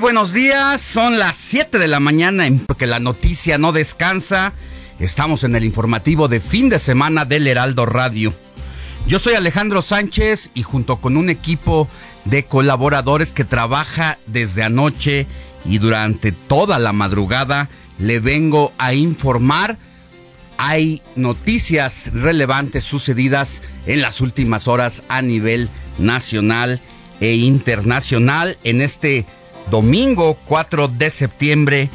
Buenos días, son las 7 de la mañana porque la noticia no descansa. Estamos en el informativo de fin de semana del Heraldo Radio. Yo soy Alejandro Sánchez y junto con un equipo de colaboradores que trabaja desde anoche y durante toda la madrugada le vengo a informar. Hay noticias relevantes sucedidas en las últimas horas a nivel nacional e internacional en este domingo 4 de septiembre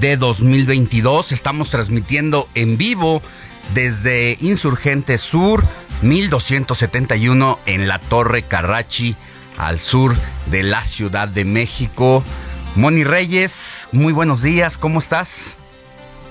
de 2022. Estamos transmitiendo en vivo desde Insurgente Sur 1271 en la Torre Carrachi al sur de la Ciudad de México. Moni Reyes, muy buenos días, ¿cómo estás?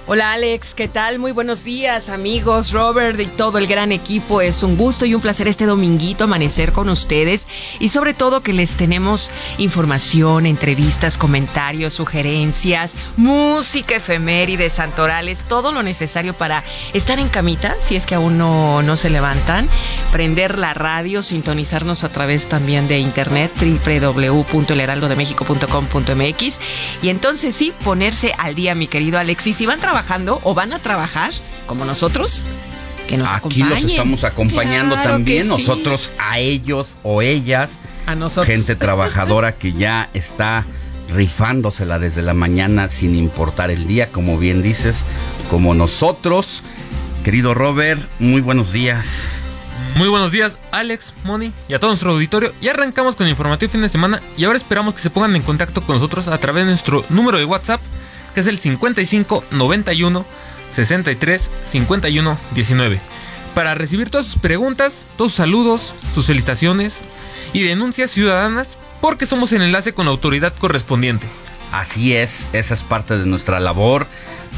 Hola Alex, ¿qué tal? Muy buenos días amigos, Robert y todo el gran equipo. Es un gusto y un placer este dominguito amanecer con ustedes y sobre todo que les tenemos información, entrevistas, comentarios, sugerencias, música efemérides, santorales, todo lo necesario para estar en camita, si es que aún no, no se levantan, prender la radio, sintonizarnos a través también de internet www.elheraldodemexico.com.mx y entonces sí, ponerse al día mi querido Alex y si van o van a trabajar como nosotros, que nos Aquí los estamos acompañando Claro también, sí. nosotros a ellos o ellas, A nosotros. gente trabajadora que ya está rifándosela desde la mañana sin importar el día, como bien dices, como nosotros. Querido Robert, muy buenos días. Muy buenos días, Alex, Moni y a todo nuestro auditorio. Ya arrancamos con el informativo fin de semana y ahora esperamos que se pongan en contacto con nosotros a través de nuestro número de WhatsApp, que es el 55 91 63 51 19. Para recibir todas sus preguntas, todos sus saludos, sus felicitaciones y denuncias ciudadanas, porque somos el enlace con la autoridad correspondiente. Así es, esa es parte de nuestra labor,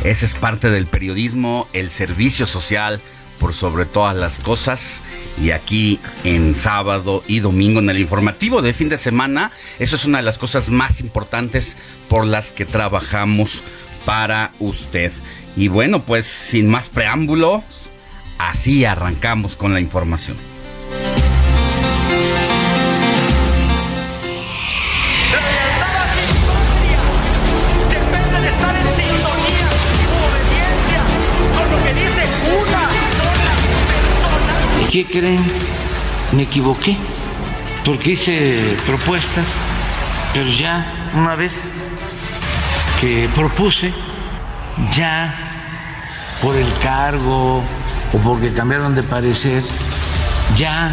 esa es parte del periodismo, el servicio social por sobre todas las cosas y aquí en sábado y domingo en el informativo de fin de semana, eso es una de las cosas más importantes por las que trabajamos para usted. Y bueno, pues sin más preámbulos, así arrancamos con la información. Qué creen? Me equivoqué, porque hice propuestas, pero ya una vez que propuse, ya por el cargo o porque cambiaron de parecer, ya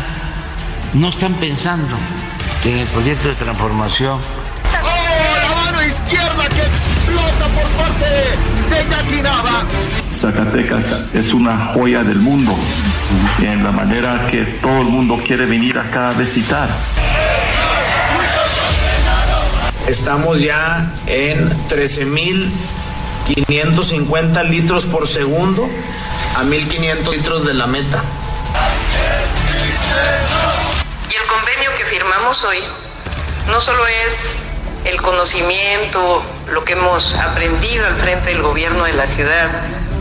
no están pensando en el proyecto de transformación ¡Oh, la mano izquierda que explota por parte de Yaquinaba. Zacatecas es una joya del mundo en la manera que todo el mundo quiere venir acá a visitar. Estamos ya en 13.550 litros por segundo a 1.500 litros de la meta. Y el convenio que firmamos hoy no solo es el conocimiento, lo que hemos aprendido al frente del gobierno de la ciudad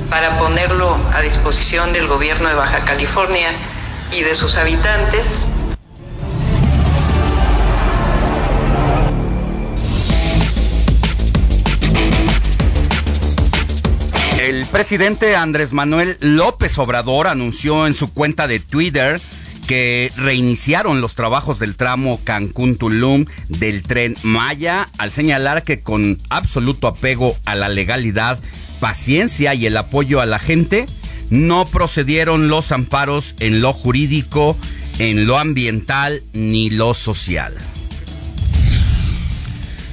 para ponerlo a disposición del gobierno de Baja California y de sus habitantes, El presidente Andrés Manuel López Obrador anunció en su cuenta de Twitter que reiniciaron los trabajos del tramo Cancún-Tulum del tren Maya al señalar que con absoluto apego a la legalidad, paciencia y el apoyo a la gente, no procedieron los amparos en lo jurídico, en lo ambiental ni lo social.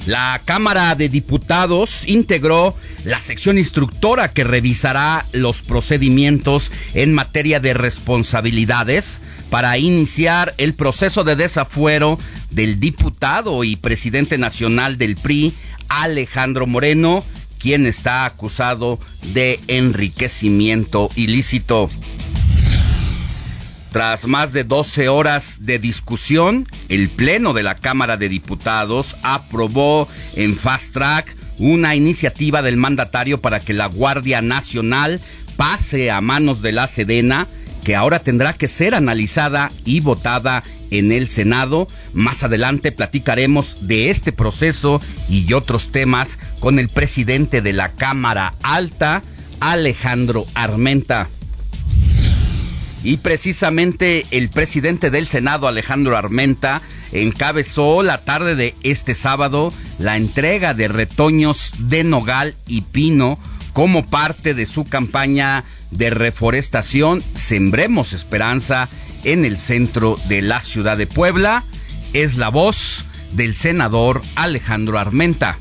La Cámara de Diputados integró la sección instructora que revisará los procedimientos en materia de responsabilidades para iniciar el proceso de desafuero del diputado y presidente nacional del PRI, Alejandro Moreno, quien está acusado de enriquecimiento ilícito. Tras más de 12 horas de discusión, el Pleno de la Cámara de Diputados aprobó en fast track una iniciativa del mandatario para que la Guardia Nacional pase a manos de la Sedena, que ahora tendrá que ser analizada y votada en el Senado. Más adelante platicaremos de este proceso y otros temas con el presidente de la Cámara Alta, Alejandro Armenta. Y precisamente el presidente del Senado, Alejandro Armenta, encabezó la tarde de este sábado la entrega de retoños de nogal y pino como parte de su campaña de reforestación Sembremos Esperanza en el centro de la ciudad de Puebla. Es la voz del senador Alejandro Armenta.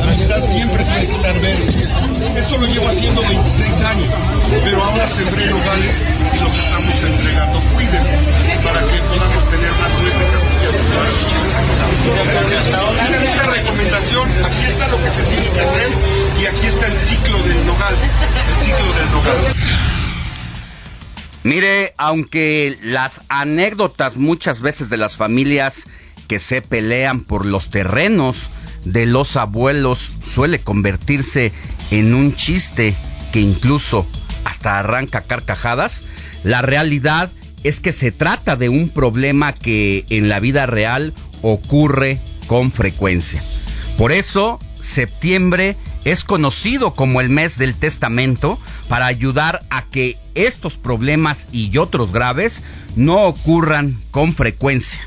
La amistad siempre tiene que estar verde. Esto lo llevo haciendo 26 años, pero ahora sembré nogales y los estamos entregando. Cuídenlo para que podamos tener más nuestras para los chiles Miren esta recomendación, aquí está lo que se tiene que hacer y aquí está el ciclo del nogal, el ciclo del nogal. Mire, aunque las anécdotas muchas veces de las familias que se pelean por los terrenos de los abuelos suele convertirse en un chiste que incluso hasta arranca carcajadas, la realidad es que se trata de un problema que en la vida real ocurre con frecuencia. Por eso, septiembre es conocido como el mes del testamento para ayudar a que estos problemas y otros graves no ocurran con frecuencia.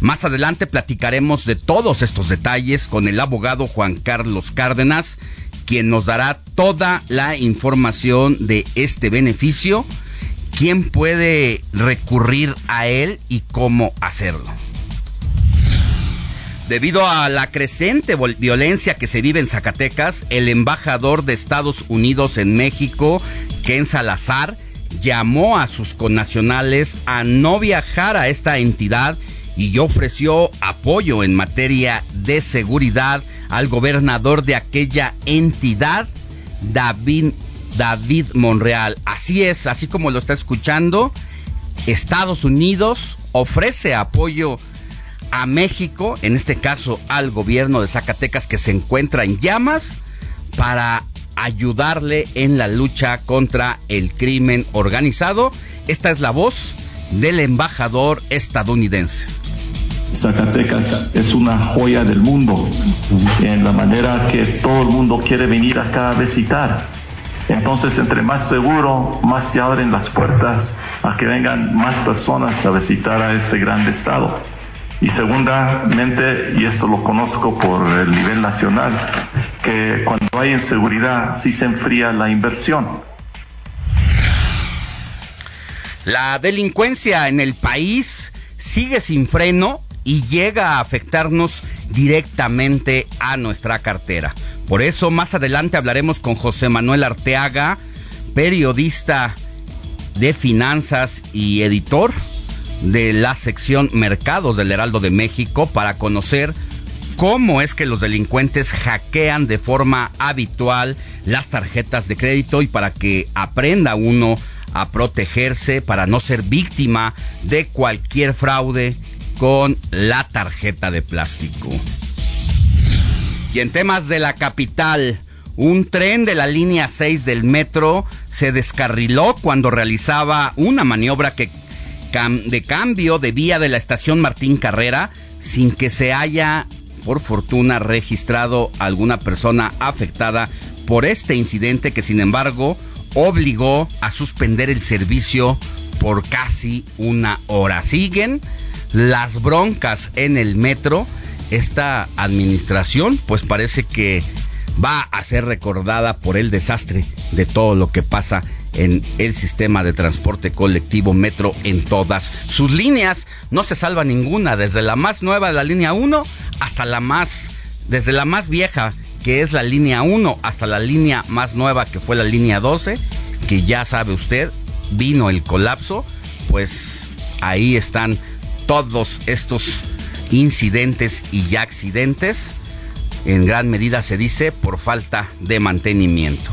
Más adelante platicaremos de todos estos detalles con el abogado Juan Carlos Cárdenas, quien nos dará toda la información de este beneficio, quién puede recurrir a él y cómo hacerlo. Debido a la creciente violencia que se vive en Zacatecas, el embajador de Estados Unidos en México, Ken Salazar, llamó a sus connacionales a no viajar a esta entidad y ofreció apoyo en materia de seguridad al gobernador de aquella entidad, David, David Monreal. Así es, así como lo está escuchando, Estados Unidos ofrece apoyo a México, en este caso al gobierno de Zacatecas que se encuentra en llamas, para ayudarle en la lucha contra el crimen organizado. Esta es la voz del embajador estadounidense. Zacatecas es una joya del mundo en la manera que todo el mundo quiere venir acá a visitar. Entonces, entre más seguro, más se abren las puertas a que vengan más personas a visitar a este gran estado. Y segundamente, y esto lo conozco por el nivel nacional, que cuando hay inseguridad sí se enfría la inversión. La delincuencia en el país sigue sin freno y llega a afectarnos directamente a nuestra cartera. Por eso más adelante hablaremos con José Manuel Arteaga, periodista de finanzas y editor de la sección Mercados del Heraldo de México para conocer cómo es que los delincuentes hackean de forma habitual las tarjetas de crédito y para que aprenda uno a protegerse para no ser víctima de cualquier fraude con la tarjeta de plástico. Y en temas de la capital, un tren de la línea 6 del metro se descarriló cuando realizaba una maniobra de cambio de vía de la estación Martín Carrera sin que se haya, por fortuna, registrado alguna persona afectada por este incidente que, sin embargo, obligó a suspender el servicio por casi una hora. Siguen las broncas en el metro. Esta administración, pues parece que va a ser recordada por el desastre de todo lo que pasa en el sistema de transporte colectivo metro en todas sus líneas. No se salva ninguna, desde la más nueva de la línea 1 hasta la más, desde la más vieja que es la línea 1 hasta la línea más nueva que fue la línea 12, que ya sabe usted, vino el colapso, pues ahí están todos estos incidentes y accidentes en gran medida se dice por falta de mantenimiento.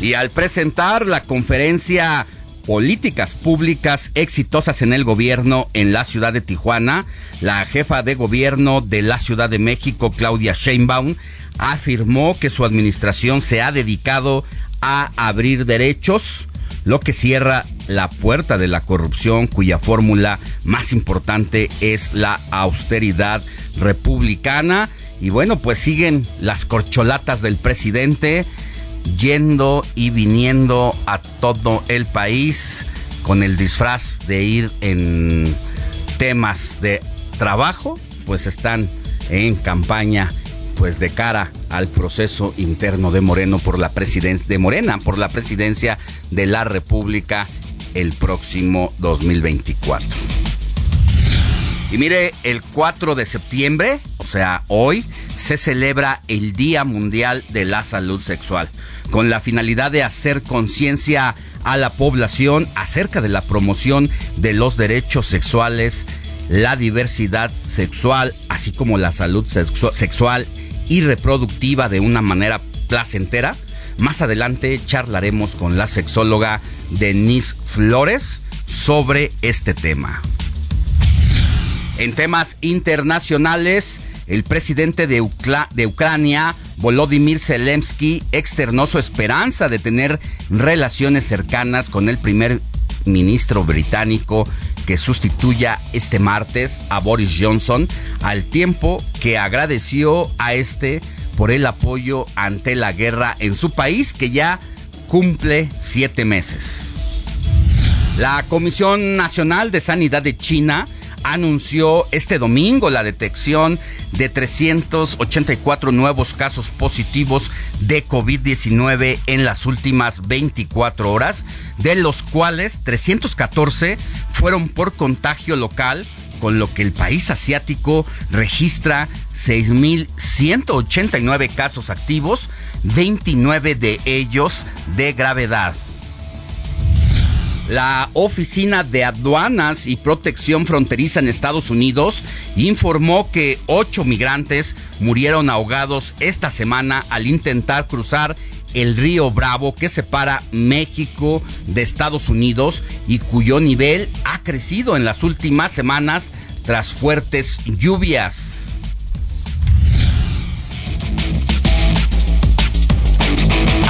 Y al presentar la conferencia Políticas Públicas Exitosas en el Gobierno en la ciudad de Tijuana, la jefa de gobierno de la Ciudad de México, Claudia Sheinbaum, afirmó que su administración se ha dedicado a abrir derechos, lo que cierra la puerta de la corrupción cuya fórmula más importante es la austeridad republicana. Y bueno, pues siguen las corcholatas del presidente yendo y viniendo a todo el país con el disfraz de ir en temas de trabajo, pues están en campaña pues de cara al proceso interno de Moreno por la presidencia de Morena por la presidencia de la República el próximo 2024. Y mire, el 4 de septiembre, o sea, hoy, se celebra el Día Mundial de la Salud Sexual, con la finalidad de hacer conciencia a la población acerca de la promoción de los derechos sexuales, la diversidad sexual, así como la salud sexual y reproductiva de una manera placentera. Más adelante charlaremos con la sexóloga Denise Flores sobre este tema. En temas internacionales, el presidente de, Ucrania, Volodymyr Zelensky, externó su esperanza de tener relaciones cercanas con el primer ministro británico que sustituya este martes a Boris Johnson, al tiempo que agradeció a este por el apoyo ante la guerra en su país que ya cumple siete meses. La Comisión Nacional de Sanidad de China anunció este domingo la detección de 384 nuevos casos positivos de COVID-19 en las últimas 24 horas, de los cuales 314 fueron por contagio local, con lo que el país asiático registra 6.189 casos activos, 29 de ellos de gravedad. La Oficina de Aduanas y Protección Fronteriza en Estados Unidos informó que ocho migrantes murieron ahogados esta semana al intentar cruzar el río Bravo que separa México de Estados Unidos y cuyo nivel ha crecido en las últimas semanas tras fuertes lluvias.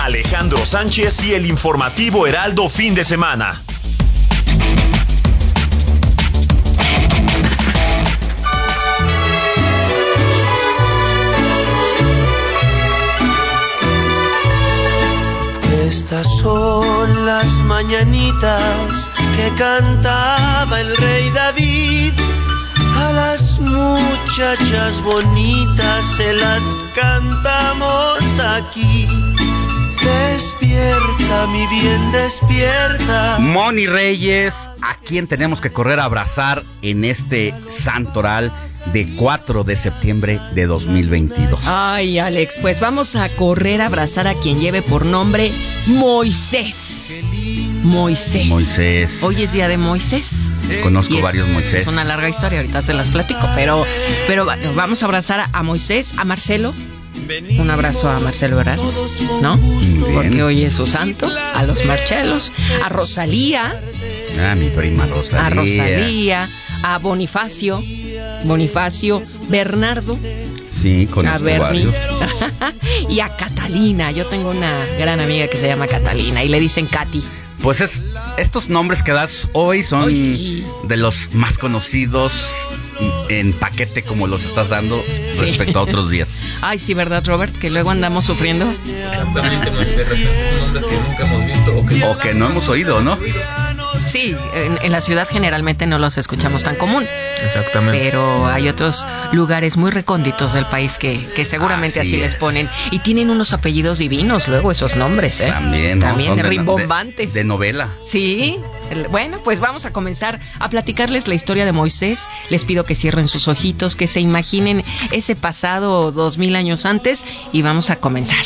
Alejandro Sánchez y el informativo Heraldo fin de semana. Estas son las mañanitas que cantaba el rey David. A las muchachas bonitas se las cantamos aquí Despierta, mi bien, despierta. Moni Reyes, ¿a quién tenemos que correr a abrazar en este santoral de 4 de septiembre de 2022? Ay, Alex, pues vamos a correr a abrazar a quien lleve por nombre Moisés. Moisés. Moisés. Hoy es día de Moisés. Conozco es- varios Moisés. Es una larga historia, ahorita se las platico, pero, pero vamos a abrazar a Moisés, a Marcelo. Un abrazo a Marcelo Ebrard, ¿no? Bien. Porque hoy es su santo, a los Marchelos, a Rosalía, Ah, mi prima Rosalía. a Rosalía, a Bonifacio, Bonifacio, Bernardo, Sí, a conozco Bernie y a Catalina. Yo tengo una gran amiga que se llama Catalina y le dicen Katy. Pues es, estos nombres que das hoy son Hoy sí. de los más conocidos en paquete como los estás dando respecto a otros días. Ay, sí, ¿verdad, Robert? Que luego andamos sufriendo. Exactamente, Moisés, de repente son nombres que nunca hemos visto. o que- O que no hemos oído, ¿no? Sí, en, en la ciudad generalmente no los escuchamos tan común, Exactamente. pero hay otros lugares muy recónditos del país que, que seguramente Así así, les es. ponen. Y tienen unos apellidos divinos luego esos nombres, ¿eh? También, ¿no? También rimbombantes. De, de novela. Sí, bueno, pues vamos a comenzar a platicarles la historia de Moisés. Les pido que cierren sus ojitos, que se imaginen ese pasado dos mil años antes y vamos a comenzar.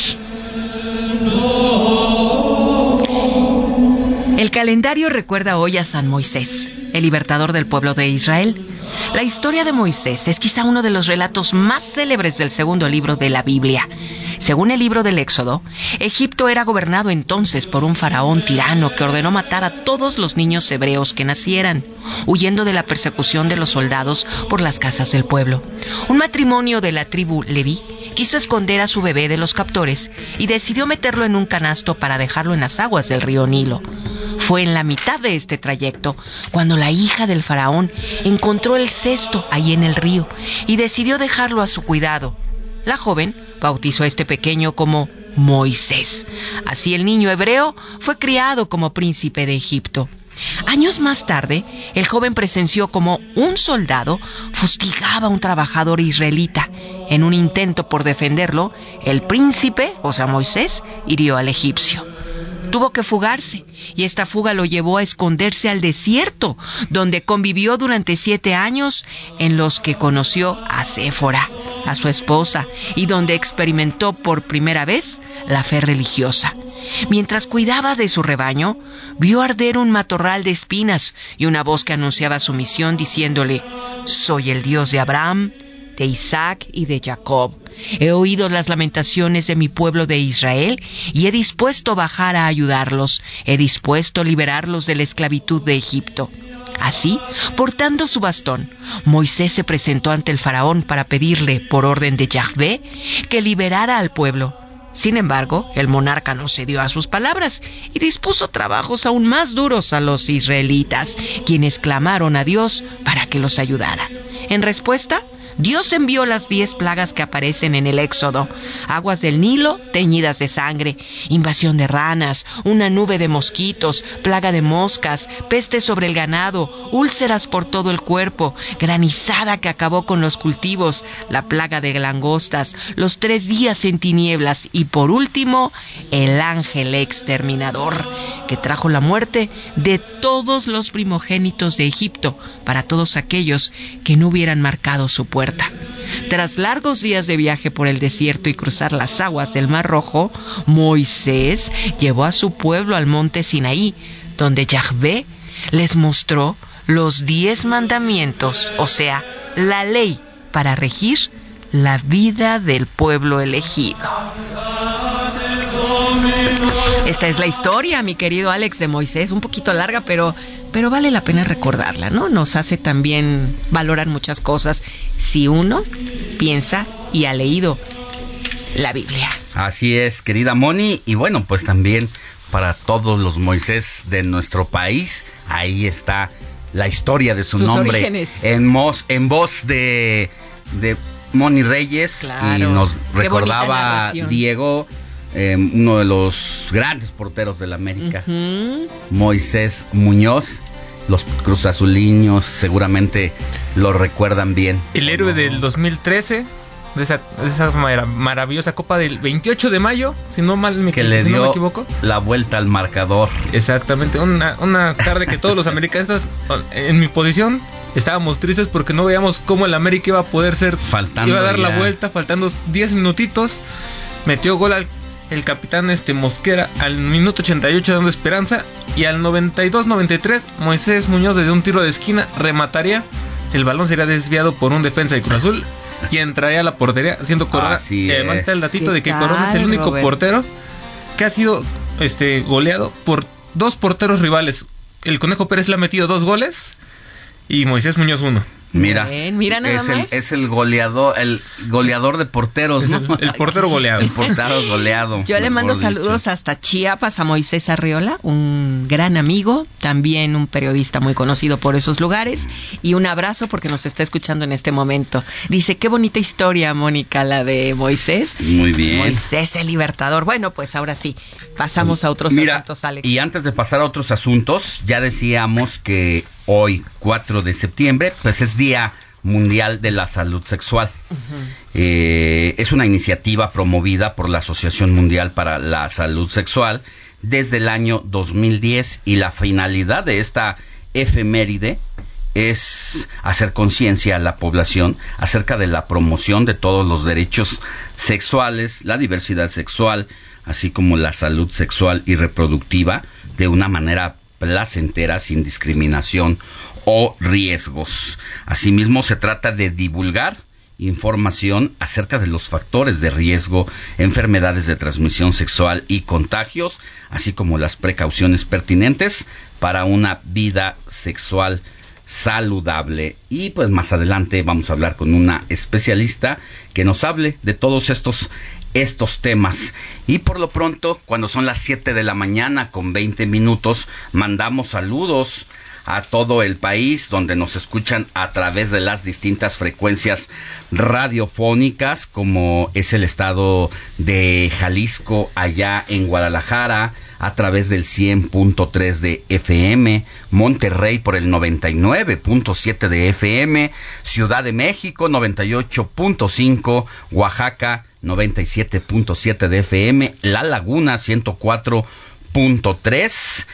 El calendario recuerda hoy a San Moisés, el libertador del pueblo de Israel. La historia de Moisés es quizá uno de los relatos más célebres del segundo libro de la Biblia. Según el libro del Éxodo, Egipto era gobernado entonces por un faraón tirano que ordenó matar a todos los niños hebreos que nacieran, huyendo de la persecución de los soldados por las casas del pueblo. Un matrimonio de la tribu Leví quiso esconder a su bebé de los captores y decidió meterlo en un canasto para dejarlo en las aguas del río Nilo. Fue en la mitad de este trayecto cuando la hija del faraón encontró el cesto ahí en el río y decidió dejarlo a su cuidado. La joven bautizó a este pequeño como Moisés. Así el niño hebreo fue criado como príncipe de Egipto. Años más tarde, el joven presenció como un soldado fustigaba a un trabajador israelita. En un intento por defenderlo, el príncipe, o sea Moisés, hirió al egipcio. Tuvo que fugarse y esta fuga lo llevó a esconderse al desierto, donde convivió durante siete años en los que conoció a Séfora, a su esposa, y donde experimentó por primera vez la fe religiosa. Mientras cuidaba de su rebaño, vio arder un matorral de espinas y una voz que anunciaba su misión diciéndole, Soy el Dios de Abraham, de Isaac y de Jacob. He oído las lamentaciones de mi pueblo de Israel y he dispuesto bajar a ayudarlos. He dispuesto liberarlos de la esclavitud de Egipto. Así, portando su bastón, Moisés se presentó ante el faraón para pedirle, por orden de Yahvé, que liberara al pueblo. Sin embargo, el monarca no cedió a sus palabras y dispuso trabajos aún más duros a los israelitas, quienes clamaron a Dios para que los ayudara. En respuesta, Dios envió las diez plagas que aparecen en el Éxodo, aguas del Nilo teñidas de sangre, invasión de ranas, una nube de mosquitos, plaga de moscas, peste sobre el ganado, úlceras por todo el cuerpo, granizada que acabó con los cultivos, la plaga de langostas, los tres días en tinieblas y por último, el ángel exterminador, que trajo la muerte de todos los primogénitos de Egipto para todos aquellos que no hubieran marcado su puerta. Tras largos días de viaje por el desierto y cruzar las aguas del Mar Rojo, Moisés llevó a su pueblo al monte Sinaí, donde Yahvé les mostró los diez mandamientos, o sea, la ley para regir la vida del pueblo elegido. Esta es la historia, mi querido Alex de Moisés, un poquito larga, pero, pero vale la pena recordarla, ¿no? Nos hace también valorar muchas cosas si uno piensa y ha leído la Biblia. Así es, querida Moni. Y bueno, pues también para todos los Moisés de nuestro país, ahí está la historia de su Sus nombre orígenes. en, voz de, de Moni Reyes. Claro. Y nos recordaba. Diego, eh, uno de los grandes porteros de la América. Moisés Muñoz. Los cruzazuliños seguramente lo recuerdan bien. El héroe del 2013 de esa, de esa mara- maravillosa Copa del 28 de mayo, si no mal me, Que le si no me dio equivoco. la vuelta al marcador. Exactamente, una, una tarde que todos los americanistas en mi posición estábamos tristes porque no veíamos cómo el América iba a poder ser, Faltando iba a dar la vuelta, faltando 10 minutitos, metió gol al el capitán este Mosquera al minuto 88 dando esperanza y al 92-93 Moisés Muñoz desde un tiro de esquina remataría, el balón sería desviado por un defensa de Cruz Azul y entraría a la portería haciendo Corona. Así y además es. está el datito ¿Qué de que tal, Corona es el único Robert? portero que ha sido este goleado por dos porteros rivales. El Conejo Pérez le ha metido dos goles y Moisés Muñoz uno. Mira, Bien, mira nada es, el, es el goleador, el goleador de porteros, ¿no? el, el portero goleado. El portero goleado. Yo le mando saludos dicho. hasta Chiapas a Moisés Arriola, un gran amigo, también un periodista muy conocido por esos lugares, y un abrazo porque nos está escuchando en este momento. Dice, qué bonita historia, Mónica, la de Moisés. Muy bien. Moisés el Libertador. Bueno, pues ahora sí, pasamos a otros Mira, asuntos, Alex. y antes de pasar a otros asuntos, ya decíamos que hoy, 4 de septiembre, pues es Día Mundial de la Salud Sexual. Eh, es una iniciativa promovida por la Asociación Mundial para la Salud Sexual desde el año 2010 y la finalidad de esta efeméride es hacer conciencia a la población acerca de la promoción de todos los derechos sexuales, la diversidad sexual, así como la salud sexual y reproductiva de una manera placentera, sin discriminación o riesgos. Asimismo, se trata de divulgar información acerca de los factores de riesgo, enfermedades de transmisión sexual y contagios, así como las precauciones pertinentes para una vida sexual saludable. Y pues más adelante vamos a hablar con una especialista que nos hable de todos estos estos temas. Y por lo pronto, cuando son las 7 de la mañana con 20 minutos, mandamos saludos a todo el país donde nos escuchan a través de las distintas frecuencias radiofónicas como es el estado de Jalisco allá en Guadalajara a través del 100.3 de FM, Monterrey por el 99.7 de FM, Ciudad de México 98.5, Oaxaca 97.7 de FM, La Laguna 104.3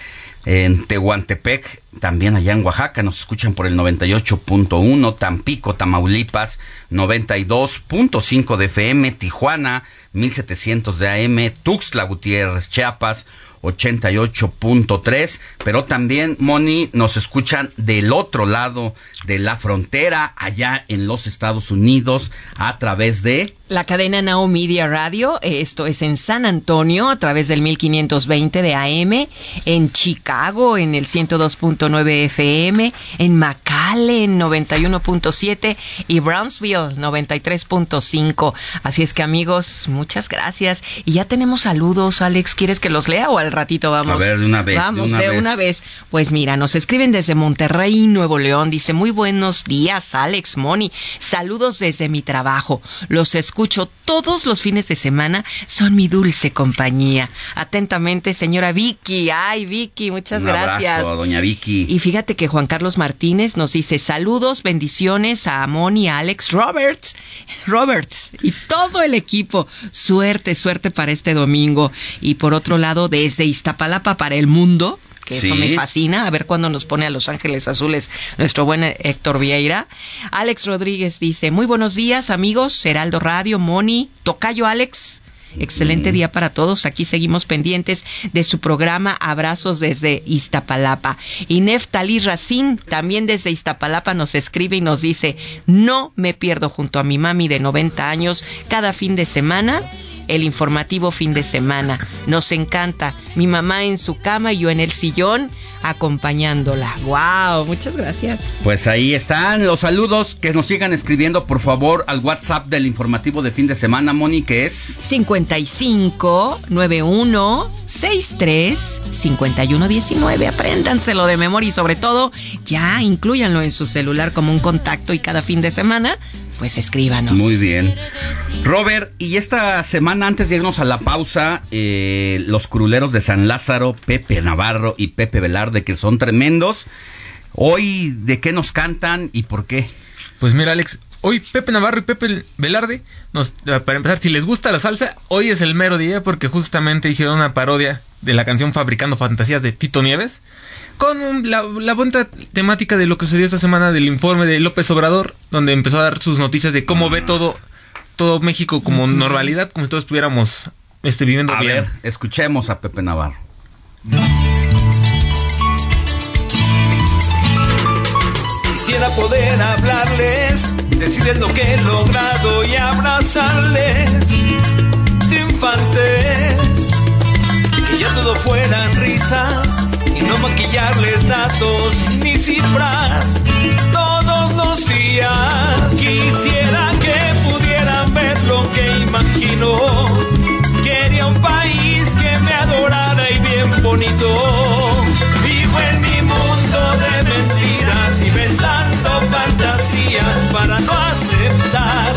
en Tehuantepec, también allá en Oaxaca, nos escuchan por el 98.1, Tampico, Tamaulipas, 92.5 de FM, Tijuana, 1700 de AM, Tuxtla Gutiérrez, Chiapas, 88.3, pero también, Moni, nos escuchan del otro lado de la frontera, allá en los Estados Unidos, a través de... La cadena Now Media Radio, eh, esto es en San Antonio a través del 1520 de AM, en Chicago en el 102.9 FM, en McAllen 91.7 y Brownsville 93.5. Así es que amigos, muchas gracias. Y ya tenemos saludos, Alex, ¿quieres que los lea o al ratito vamos? A ver, de una vez, de Vamos, una de vez. una vez. Pues mira, nos escriben desde Monterrey, Nuevo León. Dice, muy buenos días, Alex, Moni. Saludos desde mi trabajo. Los escucho todos los fines de semana. Son mi dulce compañía. Atentamente, señora Vicky. Ay, Vicky, muchas Un gracias. abrazo, doña Vicky. Y fíjate que Juan Carlos Martínez nos dice saludos, bendiciones a Moni, a Alex Roberts, Roberts y todo el equipo. Suerte, suerte para este domingo. Y por otro lado, desde Iztapalapa para el mundo, que eso me fascina, a ver cuándo nos pone a Los Ángeles Azules nuestro buen Héctor Vieira. Alex Rodríguez dice, muy buenos días amigos, Heraldo Radio, Moni, Tocayo Alex. Excelente día para todos. Aquí seguimos pendientes de su programa Abrazos desde Iztapalapa. Y Neftali Racín, también desde Iztapalapa, nos escribe y nos dice, no me pierdo junto a mi mami de 90 años cada fin de semana. El informativo fin de semana. Nos encanta. Mi mamá en su cama y yo en el sillón acompañándola. ¡Wow! Muchas gracias. Pues ahí están los saludos que nos sigan escribiendo por favor al WhatsApp del informativo de fin de semana, Moni, que es 55 91 63 51 19. Apréndanselo de memoria y sobre todo ya incluyanlo en su celular como un contacto y cada fin de semana pues escríbanos. Muy bien. Robert, y esta semana antes de irnos a la pausa, eh, los curuleros de San Lázaro, Pepe Navarro y Pepe Velarde, que son tremendos, hoy de qué nos cantan y por qué. Pues mira, Alex, hoy Pepe Navarro y Pepe Velarde, nos, para empezar, si les gusta la salsa, hoy es el mero día porque justamente hicieron una parodia de la canción Fabricando Fantasías de Tito Nieves, con la, la buena temática de lo que sucedió esta semana del informe de López Obrador, donde empezó a dar sus noticias de cómo ve todo, todo México como normalidad, como si todos estuviéramos este, viviendo A bien. ver, escuchemos a Pepe Navarro. Quisiera poder hablarles, decirles lo que he logrado y abrazarles, triunfantes. Que ya todo fueran risas no maquillarles datos ni cifras todos los días. Quisiera que pudieran ver lo que imagino. Quería un país que me adorara y bien bonito. Vivo en mi mundo de mentiras y inventando fantasías para no aceptar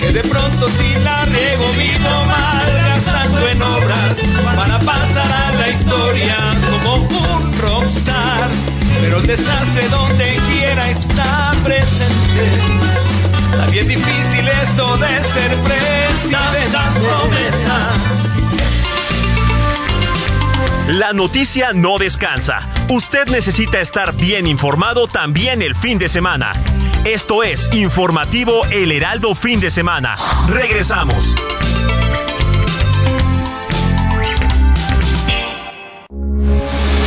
que de pronto si la riego vivo mal gastando en obras para pasar a la historia. Pero el desastre donde quiera está presente. Está bien difícil esto de ser presidente. Las promesas La noticia no descansa. Usted necesita estar bien informado también el fin de semana. Esto es Informativo El Heraldo Fin de Semana. Regresamos.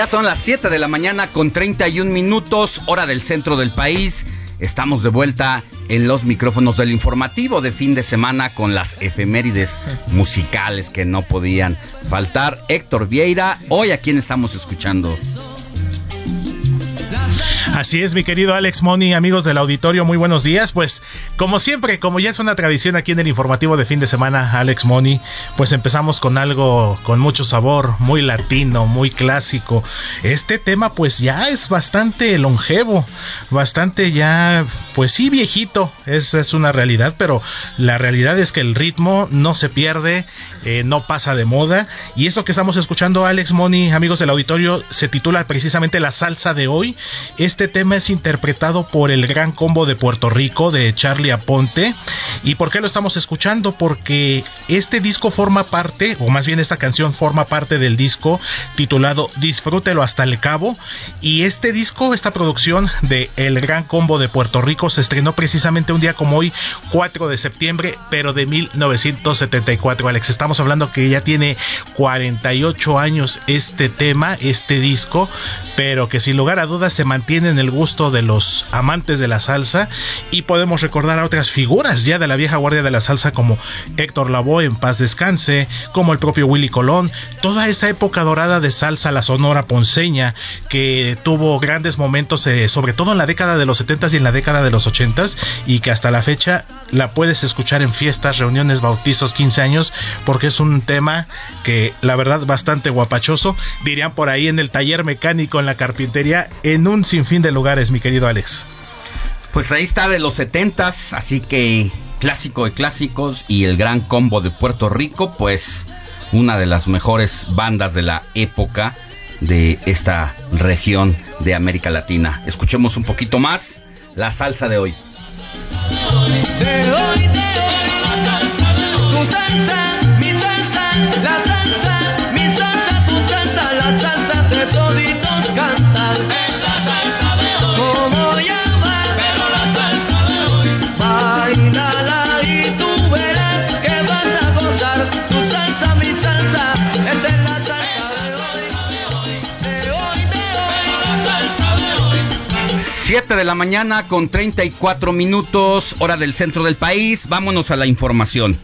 Ya son las 7 de la mañana con 31 minutos, hora del centro del país. Estamos de vuelta en los micrófonos del informativo de fin de semana con las efemérides musicales que no podían faltar. Héctor Vieira, hoy a quién estamos escuchando. Así es, mi querido Alex Moni, amigos del auditorio, muy buenos días. Pues, como siempre, como ya es una tradición aquí en el informativo de fin de semana, Alex Moni, pues empezamos con algo con mucho sabor, muy latino, muy clásico. Este tema, pues ya es bastante longevo, bastante ya, pues sí, viejito, es, es una realidad, pero la realidad es que el ritmo no se pierde, eh, no pasa de moda. Y esto que estamos escuchando, Alex Moni, amigos del auditorio, se titula precisamente La salsa de hoy. Este tema es interpretado por el Gran Combo de Puerto Rico de Charlie Aponte. ¿Y por qué lo estamos escuchando? Porque este disco forma parte, o más bien esta canción forma parte del disco titulado Disfrútelo hasta el cabo. Y este disco, esta producción de El Gran Combo de Puerto Rico se estrenó precisamente un día como hoy, 4 de septiembre, pero de 1974. Alex, estamos hablando que ya tiene 48 años este tema, este disco, pero que sin lugar a dudas se mantiene en el gusto de los amantes de la salsa y podemos recordar a otras figuras ya de la vieja guardia de la salsa como Héctor Lavoe en paz descanse, como el propio Willy Colón, toda esa época dorada de salsa, la sonora ponceña que tuvo grandes momentos, eh, sobre todo en la década de los 70s y en la década de los 80s y que hasta la fecha la puedes escuchar en fiestas, reuniones, bautizos, 15 años, porque es un tema que la verdad bastante guapachoso, dirían por ahí en el taller mecánico, en la carpintería, en un sinfín de lugares, mi querido Alex. Pues ahí está de los 70s, así que clásico de clásicos y el gran combo de Puerto Rico, pues una de las mejores bandas de la época de esta región de América Latina. Escuchemos un poquito más la salsa de hoy. Te doy, te doy tu salsa, mi salsa, la salsa, 7 de la mañana con 34 minutos, hora del centro del país. Vámonos a la información.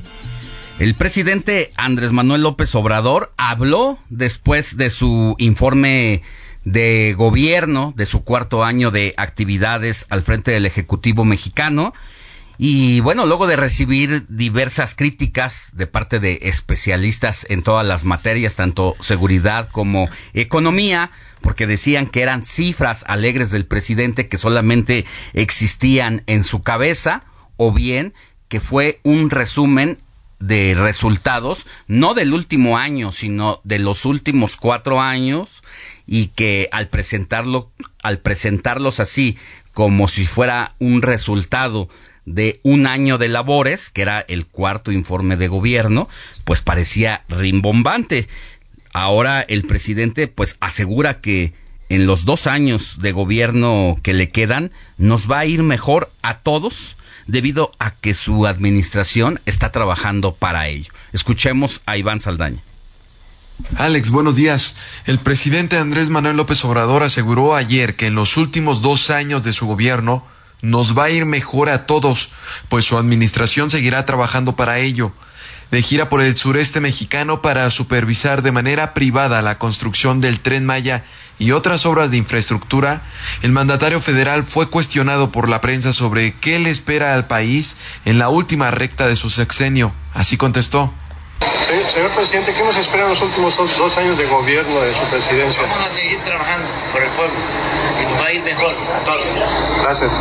El presidente Andrés Manuel López Obrador habló después de su informe de gobierno, de su cuarto año de actividades al frente del Ejecutivo mexicano. Y bueno, luego de recibir diversas críticas de parte de especialistas en todas las materias, tanto seguridad como economía, porque decían que eran cifras alegres del presidente que solamente existían en su cabeza, o bien que fue un resumen de resultados, no del último año, sino de los últimos cuatro años, y que al presentarlo, al presentarlos así, como si fuera un resultado de un año de labores, que era el cuarto informe de gobierno, pues parecía rimbombante. Ahora el presidente pues asegura que en los dos años de gobierno que le quedan nos va a ir mejor a todos debido a que su administración está trabajando para ello. Escuchemos a Iván Saldaña. Alex, buenos días. El presidente Andrés Manuel López Obrador aseguró ayer que en los últimos dos años de su gobierno nos va a ir mejor a todos, pues su administración seguirá trabajando para ello. De gira por el sureste mexicano para supervisar de manera privada la construcción del tren Maya y otras obras de infraestructura, el mandatario federal fue cuestionado por la prensa sobre qué le espera al país en la última recta de su sexenio. Así contestó. Se- Señor presidente, ¿qué nos espera en los últimos dos, dos años de gobierno de su presidencia? Vamos a seguir trabajando por el pueblo y nos va a ir mejor a todos. Gracias.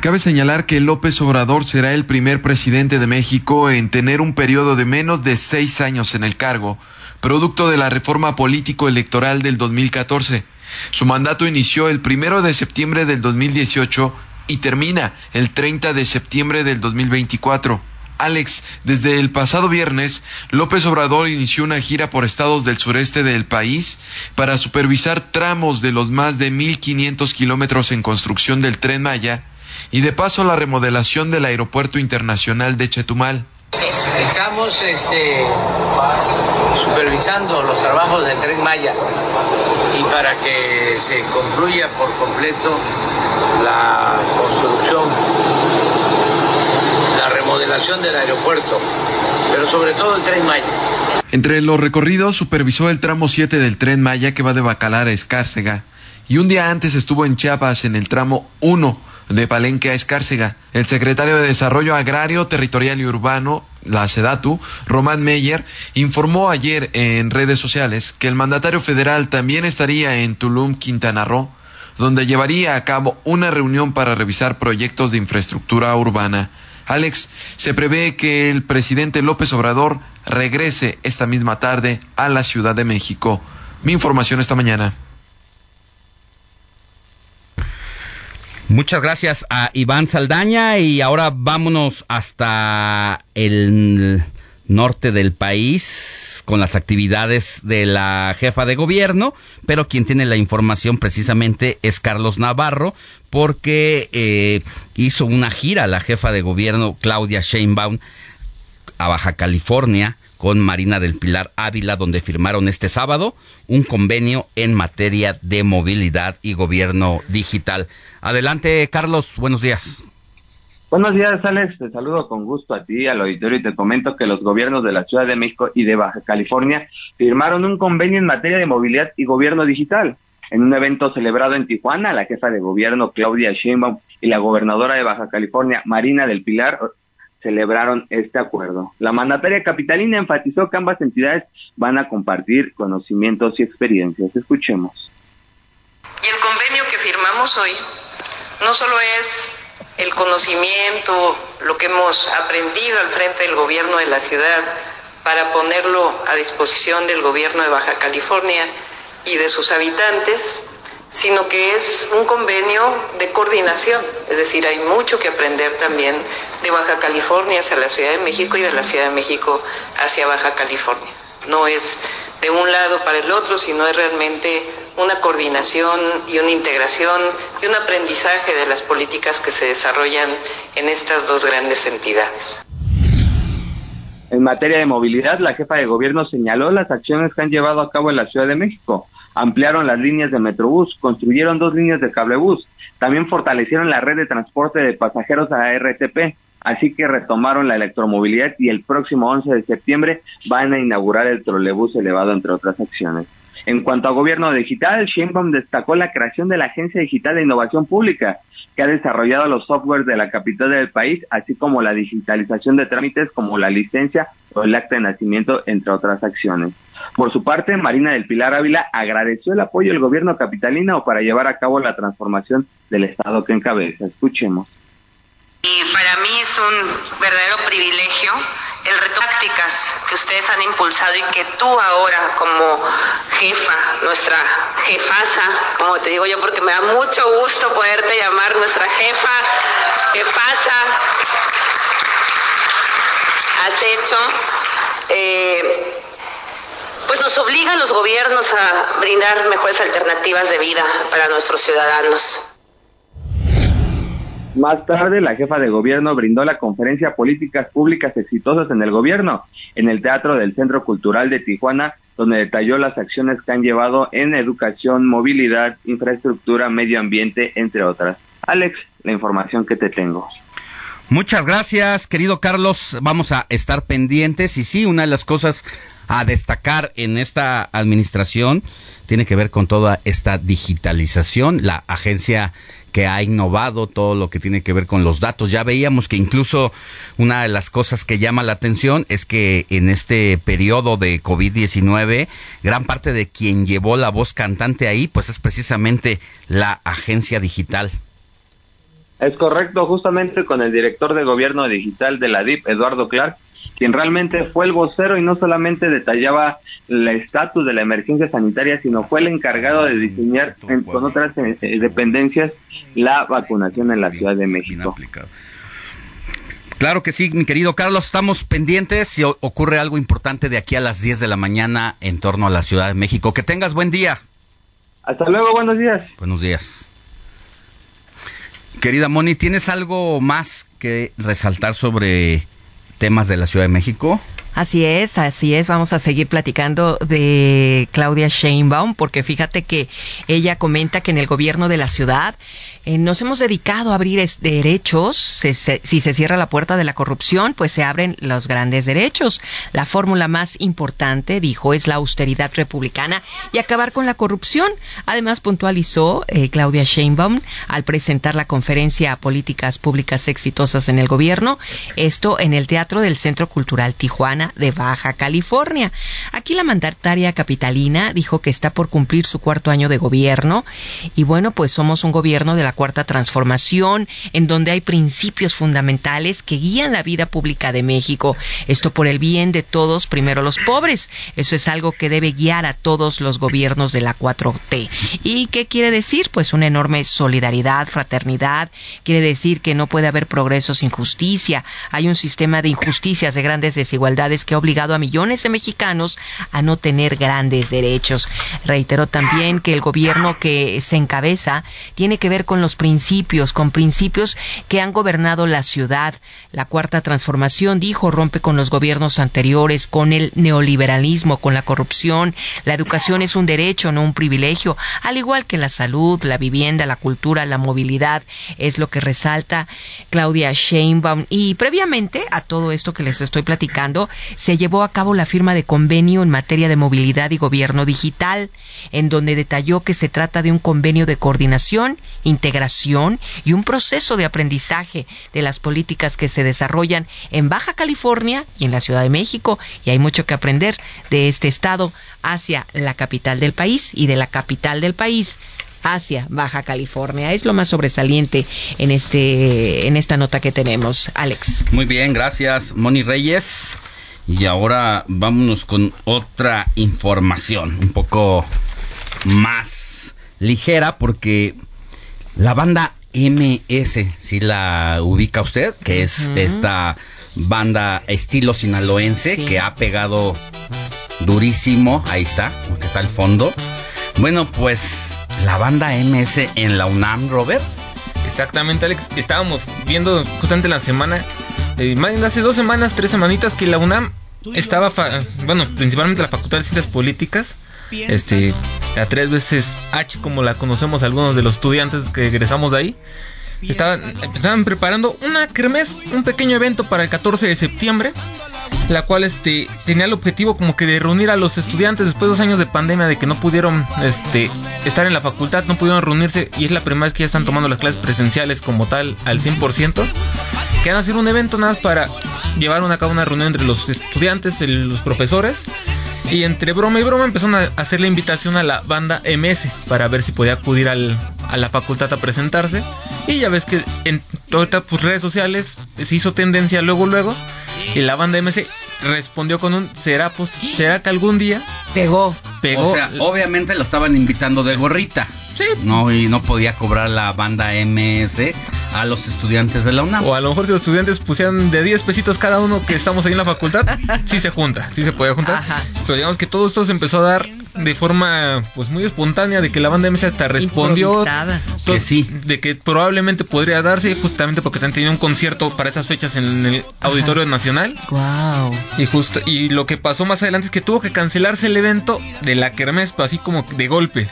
Cabe señalar que López Obrador será el primer presidente de México en tener un periodo de menos de seis años en el cargo, producto de la reforma político-electoral del 2014. Su mandato inició el primero de septiembre del 2018 y termina el 30 de septiembre del 2024. Alex, desde el pasado viernes, López Obrador inició una gira por estados del sureste del país para supervisar tramos de los más de 1.500 kilómetros en construcción del tren Maya y de paso la remodelación del Aeropuerto Internacional de Chetumal. Estamos este, supervisando los trabajos del Tren Maya y para que se concluya por completo la construcción, la remodelación del aeropuerto, pero sobre todo el Tren Maya. Entre los recorridos supervisó el tramo 7 del tren Maya que va de Bacalar a Escárcega y un día antes estuvo en Chiapas en el tramo 1 de Palenque a Escárcega. El secretario de Desarrollo Agrario, Territorial y Urbano, la SEDATU, Román Meyer, informó ayer en redes sociales que el mandatario federal también estaría en Tulum, Quintana Roo, donde llevaría a cabo una reunión para revisar proyectos de infraestructura urbana. Alex, se prevé que el presidente López Obrador regrese esta misma tarde a la Ciudad de México. Mi información esta mañana. Muchas gracias a Iván Saldaña y ahora vámonos hasta el norte del país con las actividades de la jefa de gobierno, pero quien tiene la información precisamente es Carlos Navarro, porque eh, hizo una gira la jefa de gobierno Claudia Sheinbaum a Baja California con Marina del Pilar Ávila, donde firmaron este sábado un convenio en materia de movilidad y gobierno digital. Adelante, Carlos, buenos días. Buenos días, Alex. Te saludo con gusto a ti, al auditorio, y te comento que los gobiernos de la Ciudad de México y de Baja California firmaron un convenio en materia de movilidad y gobierno digital. En un evento celebrado en Tijuana, la jefa de gobierno Claudia Sheinbaum y la gobernadora de Baja California Marina del Pilar celebraron este acuerdo. La mandataria capitalina enfatizó que ambas entidades van a compartir conocimientos y experiencias. Escuchemos. Y el convenio que firmamos hoy no solo es el conocimiento, lo que hemos aprendido al frente del gobierno de la ciudad para ponerlo a disposición del gobierno de Baja California, y de sus habitantes, sino que es un convenio de coordinación, es decir, hay mucho que aprender también de Baja California hacia la Ciudad de México y de la Ciudad de México hacia Baja California. No es de un lado para el otro, sino es realmente una coordinación y una integración y un aprendizaje de las políticas que se desarrollan en estas dos grandes entidades. En materia de movilidad, la jefa de gobierno señaló las acciones que han llevado a cabo en la Ciudad de México. Ampliaron las líneas de Metrobús, construyeron dos líneas de cablebús, también fortalecieron la red de transporte de pasajeros a RTP, así que retomaron la electromovilidad y el próximo 11 de septiembre van a inaugurar el trolebús elevado, entre otras acciones. En cuanto a gobierno digital, Sheinbaum destacó la creación de la Agencia Digital de Innovación Pública, que ha desarrollado los softwares de la capital del país, así como la digitalización de trámites como la licencia o el acta de nacimiento, entre otras acciones. Por su parte, Marina del Pilar Ávila agradeció el apoyo del gobierno capitalino para llevar a cabo la transformación del Estado que encabeza. Escuchemos. Y para mí es un verdadero privilegio el reto tácticas que ustedes han impulsado y que tú ahora como jefa, nuestra jefasa, como te digo yo, porque me da mucho gusto poderte llamar nuestra jefa, jefasa, has hecho, eh, pues nos obligan los gobiernos a brindar mejores alternativas de vida para nuestros ciudadanos. Más tarde, la jefa de gobierno brindó la conferencia Políticas Públicas Exitosas en el Gobierno en el Teatro del Centro Cultural de Tijuana, donde detalló las acciones que han llevado en educación, movilidad, infraestructura, medio ambiente, entre otras. Alex, la información que te tengo. Muchas gracias, querido Carlos. Vamos a estar pendientes y sí, una de las cosas a destacar en esta administración tiene que ver con toda esta digitalización, la agencia que ha innovado todo lo que tiene que ver con los datos. Ya veíamos que incluso una de las cosas que llama la atención es que en este periodo de COVID-19, gran parte de quien llevó la voz cantante ahí, pues es precisamente la agencia digital. Es correcto, justamente con el director de gobierno digital de la DIP, Eduardo Clark, quien realmente fue el vocero y no solamente detallaba el estatus de la emergencia sanitaria, sino fue el encargado de diseñar en- con otras eh, eh, dependencias la vacunación en la Ciudad de México. Claro que sí, mi querido Carlos, estamos pendientes si ocurre algo importante de aquí a las 10 de la mañana en torno a la Ciudad de México. Que tengas buen día. Hasta luego, buenos días. Buenos días. Querida Moni, ¿tienes algo más que resaltar sobre temas de la Ciudad de México? Así es, así es. Vamos a seguir platicando de Claudia Sheinbaum, porque fíjate que ella comenta que en el gobierno de la ciudad eh, nos hemos dedicado a abrir derechos. Se- se- si se cierra la puerta de la corrupción, pues se abren los grandes derechos. La fórmula más importante, dijo, es la austeridad republicana y acabar con la corrupción. Además, puntualizó eh, Claudia Sheinbaum al presentar la conferencia Políticas Públicas Exitosas en el Gobierno, esto en el Teatro del Centro Cultural Tijuana de Baja California. Aquí la mandataria capitalina dijo que está por cumplir su cuarto año de gobierno y bueno, pues somos un gobierno de la cuarta transformación en donde hay principios fundamentales que guían la vida pública de México. Esto por el bien de todos, primero los pobres. Eso es algo que debe guiar a todos los gobiernos de la 4T. ¿Y qué quiere decir? Pues una enorme solidaridad, fraternidad. Quiere decir que no puede haber progreso sin justicia. Hay un sistema de injusticias, de grandes desigualdades que ha obligado a millones de mexicanos a no tener grandes derechos. Reiteró también que el gobierno que se encabeza tiene que ver con los principios, con principios que han gobernado la ciudad. La cuarta transformación, dijo, rompe con los gobiernos anteriores, con el neoliberalismo, con la corrupción. La educación es un derecho, no un privilegio, al igual que la salud, la vivienda, la cultura, la movilidad, es lo que resalta Claudia Sheinbaum. Y previamente a todo esto que les estoy platicando, se llevó a cabo la firma de convenio en materia de movilidad y gobierno digital, en donde detalló que se trata de un convenio de coordinación, integración y un proceso de aprendizaje de las políticas que se desarrollan en Baja California y en la Ciudad de México. Y hay mucho que aprender de este estado hacia la capital del país y de la capital del país hacia Baja California. Es lo más sobresaliente en este en esta nota que tenemos, Alex. Muy bien, gracias, Moni Reyes. Y ahora vámonos con otra información, un poco más ligera porque la banda MS, si la ubica usted, que es Ujú. esta banda estilo sinaloense que ha pegado durísimo, ahí está, que está al fondo. Bueno, pues la banda MS en la UNAM, Robert. Exactamente, Alex. Estábamos viendo justamente la semana, eh, hace dos semanas, tres semanitas, que la UNAM estaba, fa- bueno, principalmente la Facultad de Ciencias Políticas, este, la tres veces H, como la conocemos algunos de los estudiantes que egresamos de ahí, estaban, estaban preparando una kermés, un pequeño evento para el 14 de septiembre, la cual este tenía el objetivo como que de reunir a los estudiantes después de dos años de pandemia de que no pudieron este estar en la facultad, no pudieron reunirse y es la primera vez que ya están tomando las clases presenciales como tal al 100%. Que van a hacer un evento nada más para llevar a cabo una reunión entre los estudiantes, el- los profesores y entre broma y broma empezaron a hacer la invitación a la banda MS para ver si podía acudir al- a la facultad a presentarse. Y ya ves que en todas tus redes sociales se hizo tendencia luego, luego. Y la banda MS respondió con un ¿será, pues, ¿será que algún día? Pegó. Pegó. O sea, obviamente lo estaban invitando de gorrita. Sí. No, y no podía cobrar la banda MS a los estudiantes de la UNAM. O a lo mejor si los estudiantes pusieran de 10 pesitos cada uno que estamos ahí en la facultad, sí se junta, sí se puede juntar. Pero digamos que todo esto se empezó a dar de forma pues muy espontánea, de que la banda MS hasta respondió Que sí. de que probablemente podría darse justamente porque han tenido un concierto para esas fechas en el Auditorio Nacional. Wow. Y justo y lo que pasó más adelante es que tuvo que cancelarse el evento de la Kermés, así como de golpe.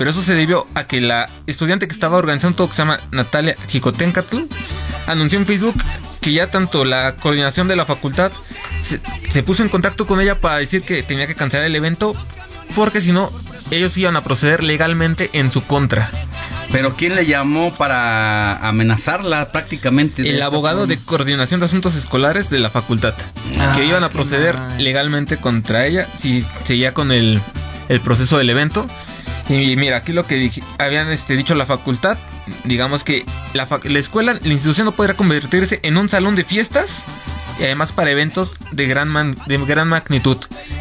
Pero eso se debió a que la estudiante que estaba organizando todo, que se llama Natalia Jicotencatl, anunció en Facebook que ya tanto la coordinación de la facultad se, se puso en contacto con ella para decir que tenía que cancelar el evento, porque si no, ellos iban a proceder legalmente en su contra. Pero ¿quién le llamó para amenazarla prácticamente? El abogado forma? de coordinación de asuntos escolares de la facultad, Ah, que iban a proceder legalmente contra ella si seguía con el, el proceso del evento. Y mira, aquí lo que habían este, dicho la facultad, digamos que la, la escuela, la institución no podrá convertirse en un salón de fiestas y además para eventos de gran man- de gran magnitud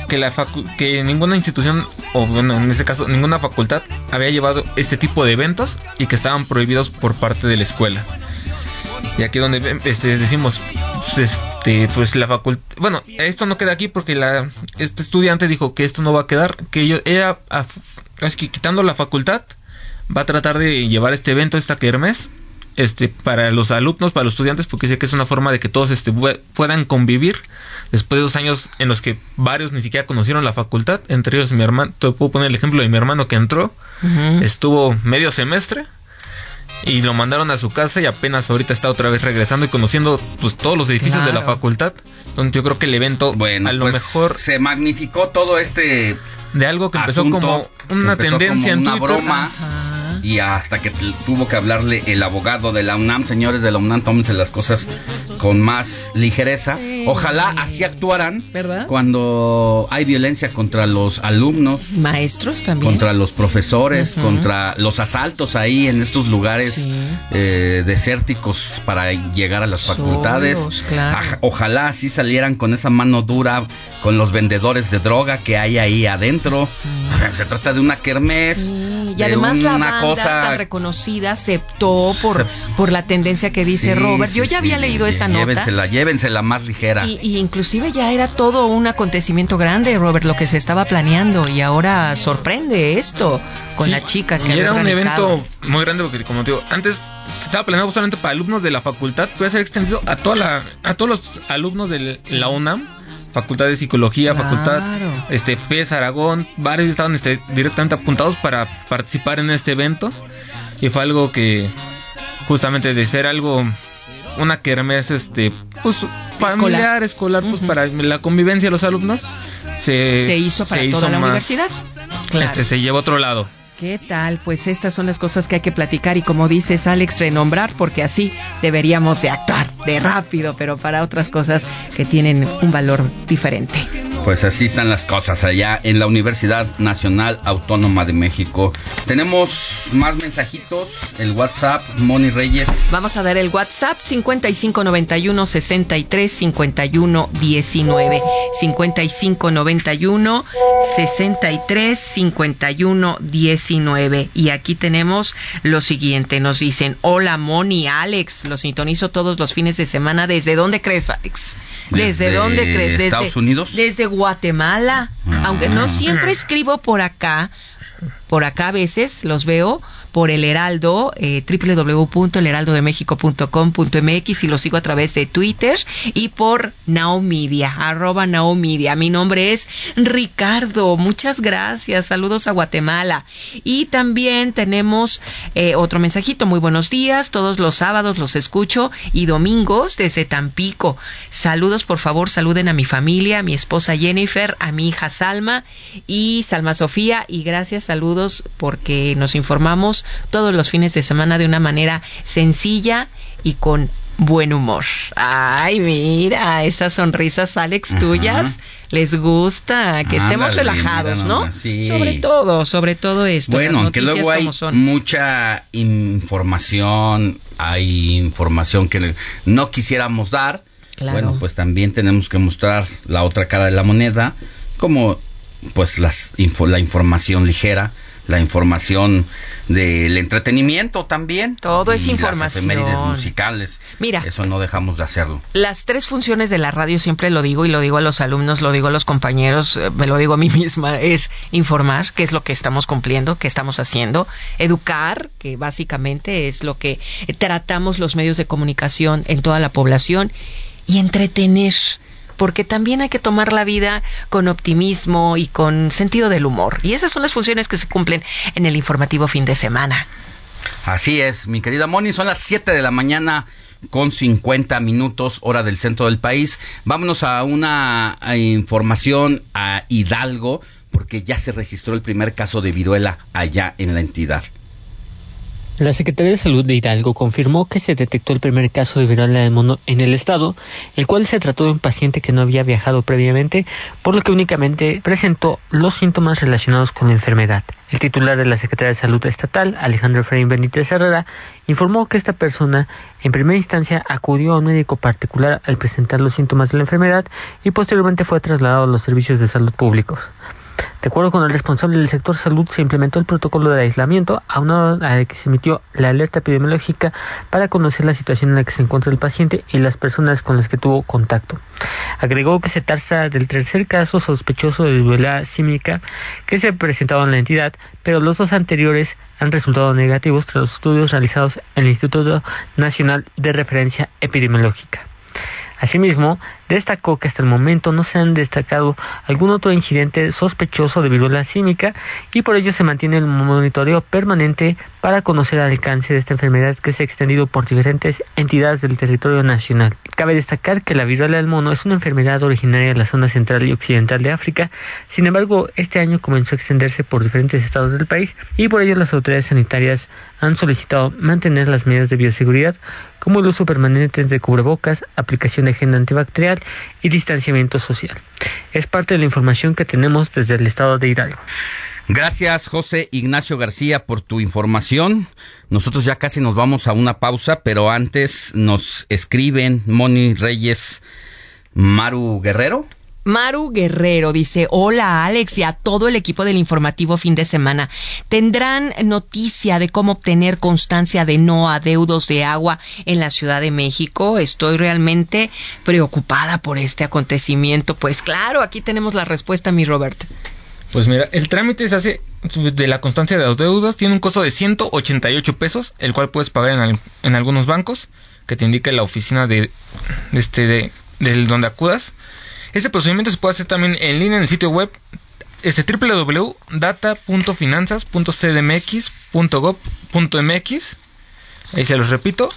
que la facu- que ninguna institución o bueno en este caso ninguna facultad había llevado este tipo de eventos y que estaban prohibidos por parte de la escuela y aquí donde ven, este, decimos, pues, este, pues la facultad, bueno, esto no queda aquí porque la, este estudiante dijo que esto no va a quedar, que yo, ella, es que quitando la facultad, va a tratar de llevar este evento, esta kermés, este, para los alumnos, para los estudiantes, porque sé que es una forma de que todos este, pue- puedan convivir después de dos años en los que varios ni siquiera conocieron la facultad, entre ellos mi hermano, te puedo poner el ejemplo de mi hermano que entró, estuvo medio semestre y lo mandaron a su casa y apenas ahorita está otra vez regresando y conociendo pues todos los edificios de la facultad. Entonces yo creo que el evento a lo pues, mejor se magnificó todo este de algo que empezó como que una empezó tendencia como en una Twitter. broma y hasta que tuvo que hablarle el abogado de la UNAM, señores de la UNAM, tómense las cosas con más ligereza. Ojalá así actuaran ¿Verdad? cuando hay violencia contra los alumnos, Maestros también. contra los profesores, contra los asaltos ahí en estos lugares eh, desérticos para llegar a las facultades. Claro. Ojalá así salieran con esa mano dura con los vendedores de droga que hay ahí adentro. Se trata de una kermés. Y de además la una banda tan reconocida aceptó por, por la tendencia que dice Sí, Robert. Yo sí, ya había sí, leído esa nota. Llévensela, llévensela más ligera. Y, y inclusive ya era todo un acontecimiento grande, Robert, lo que se estaba planeando y ahora sorprende esto con Sí, la chica que y había era un evento muy grande porque como te digo, antes estaba planeado solamente para alumnos de la facultad, puede ser extendido a toda la a todos los alumnos de la UNAM, Facultad de Psicología, Claro. Facultad este PES Aragón, varios estaban este, directamente apuntados para participar en este evento. Y fue algo que justamente de ser algo una kermés este pues familiar escolar pues para la convivencia de los alumnos se, Se hizo para toda la más- universidad. Claro. este, se llevó a otro lado ¿Qué tal? Pues estas son las cosas que hay que platicar y como dices Alex, renombrar porque así deberíamos de actuar, de rápido, pero para otras cosas que tienen un valor diferente. Pues así están las cosas allá en la Universidad Nacional Autónoma de México. Tenemos más mensajitos, el WhatsApp, Moni Reyes. Vamos a dar el WhatsApp 5591 63 51 19. 5591 63 51 19. Y aquí tenemos lo siguiente: nos dicen, Hola Moni, Alex, los sintonizo todos los fines de semana. ¿Desde dónde crees, Alex? ¿Desde, Desde dónde crees? Desde Estados Unidos. Desde Guatemala. Ah. Aunque no siempre escribo por acá, por acá a veces los veo por el Heraldo, eh, www.elheraldodemexico.com.mx y lo sigo a través de Twitter y por Now Media, arroba Now Media. Mi nombre es Ricardo, muchas gracias, saludos a Guatemala. Y también tenemos eh, otro mensajito, muy buenos días, todos los sábados los escucho y domingos desde Tampico. Saludos, por favor, saluden a mi familia, a mi esposa Jennifer, a mi hija Salma y Salma Sofía y gracias, saludos porque nos informamos todos los fines de semana de una manera sencilla y con buen humor. Ay, mira, esas sonrisas, Alex, tuyas, les gusta que estemos relajados, ¿no? sí. Sobre todo, sobre todo esto. Bueno, las noticias luego hay son. mucha información, hay información que no quisiéramos dar. Claro. Bueno, pues también tenemos que mostrar la otra cara de la moneda, como pues las info- la información ligera, la información del entretenimiento también. Todo es información. Las efemérides musicales. Mira. Eso no dejamos de hacerlo. Las tres funciones de la radio, siempre lo digo y lo digo a los alumnos, lo digo a los compañeros, eh, me lo digo a mí misma, es informar, qué es lo que estamos cumpliendo, qué estamos haciendo, educar, que básicamente es lo que tratamos los medios de comunicación en toda la población, y entretener, porque también hay que tomar la vida con optimismo y con sentido del humor. Y esas son las funciones que se cumplen en el informativo fin de semana. Así es, mi querida Moni, son las 7 de la mañana con 50 minutos hora del centro del país. Vámonos a una información a Hidalgo, porque ya se registró el primer caso de viruela allá en la entidad. La Secretaría de Salud de Hidalgo confirmó que se detectó el primer caso de viruela del mono en el estado, el cual se trató de un paciente que no había viajado previamente, por lo que únicamente presentó los síntomas relacionados con la enfermedad. El titular de la Secretaría de Salud Estatal, Alejandro Efraín Benítez Herrera, informó que esta persona en primera instancia acudió a un médico particular al presentar los síntomas de la enfermedad y posteriormente fue trasladado a los servicios de salud públicos. De acuerdo con el responsable del sector salud, se implementó el protocolo de aislamiento, aunado a que se emitió la alerta epidemiológica para conocer la situación en la que se encuentra el paciente y las personas con las que tuvo contacto. Agregó que se trata del tercer caso sospechoso de viruela símica que se ha presentado en la entidad, pero los dos anteriores han resultado negativos tras los estudios realizados en el Instituto Nacional de Referencia Epidemiológica. Asimismo, destacó que hasta el momento no se han destacado algún otro incidente sospechoso de viruela símica y por ello se mantiene el monitoreo permanente para conocer el alcance de esta enfermedad que se ha extendido por diferentes entidades del territorio nacional. Cabe destacar que la viruela del mono es una enfermedad originaria de la zona central y occidental de África, sin embargo, este año comenzó a extenderse por diferentes estados del país y por ello las autoridades sanitarias han solicitado mantener las medidas de bioseguridad como el uso permanente de cubrebocas, aplicación de agenda antibacterial y distanciamiento social. Es parte de la información que tenemos desde el estado de Hidalgo. Gracias, José Ignacio García, por tu información. Nosotros ya casi nos vamos a una pausa, pero antes nos escriben Moni Reyes Maru Guerrero. Maru Guerrero dice, hola Alex y a todo el equipo del informativo fin de semana. ¿Tendrán noticia de cómo obtener constancia de no adeudos de agua en la Ciudad de México? Estoy realmente preocupada por este acontecimiento. Pues claro, aquí tenemos la respuesta, mi Robert. Pues mira, el trámite se hace de la constancia de deudas, tiene un costo de 188 pesos, el cual puedes pagar en, al- en algunos bancos, que te indique la oficina de, este de, donde acudas. Este procedimiento se puede hacer también en línea en el sitio web este www.data.finanzas.cdmx.gov.mx Ahí se los repito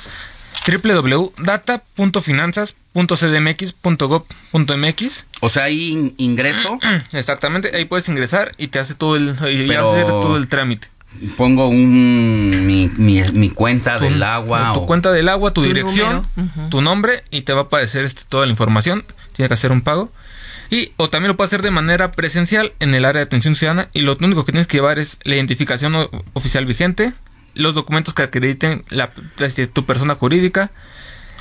www.data.finanzas.cdmx.gov.mx O sea, ahí in- ingreso. Exactamente, ahí puedes ingresar y te hace todo el, y Pero- hacer todo el trámite. pongo un mi, mi, mi cuenta Tu- del agua tu o cuenta del agua, tu, Tu dirección, tu nombre y te va a aparecer este, toda la información. Tiene que hacer un pago. Y, o también lo puedes hacer de manera presencial en el área de atención ciudadana y lo único que tienes que llevar es la identificación oficial vigente, los documentos que acrediten la, este, tu persona jurídica,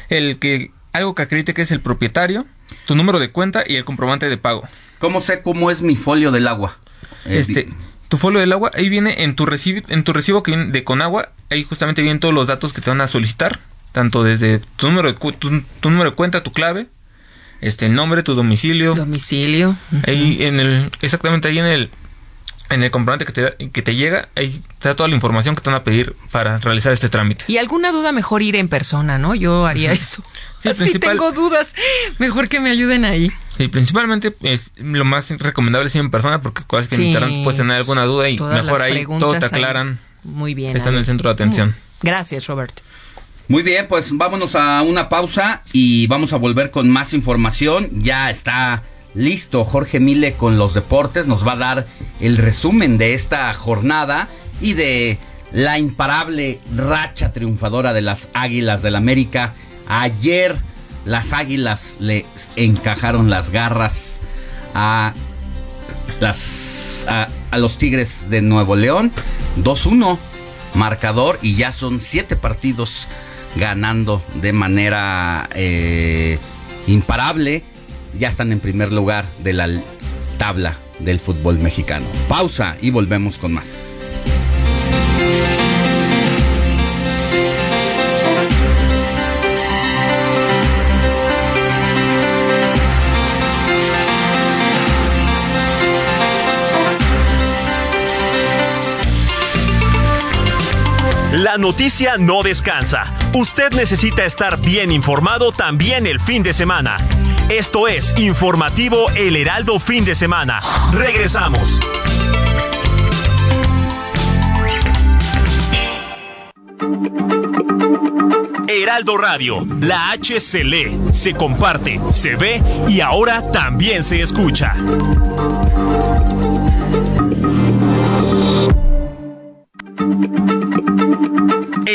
el que algo que acredite que es el propietario, tu número de cuenta y el comprobante de pago. ¿Cómo sé cómo es mi folio del agua? Eh, Este, tu folio del agua, ahí viene en tu recibo, en tu recibo que viene de Conagua, ahí justamente vienen todos los datos que te van a solicitar, tanto desde tu número de, cu- tu, tu número de cuenta, tu clave, este, el nombre, tu domicilio, Domicilio. ahí en el, exactamente ahí en el, en el comprobante que te, que te llega, ahí está toda la información que te van a pedir para realizar este trámite. Y alguna duda, mejor ir en persona, ¿no? Yo haría eso. Sí, principal- tengo dudas. Mejor que me ayuden ahí. Y principalmente es lo más recomendable es ir en persona porque cosas que en Sí. internet puedes tener alguna duda y Todas mejor ahí todo te ahí. aclaran. Muy bien. Está en el centro de atención. Gracias, Robert. Muy bien, pues vámonos a una pausa y vamos a volver con más información. Ya está listo Jorge Mile con los deportes. Nos va a dar el resumen de esta jornada y de la imparable racha triunfadora de las Águilas del América. Ayer las Águilas le encajaron las garras a, a los Tigres de Nuevo León 2-1 marcador y ya son siete partidos ganando de manera eh, imparable ya están en primer lugar de la tabla del fútbol mexicano pausa y volvemos con más La noticia no descansa. Usted necesita estar bien informado también el fin de semana. Esto es Informativo El Heraldo Fin de Semana. Regresamos. Heraldo Radio, la H se lee, se comparte, se ve y ahora también se escucha.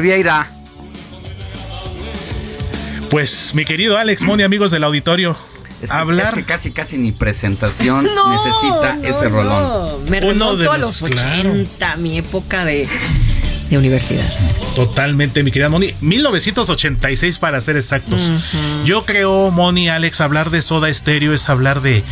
Vieira Pues, mi querido Alex Moni, amigos del auditorio, es que, hablar. es que casi casi ni presentación No, necesita no, ese no. rolón Me Uno remonto de a los- los claro. 80, mi época de de universidad. Totalmente, mi querida Moni. 1986 para ser exactos. Yo creo, Moni, Alex, hablar de Soda Stereo es hablar de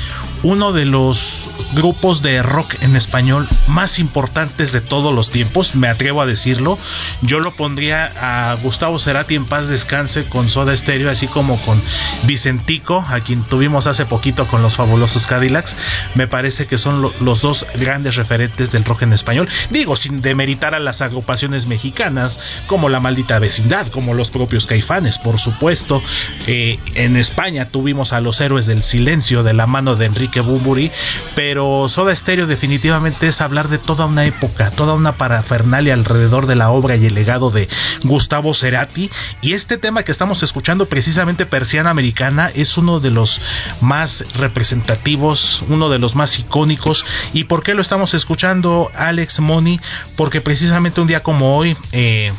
uno de los grupos de rock en español más importantes de todos los tiempos, me atrevo a decirlo. Yo lo pondría a Gustavo Cerati en paz descanse con Soda Stereo, así como con Vicentico, a quien tuvimos hace poquito con los fabulosos Cadillacs. Me parece que son lo- los dos grandes referentes del rock en español. Digo, sin demeritar a las agrupaciones mexicanas, como La Maldita Vecindad, como los propios Caifanes, por supuesto. Eh, en España tuvimos a los Héroes del Silencio de la mano de Enrique Bumburi, pero Soda Stereo definitivamente es hablar de toda una época, toda una parafernalia alrededor de la obra y el legado de Gustavo Cerati. Y este tema que estamos escuchando, precisamente Persiana Americana, es uno de los más representativos, uno de los más icónicos. ¿Y por qué lo estamos escuchando, Alex Moni? Porque precisamente un día como hoy, eh,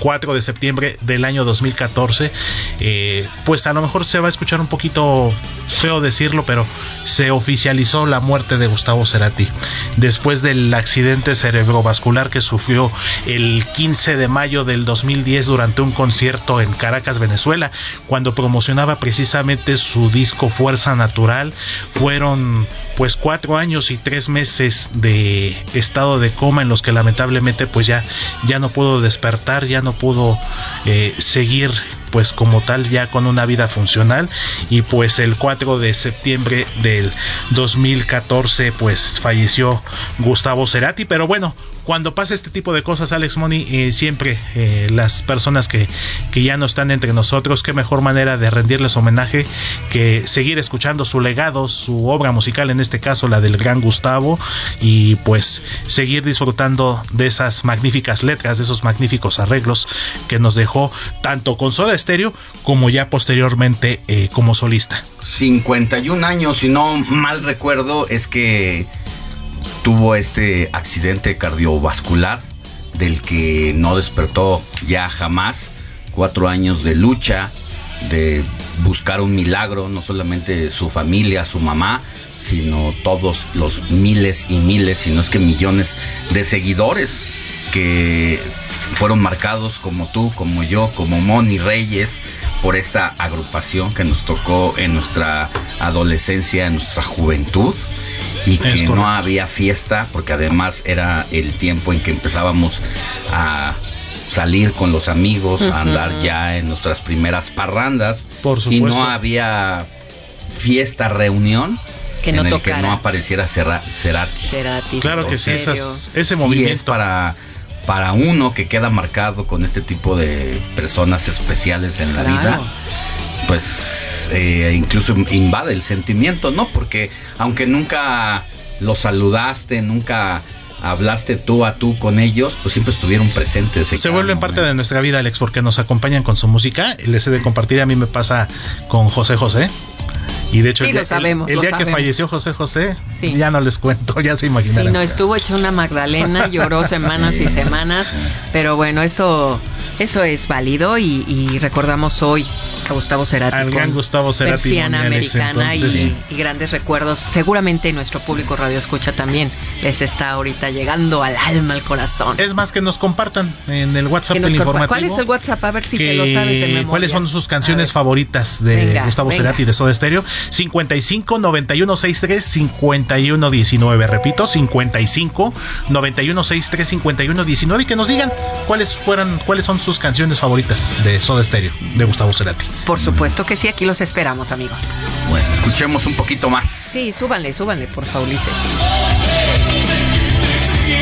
4 de septiembre del año 2014, eh, pues a lo mejor se va a escuchar un poquito feo decirlo, pero se oficializó la muerte de Gustavo Cerati después del accidente cerebrovascular que sufrió el 15 de mayo del 2010 durante un concierto en Caracas, Venezuela, cuando promocionaba precisamente su disco Fuerza Natural. Fueron pues cuatro años y tres meses de estado de coma en los que lamentablemente pues ya ya no pudo despertar, ya no pudo eh, seguir pues como tal ya con una vida funcional. Y pues el 4 de septiembre del 2014 pues falleció Gustavo Cerati. Pero bueno cuando pasa este tipo de cosas Alex Money eh, siempre eh, las personas que, que ya no están entre nosotros qué mejor manera de rendirles homenaje que seguir escuchando su legado su obra musical en este caso la del gran Gustavo y pues seguir disfrutando de esas magníficas letras de esos magníficos arreglos que nos dejó tanto con Soda Stereo como ya posteriormente eh, como solista 51 años, si no mal recuerdo, es que tuvo este accidente cardiovascular del que no despertó ya jamás. Cuatro años de lucha, de buscar un milagro, no solamente su familia, su mamá, sino todos los miles y miles, si no es que millones de seguidores que fueron marcados como tú, como yo, como Moni Reyes, por esta agrupación que nos tocó en nuestra adolescencia, en nuestra juventud, y que no había fiesta, porque además era el tiempo en que empezábamos a salir con los amigos, a andar ya en nuestras primeras parrandas, Por y no había fiesta, reunión, Que en no el que no apareciera Cera- Cerati. Cerati, Claro que sí, esas- ese Sí, movimiento. es para para uno que queda marcado con este tipo de personas especiales en la Claro. vida pues eh, incluso invade el sentimiento no porque aunque nunca los saludaste nunca hablaste tú a tú con ellos pues siempre estuvieron presentes en se vuelven parte de nuestra vida, Alex, porque nos acompañan con su música. Les he de compartir, a mí me pasa con José José. Y de hecho, Sí, el día, lo sabemos, el, el lo día que falleció José José, Sí. ya no les cuento, ya se Sí, imaginarán. no, estuvo hecho una Magdalena, lloró semanas y semanas, pero bueno, eso eso es válido y, y recordamos hoy a Gustavo Cerati. Al gran Gustavo Cerati, Persiana Alex, americana entonces, y, sí. y grandes recuerdos. Seguramente nuestro público Radio Escucha también les está ahorita llegando al alma, al corazón. Es más que nos compartan en el WhatsApp del informativo. ¿Cuál es el WhatsApp? A ver si te lo sabes de memoria. ¿Cuáles son sus canciones favoritas de Venga, Gustavo venga. Cerati de Soda Stereo? 55 91 63 51 19. Repito, 55 91 63 51 19 y que nos digan cuáles fueran cuáles son sus canciones favoritas de Soda Stereo de Gustavo Cerati. Por supuesto que sí, aquí los esperamos, amigos. bueno escuchemos un poquito más Sí, súbanle, súbanle, por favor, Ulises.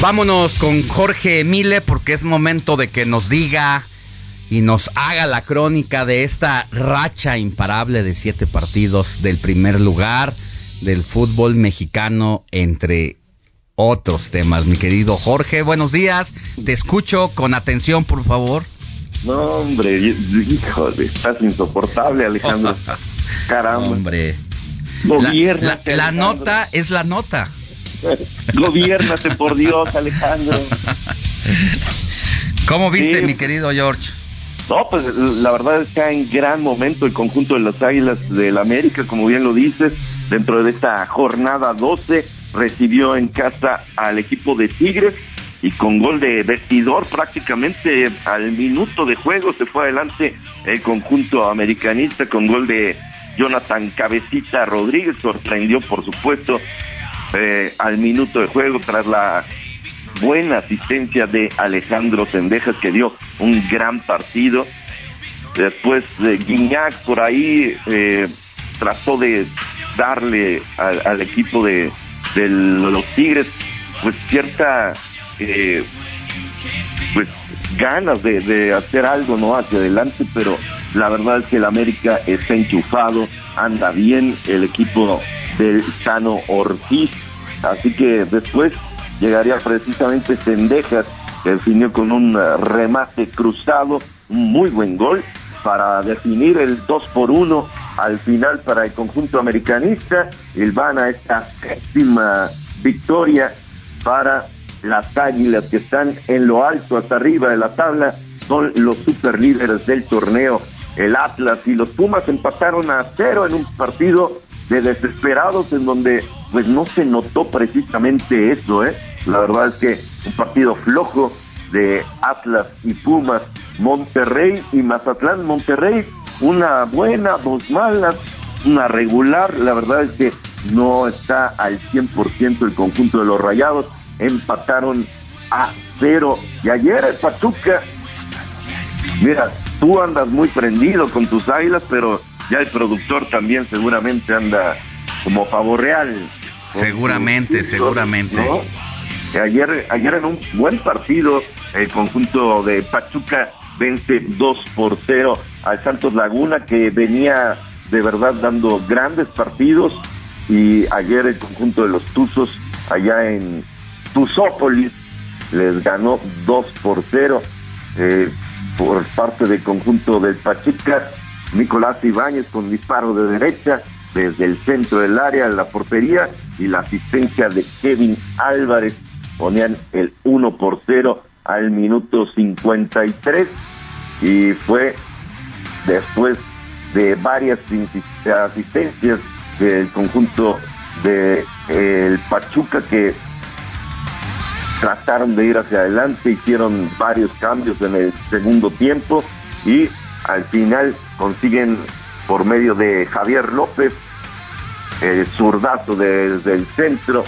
Vámonos con Jorge Emile porque es momento de que nos diga y nos haga la crónica de esta racha imparable de siete partidos del primer lugar del fútbol mexicano entre otros temas, mi querido Jorge. Buenos días, te escucho con atención, por favor. No, hombre, híjole, estás insoportable, Alejandro. Caramba. Hombre. La, nota es la nota. Gobiernate, por Dios, Alejandro. ¿Cómo viste, Sí. mi querido George? No, pues la verdad está en gran momento el conjunto de las Águilas del América, como bien lo dices, dentro de esta jornada 12 recibió en casa al equipo de Tigres y con gol de vestidor prácticamente al minuto de juego se fue adelante el conjunto americanista con gol de Jonathan Cabecita Rodríguez, sorprendió por supuesto eh, al minuto de juego tras la buena asistencia de Alejandro Sendejas que dio un gran partido. Después de Guiñac por ahí eh, trató de darle al, al equipo de, de los Tigres pues cierta eh, pues ganas de, hacer algo no hacia adelante pero la verdad es que el América está enchufado anda bien el equipo del Sano Ortiz. Así que después llegaría precisamente Sendejas que definió con un remate cruzado un muy buen gol para definir el 2 por 1 al final para el conjunto americanista. Y van a esta séptima victoria para las águilas que están en lo alto hasta arriba de la tabla son los superlíderes del torneo. El Atlas y los Pumas empataron a cero en un partido de desesperados en donde pues no se notó precisamente eso eh la verdad es que un partido flojo de Atlas y Pumas Monterrey y Mazatlán. Monterrey una buena dos malas una regular. La verdad es que no está al 100% el conjunto de los Rayados empataron a cero y ayer el Pachuca Mira, tú andas muy prendido con tus águilas, pero ya el productor también seguramente anda como pavo real. Seguramente, seguramente. Ayer, ayer en un buen partido, el conjunto de Pachuca vence 2 por 0 al Santos Laguna, que venía de verdad dando grandes partidos. Y ayer el conjunto de los Tuzos, allá en Tuzópolis, les ganó 2 por 0 eh, por parte del conjunto del Pachuca. Nicolás Ibáñez con disparo de derecha desde el centro del área, la portería y la asistencia de Kevin Álvarez ponían el 1 por 0 al minuto 53 y fue después de varias asistencias del conjunto de el Pachuca que trataron de ir hacia adelante, hicieron varios cambios en el segundo tiempo y al final consiguen por medio de Javier López el zurdazo desde el centro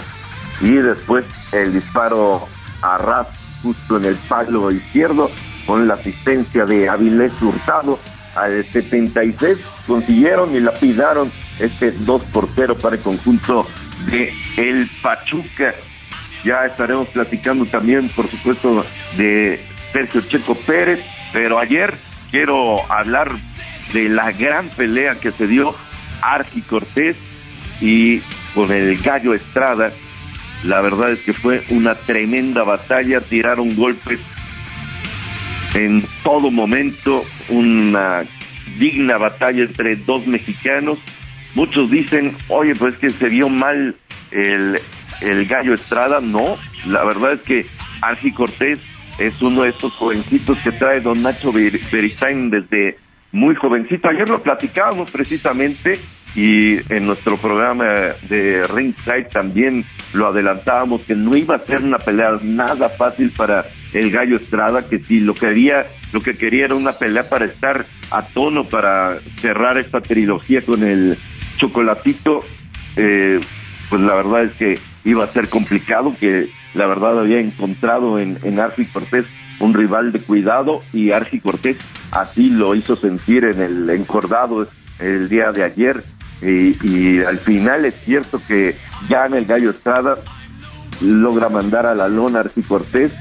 y después el disparo a ras justo en el palo izquierdo con la asistencia de Avilés Hurtado al 76 consiguieron y lapidaron este 2 por 0 para el conjunto de el Pachuca ya estaremos platicando también, por supuesto, de Sergio Checo Pérez, pero ayer quiero hablar de la gran pelea que se dio Argi Cortés y con el Gallo Estrada. La verdad es que fue una tremenda batalla, tiraron golpes en todo momento, una digna batalla entre dos mexicanos. Muchos dicen, oye, pues que se vio mal el, el Gallo Estrada. No, la verdad es que Argi Cortés es uno de estos jovencitos que trae don Nacho Ber- Beristain desde muy jovencito. Ayer lo platicábamos precisamente y en nuestro programa de Ringside también lo adelantábamos que no iba a ser una pelea nada fácil para el Gallo Estrada, que si lo quería, lo que quería era una pelea para estar a tono para cerrar esta trilogía con el chocolatito, eh, pues la verdad es que iba a ser complicado, que la verdad había encontrado en, en Argi Cortés un rival de cuidado y Argi Cortés así lo hizo sentir en el encordado el día de ayer. Y, al final es cierto que gana el Gallo Estrada, logra mandar a la lona Argi Cortés,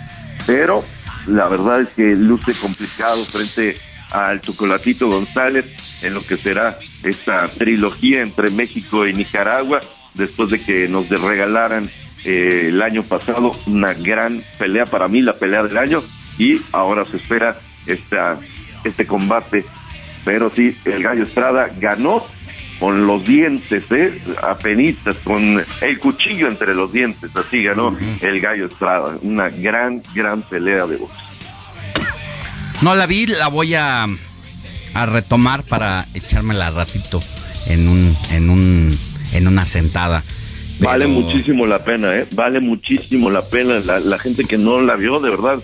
pero la verdad es que luce complicado frente al Chocolatito González en lo que será esta trilogía entre México y Nicaragua, después de que nos regalaran eh, el año pasado, una gran pelea para mí, la pelea del año, y ahora se espera esta, este combate. Pero sí, el Gallo Estrada ganó con los dientes, ¿eh? apenitas, con el cuchillo entre los dientes, así ganó el Gallo Estrada. Una gran, gran pelea de box. No la vi, la voy a, a retomar para echármela ratito en un, en un, en una sentada. Vale muchísimo la pena, ¿eh? Vale muchísimo la pena. La, la gente que no la vio, de verdad,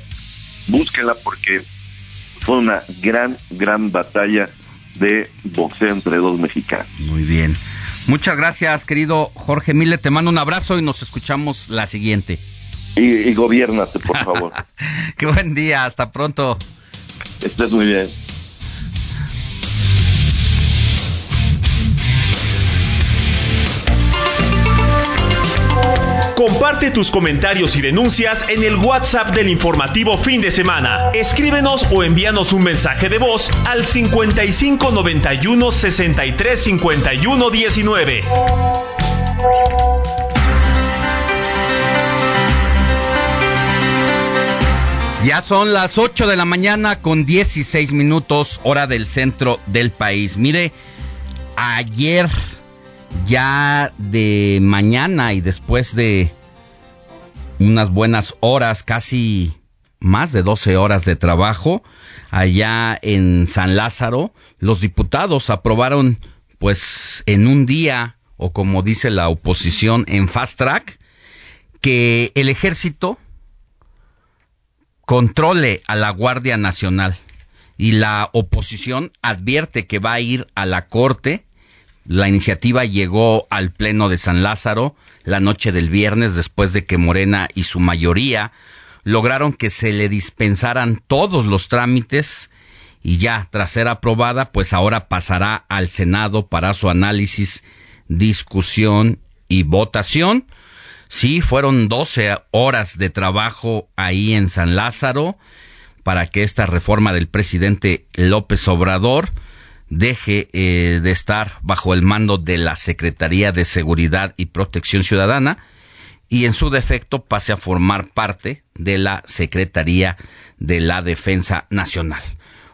búsquenla porque fue una gran, gran batalla de boxeo entre dos mexicanos. Muy bien. Muchas gracias, querido Jorge Mille. Te mando un abrazo y nos escuchamos la siguiente. Y, y gobiernate, por favor. Qué buen día. Hasta pronto. Estés muy bien. Comparte tus comentarios y denuncias en el WhatsApp del informativo fin de semana. Escríbenos o envíanos un mensaje de voz al 55 91 63 51 19. Ya son las 8 de la mañana con 16 minutos hora del centro del país. Mire, ayer ya de mañana y después de unas buenas horas, casi más de 12 horas de trabajo, allá en San Lázaro, los diputados aprobaron pues en un día, o como dice la oposición, en fast track, que el ejército controle a la Guardia Nacional y la oposición advierte que va a ir a la Corte. La iniciativa llegó al Pleno de San Lázaro la noche del viernes después de que Morena y su mayoría lograron que se le dispensaran todos los trámites y ya tras ser aprobada pues ahora pasará al Senado para su análisis, discusión y votación. Sí, fueron 12 horas de trabajo ahí en San Lázaro para que esta reforma del presidente López Obrador deje eh, de estar bajo el mando de la Secretaría de Seguridad y Protección Ciudadana y en su defecto pase a formar parte de la Secretaría de la Defensa Nacional.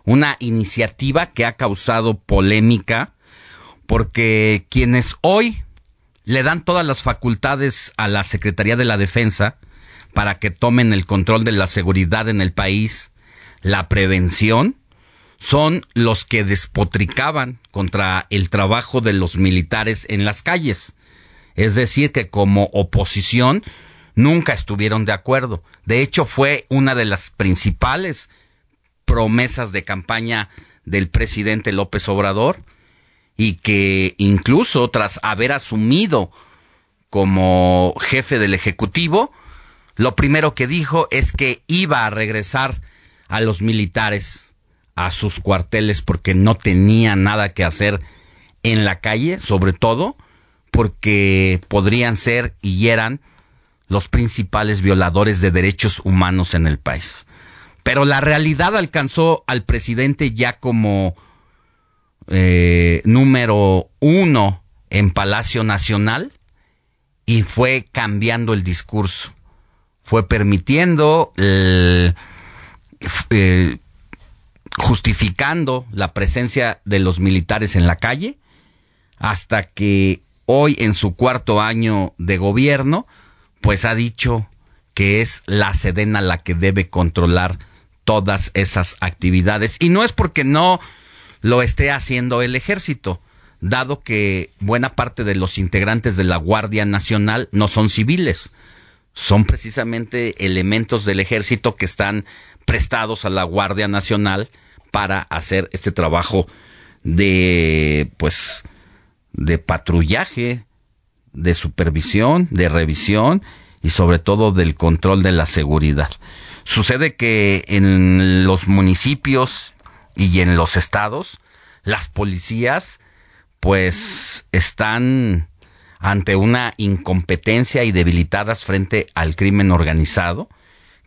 Una iniciativa que ha causado polémica porque quienes hoy le dan todas las facultades a la Secretaría de la Defensa para que tomen el control de la seguridad en el país, la prevención, son los que despotricaban contra el trabajo de los militares en las calles. Es decir, que como oposición nunca estuvieron de acuerdo. De hecho, fue una de las principales promesas de campaña del presidente López Obrador y que incluso tras haber asumido como jefe del Ejecutivo, lo primero que dijo es que iba a regresar a los militares a sus cuarteles porque no tenía nada que hacer en la calle, sobre todo porque podrían ser y eran los principales violadores de derechos humanos en el país. Pero la realidad alcanzó al presidente ya como eh, número uno en Palacio Nacional y fue cambiando el discurso, fue permitiendo, eh, eh, justificando la presencia de los militares en la calle, hasta que hoy en su cuarto año de gobierno, pues ha dicho que es la Sedena la que debe controlar todas esas actividades. Y no es porque no lo esté haciendo el ejército, dado que buena parte de los integrantes de la Guardia Nacional no son civiles, son precisamente elementos del ejército que están prestados a la Guardia Nacional para hacer este trabajo de pues de patrullaje, de supervisión, de revisión y sobre todo del control de la seguridad. Sucede que en los municipios y en los estados, las policías pues están ante una incompetencia y debilitadas frente al crimen organizado,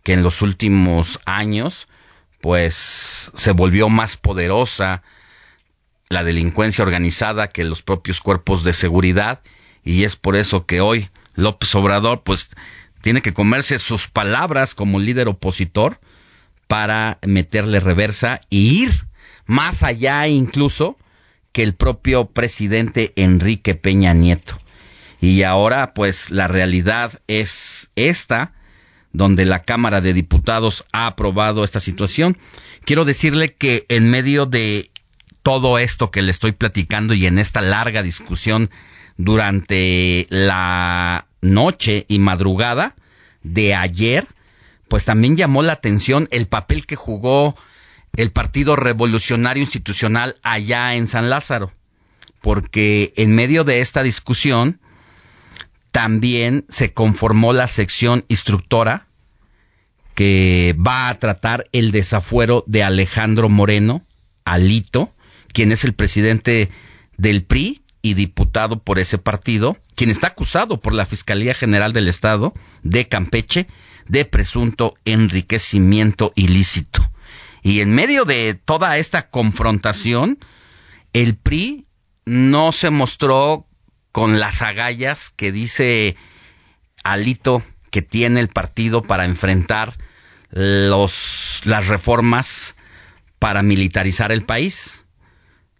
que en los últimos años pues se volvió más poderosa la delincuencia organizada que los propios cuerpos de seguridad y es por eso que hoy López Obrador, pues tiene que comerse sus palabras como líder opositor para meterle reversa e ir más allá incluso que el propio presidente Enrique Peña Nieto. Y ahora pues la realidad es esta, donde la Cámara de Diputados ha aprobado esta situación. Quiero decirle que en medio de todo esto que le estoy platicando y en esta larga discusión durante la noche y madrugada de ayer, pues también llamó la atención el papel que jugó el Partido Revolucionario Institucional allá en San Lázaro, porque en medio de esta discusión también se conformó la sección instructora que va a tratar el desafuero de Alejandro Moreno, Alito, quien es el presidente del PRI y diputado por ese partido, quien está acusado por la Fiscalía General del Estado de Campeche de presunto enriquecimiento ilícito. Y en medio de toda esta confrontación, el PRI no se mostró con las agallas que dice Alito que tiene el partido para enfrentar las reformas para militarizar el país.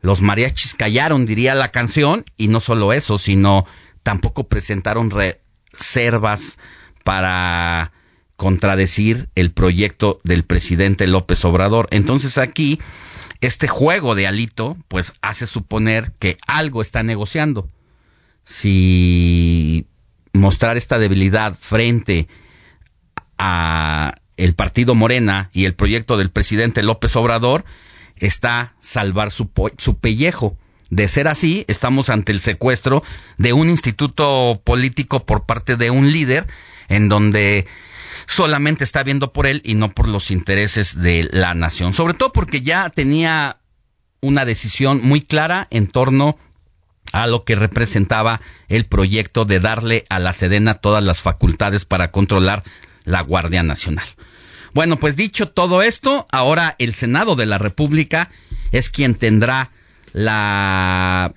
Los mariachis callaron, diría la canción, y no solo eso, sino tampoco presentaron reservas para contradecir el proyecto del presidente López Obrador. Entonces aquí, este juego de Alito, pues hace suponer que algo está negociando. Si mostrar esta debilidad frente a el partido Morena y el proyecto del presidente López Obrador, está salvar su, su pellejo. De ser así, estamos ante el secuestro de un instituto político por parte de un líder en donde solamente está viendo por él y no por los intereses de la nación. Sobre todo porque ya tenía una decisión muy clara en torno a lo que representaba el proyecto de darle a la Sedena todas las facultades para controlar la Guardia Nacional. Bueno, pues dicho todo esto, ahora el Senado de la República es quien tendrá la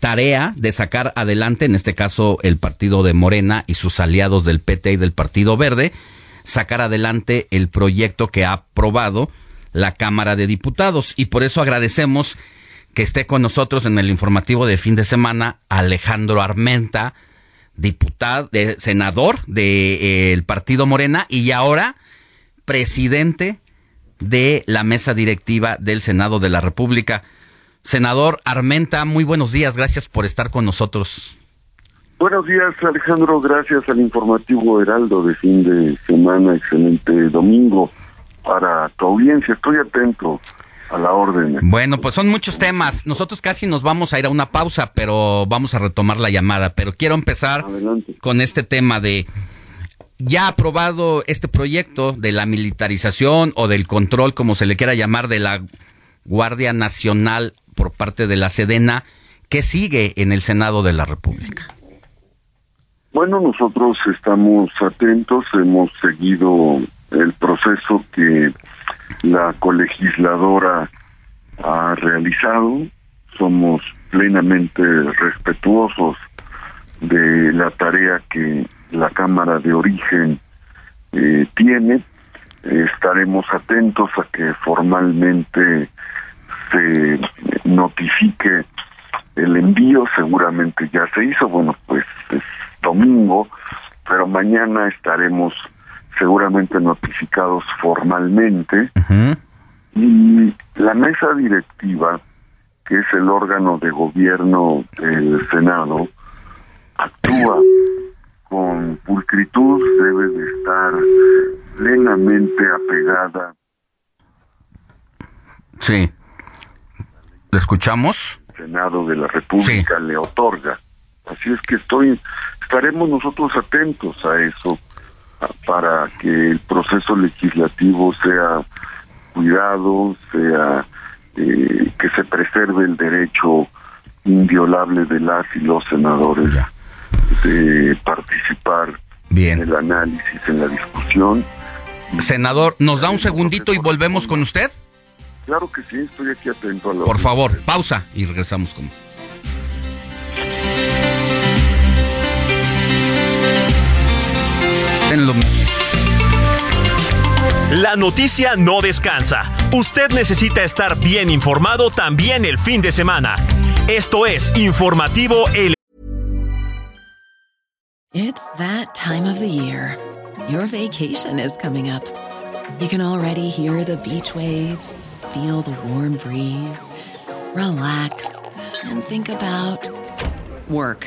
tarea de sacar adelante, en este caso el partido de Morena y sus aliados del PT y del Partido Verde, sacar adelante el proyecto que ha aprobado la Cámara de Diputados. Y por eso agradecemos que esté con nosotros en el informativo de fin de semana Alejandro Armenta, diputado, de, senador del de, Partido Morena y ahora presidente de la mesa directiva del Senado de la República. Senador Armenta, muy buenos días, gracias por estar con nosotros. Buenos días, Alejandro, gracias al informativo Heraldo de fin de semana, excelente domingo para tu audiencia, estoy atento a la orden. Bueno, pues son muchos temas, nosotros casi nos vamos a ir a una pausa, pero vamos a retomar la llamada, pero quiero empezar Adelante. con este tema de ya aprobado este proyecto de la militarización o del control, como se le quiera llamar, de la Guardia Nacional por parte de la Sedena, ¿qué sigue en el Senado de la República? Bueno, nosotros estamos atentos, hemos seguido el proceso que la colegisladora ha realizado, somos plenamente respetuosos de la tarea que la Cámara de Origen eh, tiene. Estaremos atentos a que formalmente se notifique el envío, seguramente ya se hizo, bueno, pues es domingo, pero mañana estaremos seguramente notificados formalmente Uh -huh. y la mesa directiva, que es el órgano de gobierno del Senado, actúa con pulcritud, debe de estar plenamente apegada. Sí. ¿Lo escuchamos? El Senado de la República sí. le otorga. Así es que estoy, estaremos nosotros atentos a eso para que el proceso legislativo sea cuidado, sea eh, que se preserve el derecho inviolable de las y los senadores de participar Bien. en el análisis, en la discusión. Senador, ¿nos da un segundito y volvemos con usted? Claro que sí, estoy aquí atento a la Por favor, pausa y regresamos con. la noticia no descansa. Usted necesita estar bien informado también el fin de semana. Esto es Informativo L. It's that time of the year. Your vacation is coming up. You can already hear the beach waves, feel the warm breeze, relax and think about work.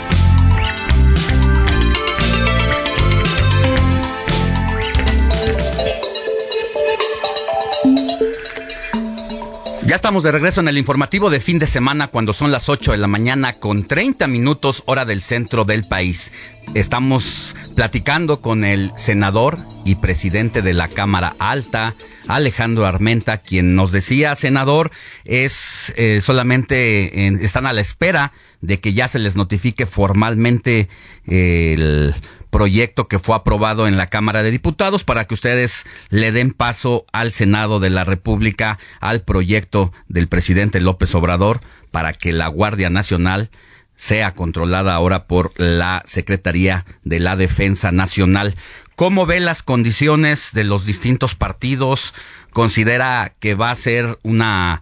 Ya estamos de regreso en el informativo de fin de semana cuando son las 8 de la mañana con 30 minutos hora del centro del país. Estamos platicando con el senador y presidente de la Cámara Alta, Alejandro Armenta, quien nos decía, senador, es eh, solamente en- están a la espera de que ya se les notifique formalmente eh, el proyecto que fue aprobado en la Cámara de Diputados para que ustedes le den paso al Senado de la República al proyecto del presidente López Obrador para que la Guardia Nacional sea controlada ahora por la Secretaría de la Defensa Nacional. ¿Cómo ve las condiciones de los distintos partidos? ¿Considera que va a ser una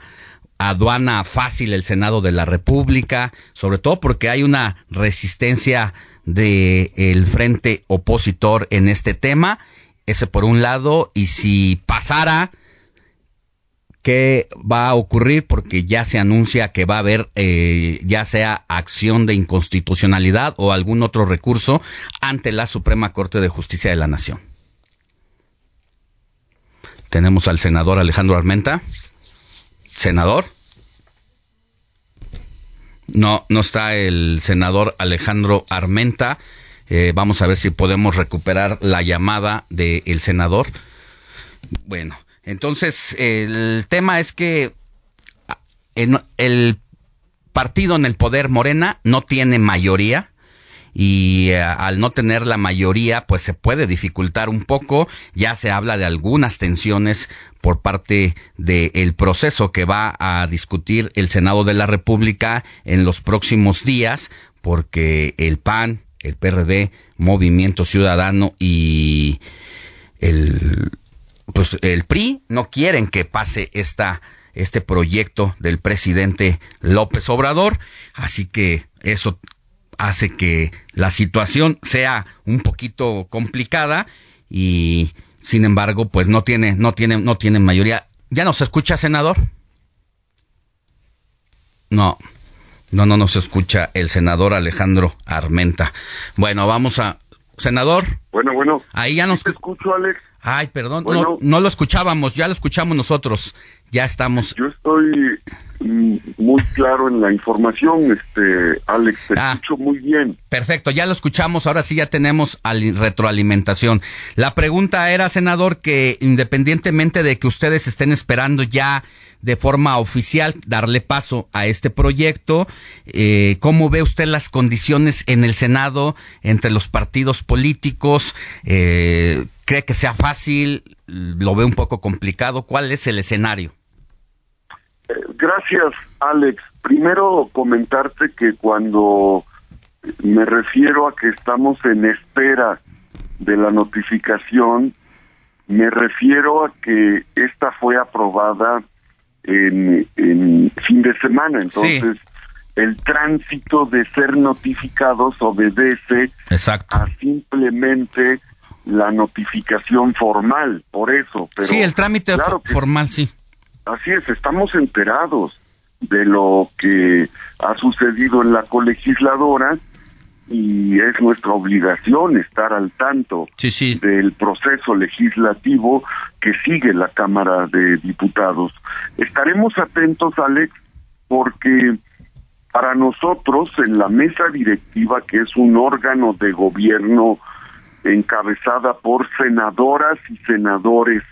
aduana fácil el Senado de la República? Sobre todo porque hay una resistencia del el frente opositor en este tema. Ese por un lado. Y si pasara, ¿Qué va a ocurrir? Porque ya se anuncia que va a haber eh, ya sea acción de inconstitucionalidad o algún otro recurso ante la Suprema Corte de Justicia de la Nación. Tenemos al senador Alejandro Armenta. Senador. No, no está el senador Alejandro Armenta. Eh, vamos a ver si podemos recuperar la llamada del senador. Bueno, entonces el tema es que en el partido en el poder Morena no tiene mayoría y eh, al no tener la mayoría pues se puede dificultar un poco. Ya se habla de algunas tensiones por parte del proceso que va a discutir el Senado de la República en los próximos días porque el PAN el PRD Movimiento Ciudadano y el pues el PRI no quieren que pase esta este proyecto del presidente López Obrador, así que eso hace que la situación sea un poquito complicada y sin embargo, pues no tiene no tiene no tiene mayoría. ¿Ya nos escucha, senador? No. No, no nos escucha el senador Alejandro Armenta. Bueno, vamos a senador. Bueno, bueno. Ahí ya nos te escucho, Alex. Ay, perdón, Bueno. no, no lo escuchábamos, ya lo escuchamos nosotros. Ya estamos. Yo estoy mm, muy claro en la información, este, Alex, te Ah. escucho muy bien. Perfecto, ya lo escuchamos, ahora sí ya tenemos al- retroalimentación. La pregunta era, senador, que independientemente de que ustedes estén esperando ya de forma oficial darle paso a este proyecto, eh, ¿cómo ve usted las condiciones en el Senado entre los partidos políticos? Eh, ¿Cree que sea fácil? ¿Lo ve un poco complicado? ¿Cuál es el escenario? Eh, Gracias, Alex. Primero comentarte que cuando me refiero a que estamos en espera de la notificación, me refiero a que esta fue aprobada en, en fin de semana, entonces el tránsito de ser notificados obedece a simplemente la notificación formal, por eso. Pero sí, el trámite claro que- formal, sí. Así es, estamos enterados de lo que ha sucedido en la colegisladora y es nuestra obligación estar al tanto del proceso legislativo que sigue la Cámara de Diputados. Estaremos atentos, Alex, porque para nosotros en la mesa directiva, que es un órgano de gobierno encabezada por senadoras y senadores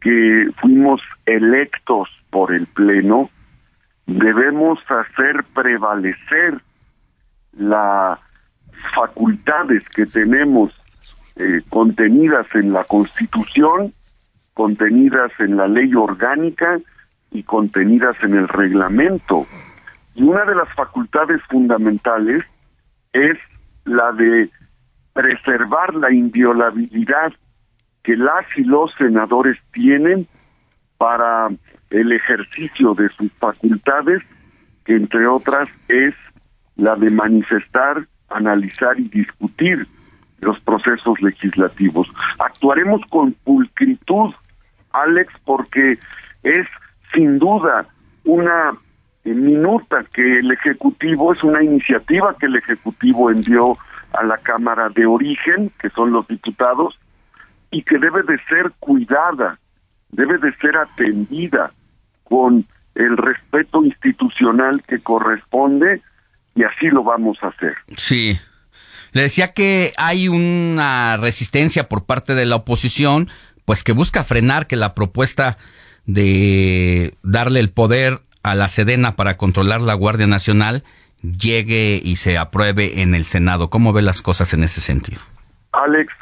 que fuimos electos por el Pleno, debemos hacer prevalecer las facultades que tenemos eh, contenidas en la Constitución, contenidas en la ley orgánica y contenidas en el reglamento. Y una de las facultades fundamentales es la de preservar la inviolabilidad que las y los senadores tienen para el ejercicio de sus facultades, que entre otras es la de manifestar, analizar y discutir los procesos legislativos. Actuaremos con pulcritud, Alex, porque es sin duda una minuta que el Ejecutivo, es una iniciativa que el Ejecutivo envió a la Cámara de Origen, que son los diputados, y que debe de ser cuidada, debe de ser atendida con el respeto institucional que corresponde y así lo vamos a hacer. Sí. Le decía que hay una resistencia por parte de la oposición, pues que busca frenar que la propuesta de darle el poder a la Sedena para controlar la Guardia Nacional llegue y se apruebe en el Senado. ¿Cómo ve las cosas en ese sentido? Alex,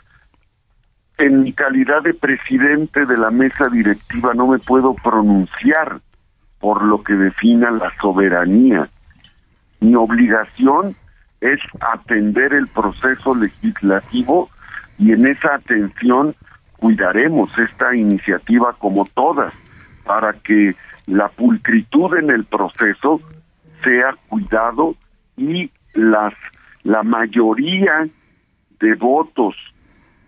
en mi calidad de presidente de la mesa directiva no me puedo pronunciar por lo que defina la soberanía. Mi obligación es atender el proceso legislativo y en esa atención cuidaremos esta iniciativa como todas para que la pulcritud en el proceso sea cuidado y las la mayoría de votos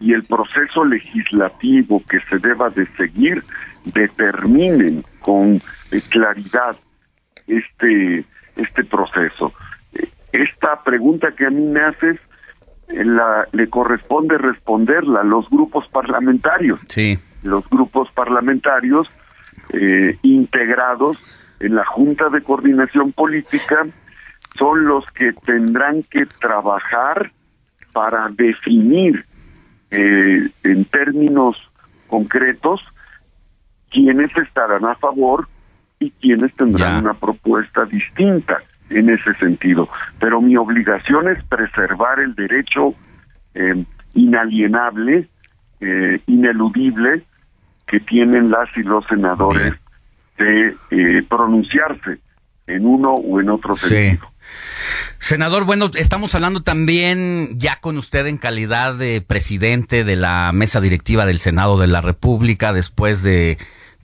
y el proceso legislativo que se deba de seguir determinen con eh, claridad este este proceso. Esta pregunta que a mí me haces eh, la, le corresponde responderla a los grupos parlamentarios. Sí. Los grupos parlamentarios eh, integrados en la Junta de Coordinación Política son los que tendrán que trabajar para definir eh, en términos concretos quiénes estarán a favor y quiénes tendrán una propuesta distinta en ese sentido. Pero mi obligación es preservar el derecho eh, inalienable, eh, ineludible que tienen las y los senadores de eh, pronunciarse en uno o en otro sentido. Senador, bueno, estamos hablando también ya con usted en calidad de presidente de la mesa directiva del Senado de la República después de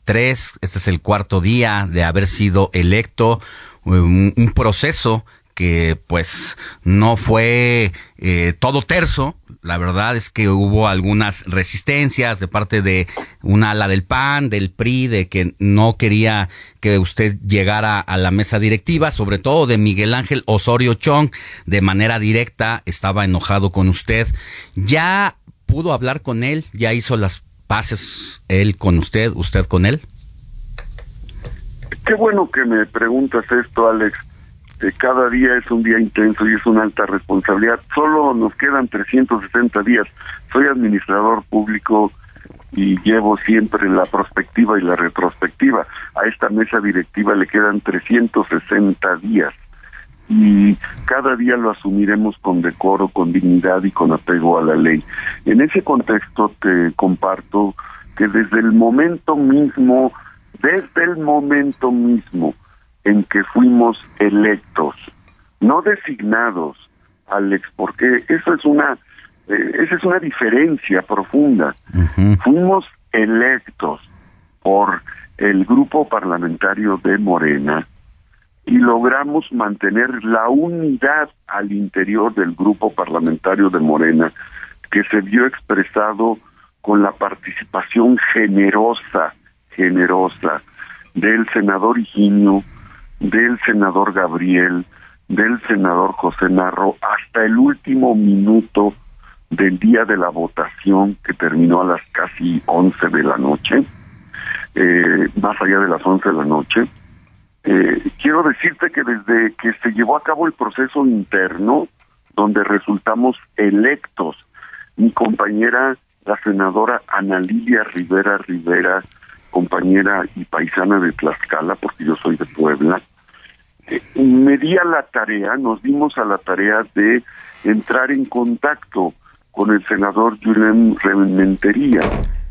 tres, este es el cuarto día de haber sido electo, un, un proceso que pues no fue eh, todo terzo. La verdad es que hubo algunas resistencias de parte de una ala del PAN, del PRI, de que no quería que usted llegara a la mesa directiva, sobre todo de Miguel Ángel Osorio Chong, de manera directa, estaba enojado con usted. ¿Ya pudo hablar con él? ¿Ya hizo las paces él con usted, usted con él? Qué bueno que me preguntas esto, Alex cada día es un día intenso y es una alta responsabilidad. Solo nos quedan 360 días. Soy administrador público y llevo siempre la prospectiva y la retrospectiva. A esta mesa directiva le quedan 360 días y cada día lo asumiremos con decoro, con dignidad y con apego a la ley. En ese contexto te comparto que desde el momento mismo, desde el momento mismo en que fuimos electos, no designados, Alex, porque eso es una eh, esa es una diferencia profunda. Fuimos electos por el grupo parlamentario de Morena y logramos mantener la unidad al interior del grupo parlamentario de Morena que se vio expresado con la participación generosa, generosa del senador Higinio, del senador Gabriel, del senador José Narro hasta el último minuto del día de la votación que terminó a las casi 11 de la noche, eh, más allá de las 11 de la noche. Eh, quiero decirte que desde que se llevó a cabo el proceso interno, donde resultamos electos, mi compañera, la senadora Ana Lilia Rivera Rivera, compañera y paisana de Tlaxcala, porque yo soy de Puebla, eh, me di a la tarea, nos dimos a la tarea de entrar en contacto con el senador Julián Rementería,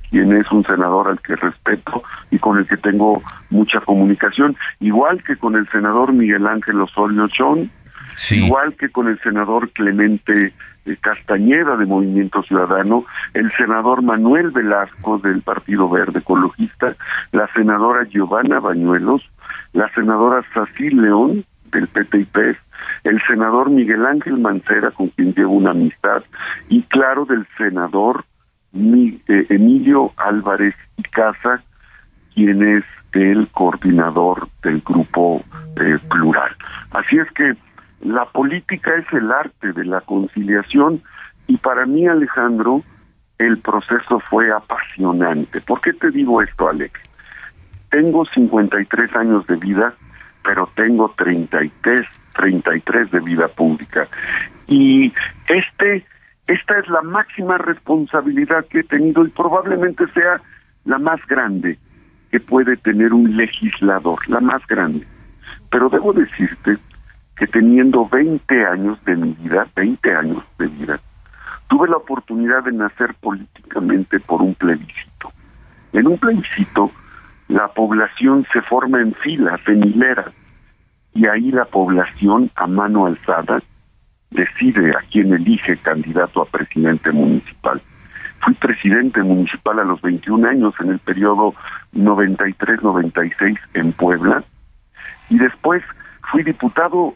quien es un senador al que respeto y con el que tengo mucha comunicación, igual que con el senador Miguel Ángel Osorio Chón, igual que con el senador Clemente Castañeda de Movimiento Ciudadano, el senador Manuel Velasco del Partido Verde Ecologista, la senadora Giovanna Bañuelos, la senadora Sací León del PTIP, el senador Miguel Ángel Mancera, con quien llevo una amistad, y claro, del senador eh, Emilio Álvarez y Casa, quien es el coordinador del grupo eh, plural. Así es que la política es el arte de la conciliación y para mí, Alejandro, el proceso fue apasionante. ¿Por qué te digo esto, Alex? Tengo 53 años de vida, pero tengo 33, 33 de vida pública. Y este, esta es la máxima responsabilidad que he tenido y probablemente sea la más grande que puede tener un legislador, la más grande. Pero debo decirte que teniendo 20 años de mi vida, 20 años de vida, tuve la oportunidad de nacer políticamente por un plebiscito. En un plebiscito, la población se forma en filas, en hileras, y ahí la población a mano alzada decide a quién elige candidato a presidente municipal. Fui presidente municipal a los 21 años en el periodo 93-96 en Puebla y después fui diputado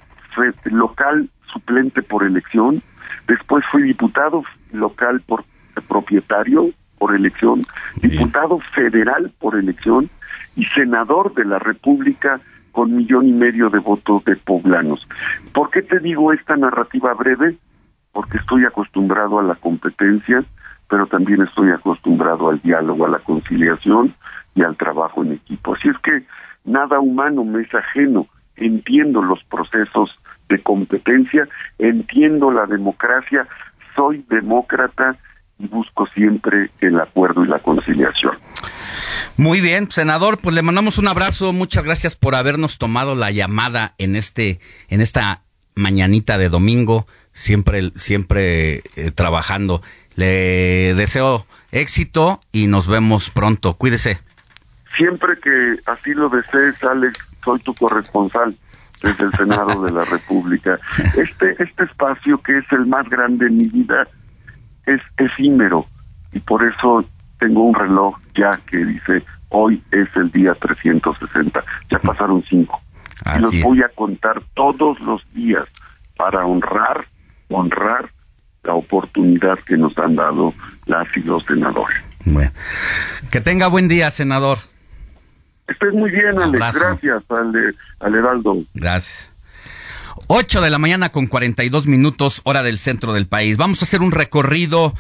local suplente por elección, después fui diputado local por propietario por elección, diputado federal por elección y senador de la República con millón y medio de votos de poblanos. ¿Por qué te digo esta narrativa breve? Porque estoy acostumbrado a la competencia, pero también estoy acostumbrado al diálogo, a la conciliación y al trabajo en equipo. Así es que nada humano me es ajeno. Entiendo los procesos de competencia, entiendo la democracia, soy demócrata y busco siempre el acuerdo y la conciliación. Muy bien, senador, pues le mandamos un abrazo. Muchas gracias por habernos tomado la llamada en este, en esta mañanita de domingo, siempre, siempre eh, trabajando. Le deseo éxito y nos vemos pronto. Cuídese. Siempre que así lo desees, Alex, soy tu corresponsal desde el Senado de la República. Este, este espacio que es el más grande en mi vida es efímero y por eso tengo un reloj ya que dice hoy es el día 360. Ya pasaron cinco. y los es. voy a contar todos los días para honrar, honrar la oportunidad que nos han dado las y los senadores. Bueno. Que tenga buen día, senador. Estés muy bien, Alex. Gracias al, al Heraldo. Gracias. 8 de la mañana con 42 minutos, hora del centro del país. Vamos a hacer un recorrido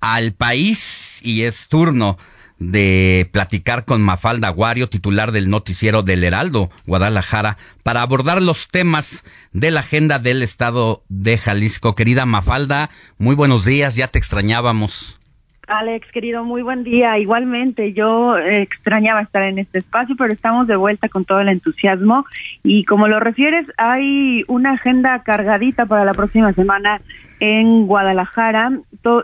al país y es turno de platicar con Mafalda Aguario, titular del noticiero del Heraldo, Guadalajara, para abordar los temas de la agenda del estado de Jalisco. Querida Mafalda, muy buenos días, ya te extrañábamos. Alex, querido, muy buen día. Igualmente, yo eh, extrañaba estar en este espacio, pero estamos de vuelta con todo el entusiasmo. Y como lo refieres, hay una agenda cargadita para la próxima semana en Guadalajara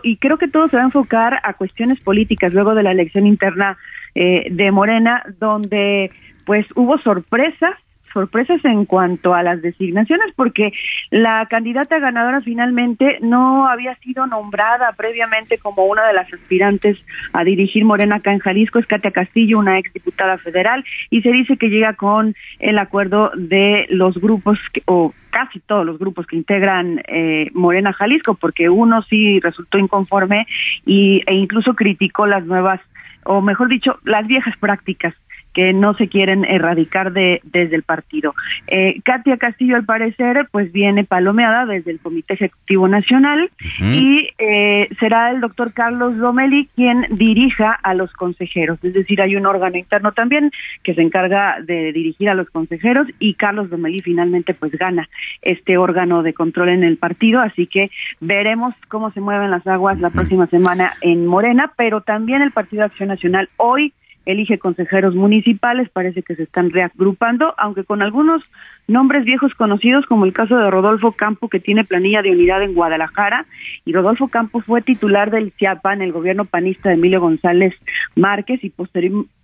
y creo que todo se va a enfocar a cuestiones políticas luego de la elección interna eh, de Morena, donde pues hubo sorpresas sorpresas en cuanto a las designaciones porque la candidata ganadora finalmente no había sido nombrada previamente como una de las aspirantes a dirigir Morena acá en Jalisco, es Katia Castillo, una exdiputada federal, y se dice que llega con el acuerdo de los grupos, que- o casi todos los grupos que integran eh, Morena Jalisco, porque uno sí resultó inconforme y, e incluso criticó las nuevas, o mejor dicho, las viejas prácticas que no se quieren erradicar de, desde el partido. Eh, Katia Castillo, al parecer, pues viene palomeada desde el Comité Ejecutivo Nacional y eh, será el doctor Carlos Domeli quien dirija a los consejeros. Es decir, hay un órgano interno también que se encarga de dirigir a los consejeros y Carlos Domeli finalmente pues gana este órgano de control en el partido. Así que veremos cómo se mueven las aguas la próxima semana en Morena, pero también el Partido Acción Nacional hoy elige consejeros municipales, parece que se están reagrupando, aunque con algunos nombres viejos conocidos, como el caso de Rodolfo Campo, que tiene planilla de unidad en Guadalajara, y Rodolfo Campo fue titular del CIAPA en el gobierno panista de Emilio González Márquez y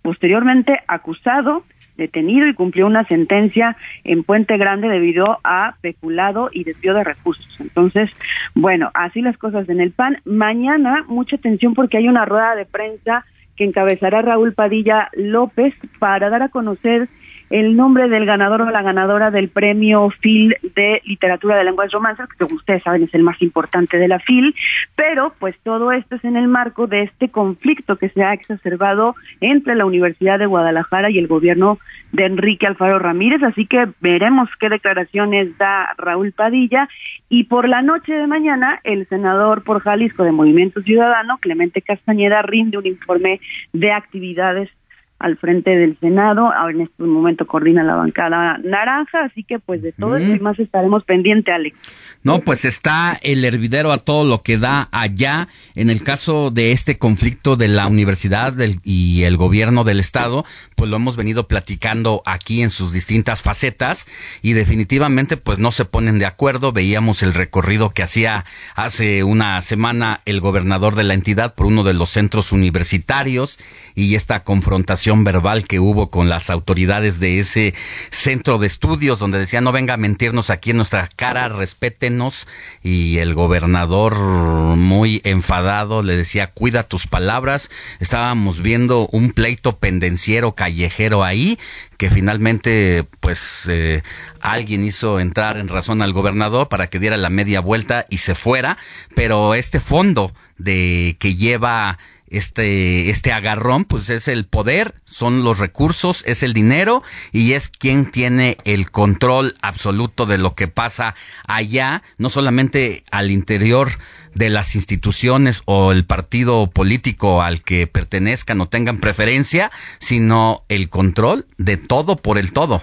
posteriormente acusado detenido y cumplió una sentencia en Puente Grande debido a peculado y desvío de recursos. Entonces, bueno, así las cosas en el PAN. Mañana mucha atención porque hay una rueda de prensa que encabezará Raúl Padilla López para dar a conocer el nombre del ganador o la ganadora del premio FIL de literatura de lenguas romances, que como ustedes saben es el más importante de la FIL, pero pues todo esto es en el marco de este conflicto que se ha exacerbado entre la Universidad de Guadalajara y el gobierno de Enrique Alfaro Ramírez, así que veremos qué declaraciones da Raúl Padilla. Y por la noche de mañana el senador por Jalisco de Movimiento Ciudadano, Clemente Castañeda, rinde un informe de actividades al frente del Senado, ahora en este momento coordina la bancada naranja, así que pues de todo eso y más estaremos pendiente, Alex. No, pues está el hervidero a todo lo que da allá. En el caso de este conflicto de la universidad y el gobierno del estado, pues lo hemos venido platicando aquí en sus distintas facetas y definitivamente pues no se ponen de acuerdo. Veíamos el recorrido que hacía hace una semana el gobernador de la entidad por uno de los centros universitarios y esta confrontación verbal que hubo con las autoridades de ese centro de estudios donde decía no venga a mentirnos aquí en nuestra cara, respétenos y el gobernador muy enfadado le decía cuida tus palabras. Estábamos viendo un pleito pendenciero callejero ahí que finalmente pues eh, alguien hizo entrar en razón al gobernador para que diera la media vuelta y se fuera, pero este fondo de que lleva este, este agarrón, pues es el poder, son los recursos, es el dinero y es quien tiene el control absoluto de lo que pasa allá, no solamente al interior de las instituciones o el partido político al que pertenezcan o tengan preferencia, sino el control de todo por el todo.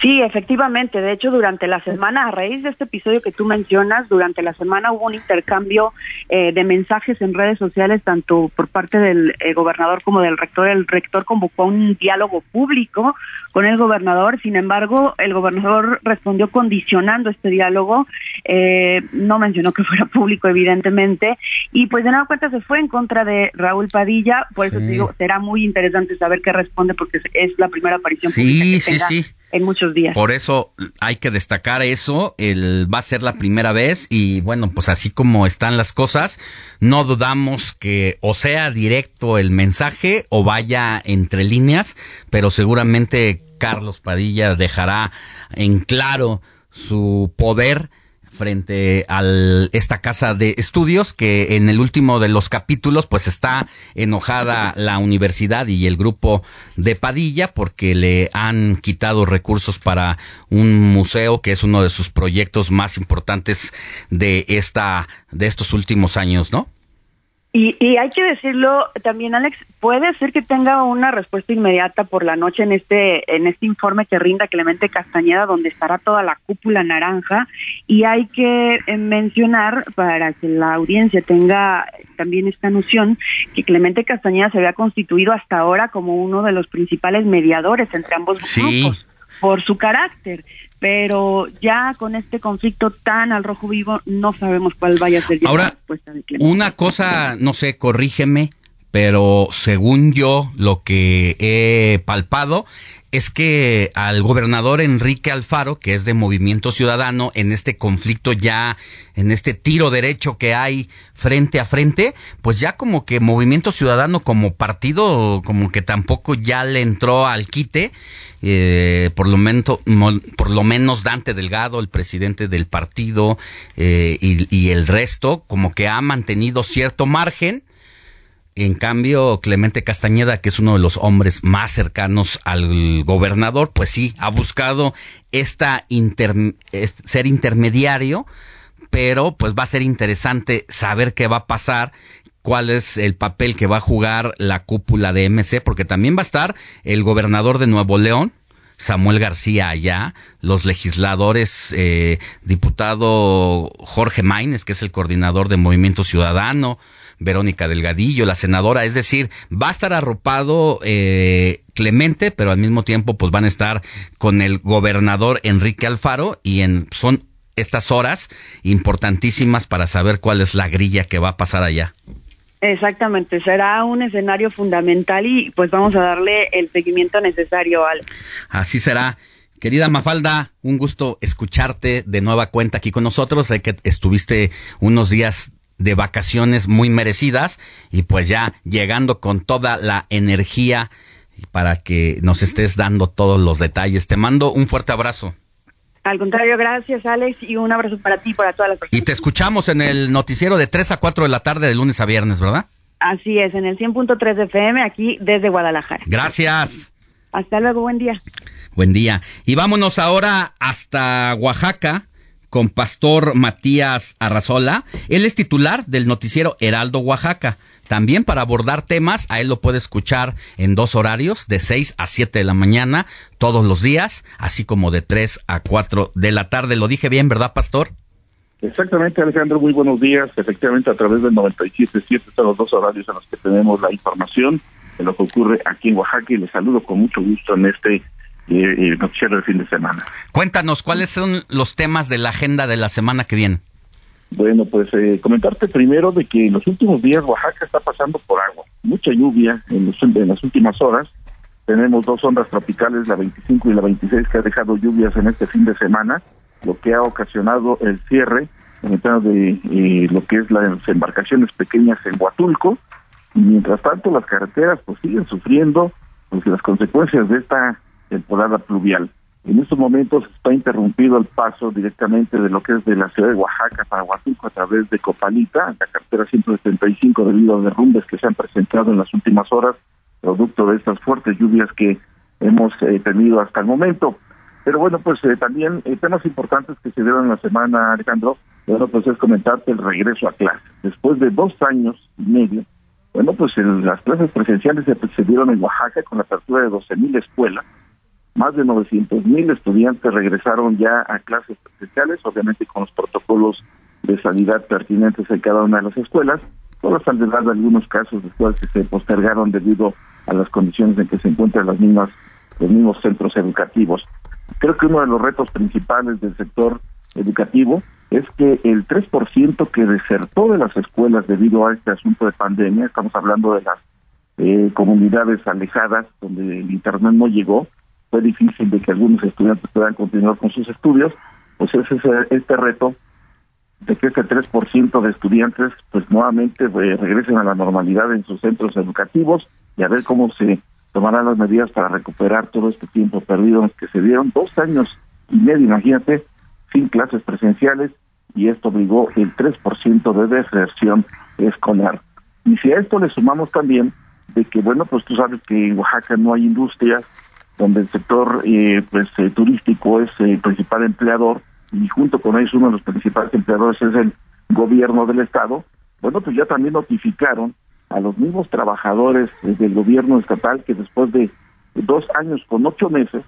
Sí, efectivamente. De hecho, durante la semana, a raíz de este episodio que tú mencionas, durante la semana hubo un intercambio eh, de mensajes en redes sociales, tanto por parte del eh, gobernador como del rector. El rector convocó un diálogo público con el gobernador. Sin embargo, el gobernador respondió condicionando este diálogo. Eh, no mencionó que fuera público, evidentemente. Y pues de nada cuenta se fue en contra de Raúl Padilla. Por eso te digo, será muy interesante saber qué responde porque es la primera aparición pública que sí, sí en muchos días. Por eso hay que destacar eso, el, va a ser la primera vez y bueno, pues así como están las cosas, no dudamos que o sea directo el mensaje o vaya entre líneas, pero seguramente Carlos Padilla dejará en claro su poder frente a esta casa de estudios que en el último de los capítulos pues está enojada la universidad y el grupo de Padilla porque le han quitado recursos para un museo que es uno de sus proyectos más importantes de esta de estos últimos años, ¿no? Y, y, hay que decirlo también, Alex, puede ser que tenga una respuesta inmediata por la noche en este en este informe que rinda Clemente Castañeda, donde estará toda la cúpula naranja. Y hay que eh, mencionar, para que la audiencia tenga también esta noción, que Clemente Castañeda se había constituido hasta ahora como uno de los principales mediadores entre ambos grupos por su carácter pero ya con este conflicto tan al rojo vivo no sabemos cuál vaya a ser Ahora, la respuesta de Clemente. Una cosa, no sé, corrígeme, pero según yo lo que he palpado es que al gobernador Enrique Alfaro, que es de Movimiento Ciudadano, en este conflicto ya, en este tiro derecho que hay frente a frente, pues ya como que Movimiento Ciudadano como partido, como que tampoco ya le entró al quite, eh, por, lo menos, por lo menos Dante Delgado, el presidente del partido, eh, y el resto, como que ha mantenido cierto margen, En cambio, Clemente Castañeda, que es uno de los hombres más cercanos al gobernador, pues sí, ha buscado esta ser intermediario, pero pues va a ser interesante saber qué va a pasar cuál es el papel que va a jugar la cúpula de MC, porque también va a estar el gobernador de Nuevo León, Samuel García allá, los legisladores, eh, diputado Jorge Maínez, que es el coordinador de Movimiento Ciudadano, Verónica Delgadillo, la senadora, es decir, va a estar arropado eh, Clemente, pero al mismo tiempo pues van a estar con el gobernador Enrique Alfaro y en son estas horas importantísimas para saber cuál es la grilla que va a pasar allá. Exactamente, será un escenario fundamental y pues vamos a darle el seguimiento necesario al. Así será. Querida Mafalda, un gusto escucharte de nueva cuenta aquí con nosotros. Sé que estuviste unos días de vacaciones muy merecidas y pues ya llegando con toda la energía para que nos estés dando todos los detalles. Te mando un fuerte abrazo. Al contrario, gracias Alex y un abrazo para ti y para todas las personas. Y te escuchamos en el noticiero de 3 a 4 de la tarde de lunes a viernes, ¿verdad? Así es, en el 100.3 de FM aquí desde Guadalajara. Gracias. Hasta luego, buen día. Buen día. Y vámonos ahora hasta Oaxaca con Pastor Matías Arrazola. Él es titular del noticiero Heraldo Oaxaca. También para abordar temas, a él lo puede escuchar en dos horarios, de 6 a 7 de la mañana, todos los días, así como de 3 a 4 de la tarde. Lo dije bien, ¿verdad, Pastor? Exactamente, Alejandro, muy buenos días. Efectivamente, a través del 97.7 son los dos horarios en los que tenemos la información de lo que ocurre aquí en Oaxaca y les saludo con mucho gusto en este eh, eh, noticiero de fin de semana. Cuéntanos, ¿cuáles son los temas de la agenda de la semana que viene? Bueno, pues eh, comentarte primero de que en los últimos días Oaxaca está pasando por agua, mucha lluvia en, en las últimas horas. Tenemos dos ondas tropicales, la 25 y la 26, que ha dejado lluvias en este fin de semana, lo que ha ocasionado el cierre en el de eh, lo que es las embarcaciones pequeñas en Huatulco. Y mientras tanto, las carreteras pues siguen sufriendo pues, las consecuencias de esta temporada pluvial. En estos momentos está interrumpido el paso directamente de lo que es de la ciudad de Oaxaca para Huatulco a través de Copalita, la carretera 175, debido a derrumbes que se han presentado en las últimas horas, producto de estas fuertes lluvias que hemos eh, tenido hasta el momento. Pero bueno, pues eh, también eh, temas importantes que se dieron en la semana, Alejandro, bueno, pues es comentarte el regreso a clase. Después de dos años y medio, bueno, pues las clases presenciales se, se dieron en Oaxaca con la apertura de 12.000 escuelas más de 900 mil estudiantes regresaron ya a clases presenciales, obviamente con los protocolos de sanidad pertinentes en cada una de las escuelas, todas han de algunos casos después que se postergaron debido a las condiciones en que se encuentran las mismas, los mismos centros educativos. Creo que uno de los retos principales del sector educativo es que el 3% que desertó de las escuelas debido a este asunto de pandemia, estamos hablando de las eh, comunidades alejadas donde el Internet no llegó, fue difícil de que algunos estudiantes puedan continuar con sus estudios, pues ese es este reto de que este 3% de estudiantes pues nuevamente eh, regresen a la normalidad en sus centros educativos y a ver cómo se tomarán las medidas para recuperar todo este tiempo perdido que se dieron dos años y medio, imagínate, sin clases presenciales y esto obligó el 3% de deserción escolar. Y si a esto le sumamos también de que, bueno, pues tú sabes que en Oaxaca no hay industrias, donde el sector eh, pues eh, turístico es el principal empleador y junto con ellos uno de los principales empleadores es el gobierno del estado, bueno, pues ya también notificaron a los mismos trabajadores eh, del gobierno estatal que después de dos años con ocho meses,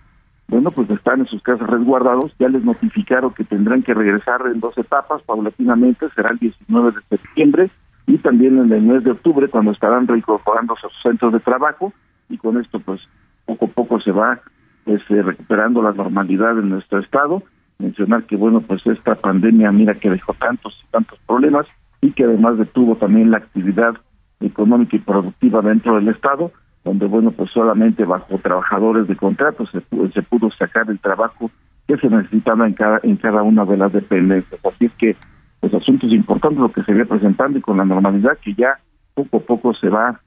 bueno, pues están en sus casas resguardados, ya les notificaron que tendrán que regresar en dos etapas paulatinamente, será el 19 de septiembre y también en el mes de octubre cuando estarán reincorporándose a sus centros de trabajo. Y con esto pues poco a poco se va este, recuperando la normalidad en nuestro estado. Mencionar que, bueno, pues esta pandemia, mira que dejó tantos y tantos problemas y que además detuvo también la actividad económica y productiva dentro del estado, donde, bueno, pues solamente bajo trabajadores de contrato se, se pudo sacar el trabajo que se necesitaba en cada, en cada una de las dependencias. Así es que, pues asuntos importantes lo que se ve presentando y con la normalidad que ya poco a poco se va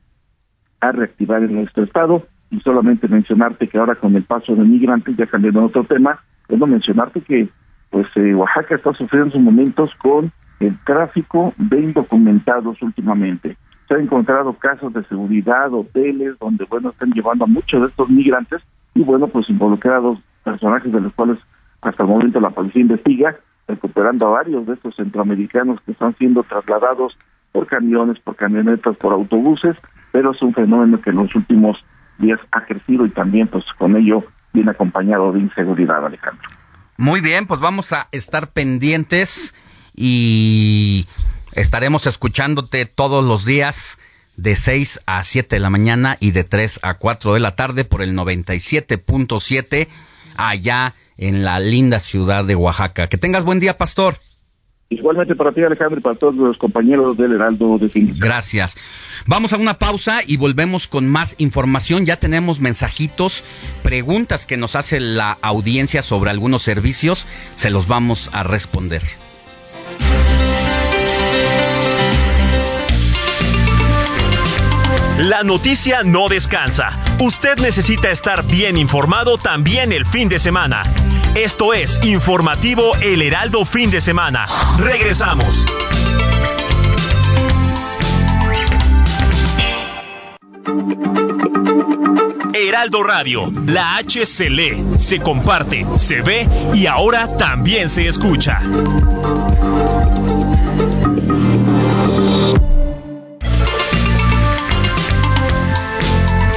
a reactivar en nuestro estado solamente mencionarte que ahora con el paso de migrantes, ya cambiando otro tema, no mencionarte que pues eh, Oaxaca está sufriendo sus momentos con el tráfico de indocumentados últimamente. se han encontrado casos de seguridad, hoteles, donde, bueno, están llevando a muchos de estos migrantes y, bueno, pues involucrados personajes de los cuales hasta el momento la policía investiga, recuperando a varios de estos centroamericanos que están siendo trasladados por camiones, por camionetas, por autobuses, pero es un fenómeno que en los últimos días ha crecido y también pues con ello viene acompañado de inseguridad, Alejandro. Muy bien, pues vamos a estar pendientes y estaremos escuchándote todos los días de 6 a 7 de la mañana y de 3 a 4 de la tarde por el 97.7 allá en la linda ciudad de Oaxaca. Que tengas buen día, pastor. Igualmente para ti, Alejandro, y para todos los compañeros del Heraldo de Fin. Gracias. Vamos a una pausa y volvemos con más información. Ya tenemos mensajitos, preguntas que nos hace la audiencia sobre algunos servicios. Se los vamos a responder. La noticia no descansa. Usted necesita estar bien informado también el fin de semana. Esto es Informativo El Heraldo Fin de Semana. Regresamos. Heraldo Radio, la H se lee, se comparte, se ve y ahora también se escucha.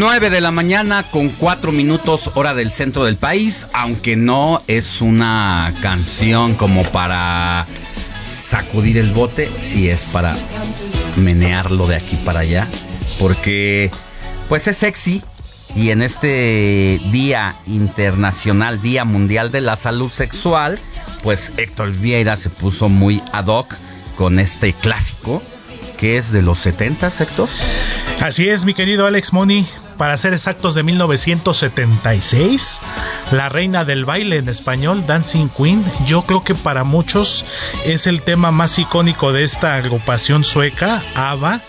9 de la mañana con 4 minutos hora del centro del país, aunque no es una canción como para sacudir el bote, sí es para menearlo de aquí para allá, porque pues es sexy y en este Día Internacional, Día Mundial de la Salud Sexual, pues Héctor Vieira se puso muy ad hoc con este clásico que es de los 70, Héctor. Así es, mi querido Alex Money. Para ser exactos, de 1976, la reina del baile en español, Dancing Queen. Yo creo que para muchos es el tema más icónico de esta agrupación sueca, ABBA.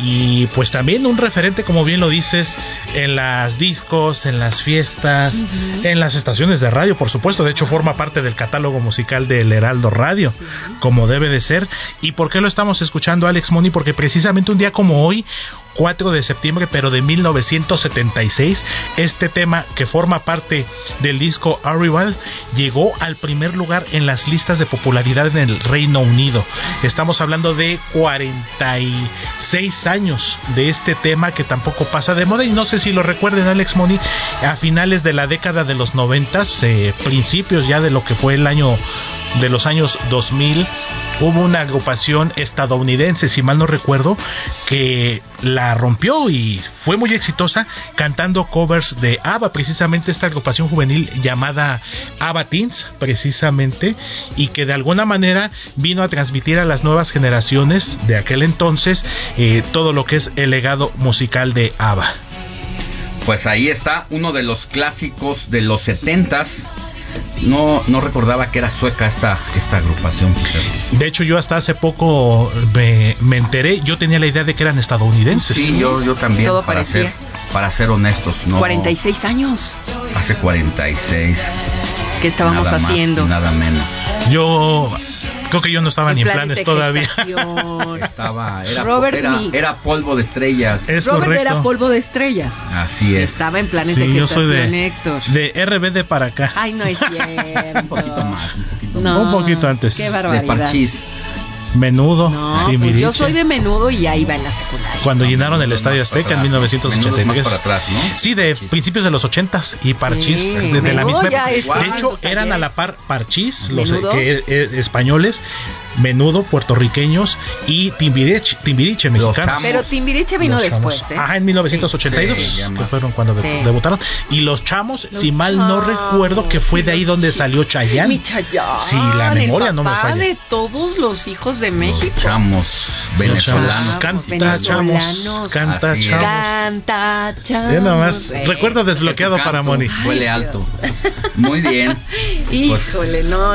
Y pues también un referente, como bien lo dices, en las discos, en las fiestas, en las estaciones de radio, por supuesto. De hecho, forma parte del catálogo musical del Heraldo Radio, como debe de ser. ¿Y por qué lo estamos escuchando, Alex Money? Porque precisamente un día como hoy, 4 de septiembre, pero de 1976, este tema que forma parte del disco Arrival llegó al primer lugar en las listas de popularidad en el Reino Unido. Estamos hablando de 46 años de este tema que tampoco pasa de moda y no sé si lo recuerden Alex Money a finales de la década de los 90, eh, principios ya de lo que fue el año de los años 2000 hubo una agrupación estadounidense, si mal no recuerdo, que la rompió y fue muy exitosa cantando covers de ABBA, precisamente esta agrupación juvenil llamada ABBA Teens, precisamente, y que de alguna manera vino a transmitir a las nuevas generaciones de aquel entonces eh, todo lo que es el legado musical de ABBA. Pues ahí está uno de los clásicos de los 70s. No, no recordaba que era sueca esta, esta agrupación. De hecho, yo hasta hace poco me, me enteré, yo tenía la idea de que eran estadounidenses. Sí, yo, yo también, Todo para parecía. ser, para ser honestos, no. 46 años. Hace 46. ¿Qué estábamos nada más haciendo? y nada menos. Yo creo que yo no estaba En ni en planes todavía. gestación. Estaba, era, Robert era, ni- era polvo de estrellas. Es Robert correcto. era polvo de estrellas. Así es. Estaba en planes Sí, de yo soy gestación, de, Héctor. de RBD para acá. Ay, no es cierto. un poquito más, un poquito no, Un poquito antes. Qué De de barbaridad. parchís. Menudo, No, pues yo soy de menudo y ahí va en la secundaria. Cuando llenaron el Estadio Azteca en Menudo es 1983. más para atrás, ¿no? Sí, de principios de los 80s y Parchís Sí, de, de la Menudo misma época. De hecho, eran a la par Parchís, los Menudo. eh, eh, españoles, Menudo, puertorriqueños y Timbiriche, Timbiriche mexicano. Pero Timbiriche vino Los después, ¿eh? Ajá, en 1982, Sí, que fueron cuando Sí. debutaron. Y los Chamos, Los si mal no recuerdo, que fue sí, de ahí los donde salió Chayanne. Mi Chayanne, Sí, la memoria el no me falla. de todos los hijos de México. Chamos venezolanos. Canta, venezolanos. Chamos, canta. Chamos. Canta, chamos. Ya nomás, Eh, recuerdo desbloqueado para Moni. Huele alto. Muy bien. Pues- Híjole, no.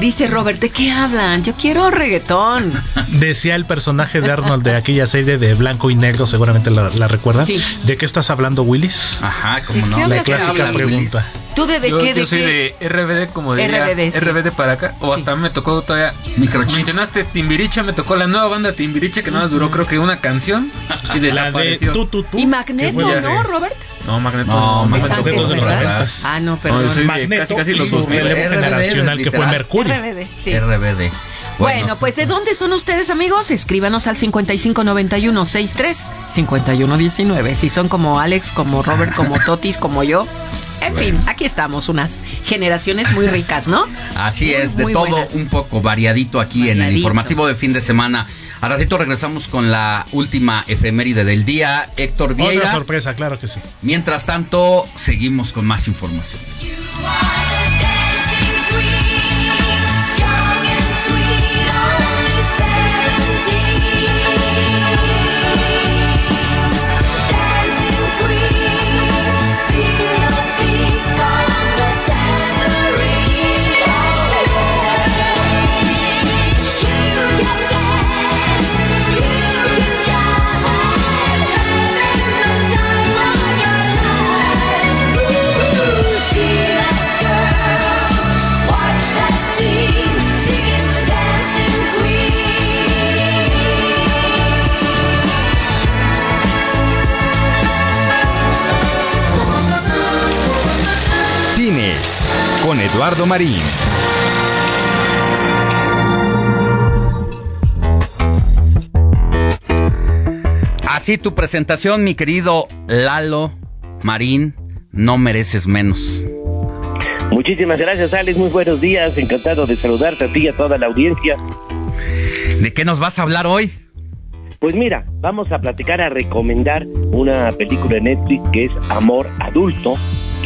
Dice Robert, ¿de qué hablan? Yo quiero reggaetón. Decía el personaje de Arnold de aquella serie de blanco y negro, seguramente la, la recuerdan. Sí. ¿De qué estás hablando, Willis? Ajá, como ¿De no. La clásica Willis? ¿Tú de, de yo, qué? De yo soy qué? de RBD, como diría RBD, sí. RBD para acá. O hasta me tocó todavía. Microchips. Mencionaste Timbiriche, me tocó la nueva banda Timbiriche que nada más duró creo que una canción y La de desapareció. tú, tú, tú. Y Magneto, de- ¿no, Robert? No, Magneto. No, no, Magneto Es fue antes, de los. Ah, no, No, perdón. yo soy de Magneto casi casi los su 2000. relevo RBD, generacional que fue. Mercurio. RBD, sí. RBD. Bueno, pues ¿de dónde son ustedes, amigos? Escríbanos al 5591-63 5119. Si son como Alex, como Robert, como Totis, como yo. En fin, aquí estamos, unas generaciones muy ricas, ¿no? Así Muy, es, de todo buenas. un poco variadito aquí en el informativo de fin de semana. A ratito regresamos con la última efeméride del día, Héctor Otra Vieira. sorpresa, claro que sí. Mientras tanto, seguimos con más información. Eduardo Marín. Así tu presentación, mi querido Lalo Marín, no mereces menos. Muchísimas gracias, Alex. Muy buenos días. Encantado de saludarte a ti y a toda la audiencia. ¿De qué nos vas a hablar hoy? Pues mira, vamos a platicar, a recomendar una película de Netflix que es Amor Adulto,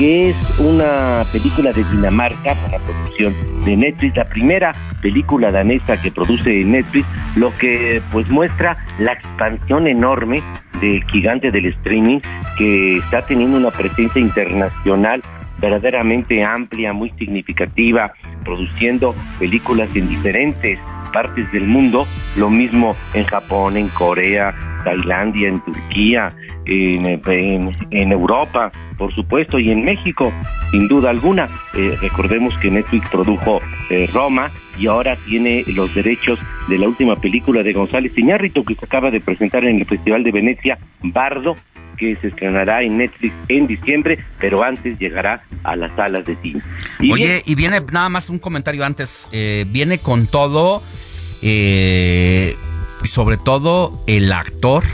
que es una película de Dinamarca para producción de Netflix, la primera película danesa que produce Netflix, lo que pues muestra la expansión enorme del gigante del streaming que está teniendo una presencia internacional verdaderamente amplia, muy significativa, produciendo películas en diferentes partes del mundo, lo mismo en Japón, en Corea, Tailandia, en Turquía, en, en- en Europa, por supuesto, y en México, sin duda alguna. Eh, recordemos que Netflix produjo eh, Roma y ahora tiene los derechos de la última película de González Iñárritu que se acaba de presentar en el Festival de Venecia, Bardo, que se estrenará en Netflix en diciembre, pero antes llegará a las salas de cine. Y Oye, bien, y viene nada más un comentario antes. eh, viene con todo, eh, sobre todo el actor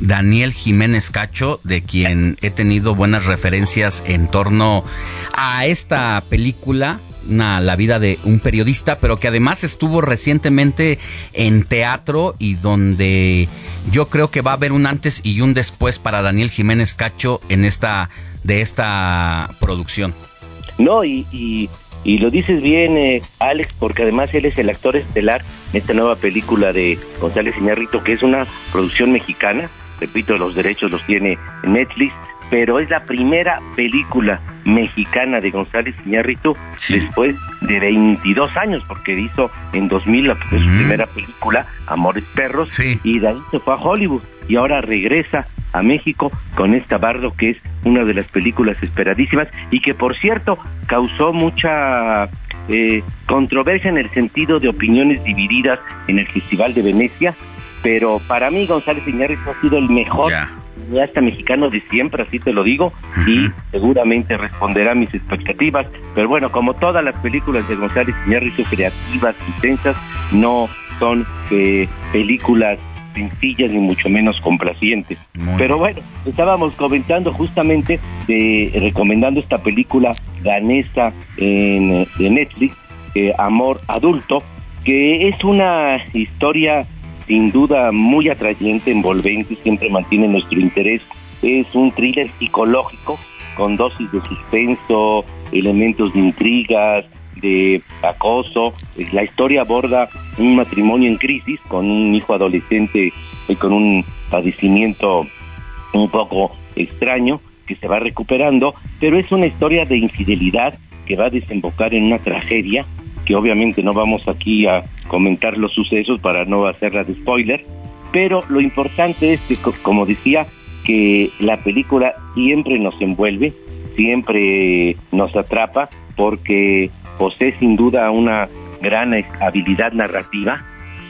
Daniel Jiménez Cacho, de quien he tenido buenas referencias en torno a esta película, una- la vida de un periodista, pero que además estuvo recientemente en teatro y donde yo creo que va a haber un antes y un después para Daniel Jiménez Cacho en esta de esta producción. No, y, y, y lo dices bien, eh, Alex, porque además él es el actor estelar en esta nueva película de González Iñárritu, que es una producción mexicana. Repito, los derechos los tiene Netflix, pero es la primera película mexicana de González Iñárritu después de 22 años, porque hizo en 2000 la su primera película, Amores Perros, y de ahí se fue a Hollywood y ahora regresa a México con esta Bardo, que es una de las películas esperadísimas y que, por cierto, causó mucha eh, controversia en el sentido de opiniones divididas en el Festival de Venecia, pero para mí González Iñárritu ha sido el mejor cineasta mexicano de siempre, así te lo digo, y seguramente responderá a mis expectativas, pero bueno, como todas las películas de González Iñárritu, creativas, intensas, no son eh, películas sencillas ni mucho menos complacientes. Pero bueno, estábamos comentando justamente de recomendando esta película danesa en, de Netflix, eh, Amor Adulto, que es una historia sin duda muy atrayente, envolvente, siempre mantiene nuestro interés. Es un thriller psicológico con dosis de suspenso, elementos de intrigas, de acoso. La historia aborda un matrimonio en crisis con un hijo adolescente y con un padecimiento un poco extraño que se va recuperando, pero es una historia de infidelidad que va a desembocar en una tragedia que obviamente no vamos aquí a comentar los sucesos para no hacerla de spoiler, pero lo importante es que, como decía, que la película siempre nos envuelve, siempre nos atrapa, porque posee sin duda una gran habilidad narrativa.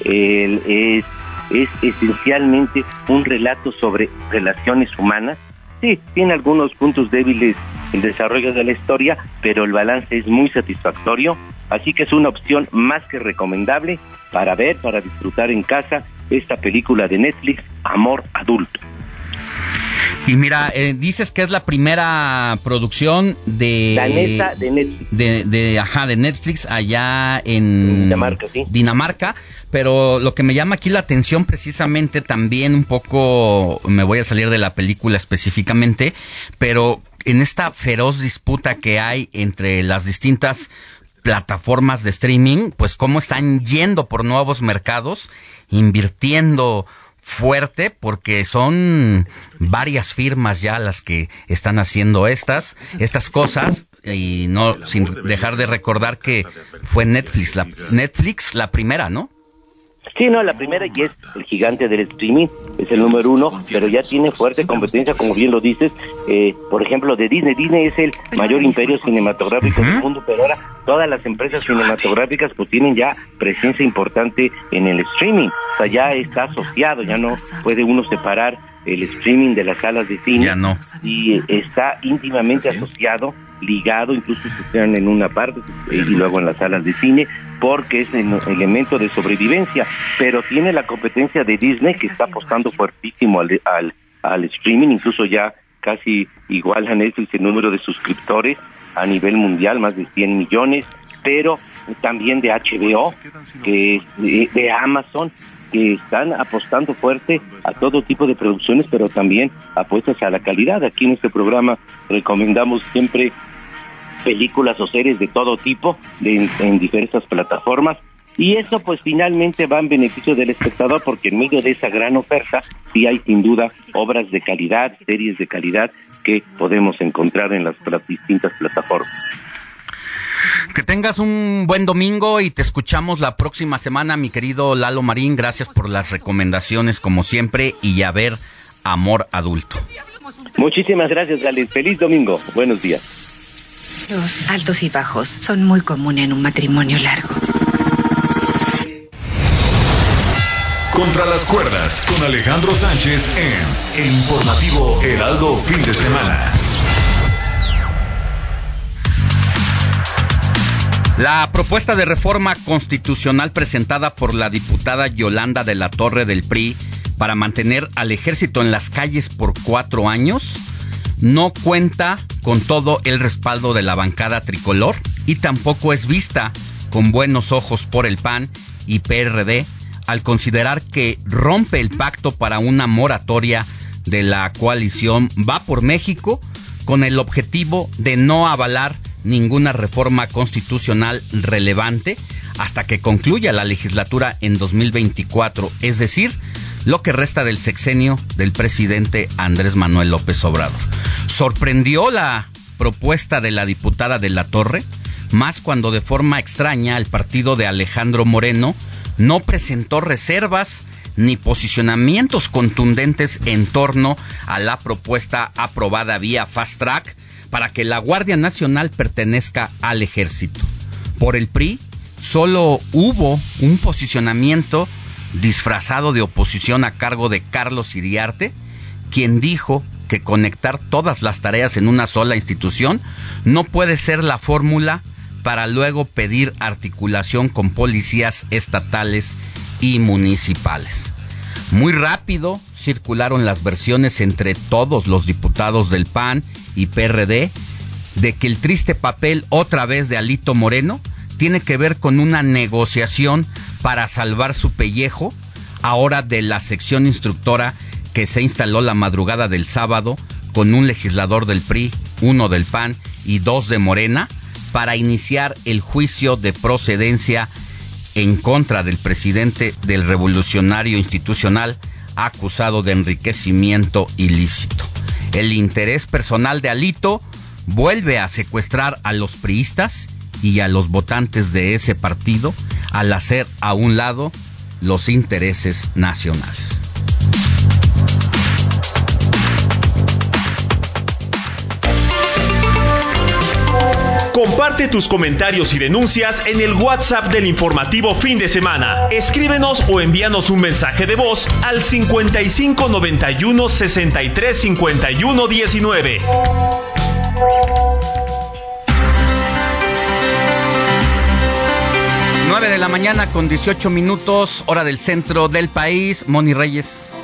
Él es, es esencialmente un relato sobre relaciones humanas. Sí, tiene algunos puntos débiles el desarrollo de la historia, pero el balance es muy satisfactorio, así que es una opción más que recomendable para ver, para disfrutar en casa esta película de Netflix, Amor Adulto. Y mira, eh, dices que es la primera producción de Danesa de Netflix. de, de, ajá, de Netflix allá en Dinamarca, sí. Dinamarca, pero lo que me llama aquí la atención precisamente también un poco, me voy a salir de la película específicamente, pero en esta feroz disputa que hay entre las distintas plataformas de streaming, pues cómo están yendo por nuevos mercados, invirtiendo fuerte porque son varias firmas ya las que están haciendo estas estas cosas y no sin dejar de recordar que fue Netflix la Netflix la primera, ¿no? Sí, no, la primera y es el gigante del streaming, es el número uno, pero ya tiene fuerte competencia, como bien lo dices, eh, por ejemplo, de Disney. Disney es el mayor imperio cinematográfico del mundo, pero ahora todas las empresas cinematográficas pues tienen ya presencia importante en el streaming, o sea, ya está asociado, ya no puede uno separar el streaming de las salas de cine. Ya no. y eh, está íntimamente asociado, ligado, incluso se estrenan en una parte eh, y luego en las salas de cine, porque es el elemento de sobrevivencia, pero tiene la competencia de Disney que está apostando fuertísimo al, al, al streaming, incluso ya casi igual a Netflix el número de suscriptores a nivel mundial, más de 100 millones, pero también de HBO, que de, de Amazon, que están apostando fuerte a todo tipo de producciones, pero también apuestas a la calidad. Aquí en este programa recomendamos siempre películas o series de todo tipo de, en diversas plataformas y eso pues finalmente va en beneficio del espectador porque en medio de esa gran oferta sí hay sin duda obras de calidad, series de calidad que podemos encontrar en las distintas plataformas. Que tengas un buen domingo y te escuchamos la próxima semana, mi querido Lalo Marín. Gracias por las recomendaciones como siempre y a ver Amor Adulto. Muchísimas gracias, Gales. Feliz domingo. Buenos días. Los altos y bajos son muy comunes en un matrimonio largo. Contra las cuerdas con Alejandro Sánchez en El Informativo Heraldo Fin de Semana. La propuesta de reforma constitucional presentada por la diputada Yolanda de la Torre del PRI para mantener al ejército en las calles por cuatro años no cuenta con todo el respaldo de la bancada tricolor y tampoco es vista con buenos ojos por el PAN y PRD al considerar que rompe el pacto para una moratoria de la coalición Va por México con el objetivo de no avalar ninguna reforma constitucional relevante hasta que concluya la legislatura en 2024, es decir, lo que resta del sexenio del presidente Andrés Manuel López Obrador. Sorprendió la propuesta de la diputada de la Torre, más cuando de forma extraña el partido de Alejandro Moreno no presentó reservas ni posicionamientos contundentes en torno a la propuesta aprobada vía Fast Track para que la Guardia Nacional pertenezca al ejército. Por el PRI solo hubo un posicionamiento disfrazado de oposición a cargo de Carlos Iriarte, quien dijo que conectar todas las tareas en una sola institución no puede ser la fórmula para luego pedir articulación con policías estatales y municipales. Muy rápido circularon las versiones entre todos los diputados del PAN y PRD de que el triste papel otra vez de Alito Moreno tiene que ver con una negociación para salvar su pellejo, ahora de la sección instructora que se instaló la madrugada del sábado con un legislador del PRI, uno del PAN y dos de Morena, para iniciar el juicio de procedencia en contra del presidente del revolucionario institucional acusado de enriquecimiento ilícito. El interés personal de Alito vuelve a secuestrar a los priistas y a los votantes de ese partido al hacer a un lado los intereses nacionales. Comparte tus comentarios y denuncias en el WhatsApp del informativo fin de semana. Escríbenos o envíanos un mensaje de voz al 55 91 63 51 19. 9 de la mañana con 18 minutos, hora del centro del país. Moni Reyes.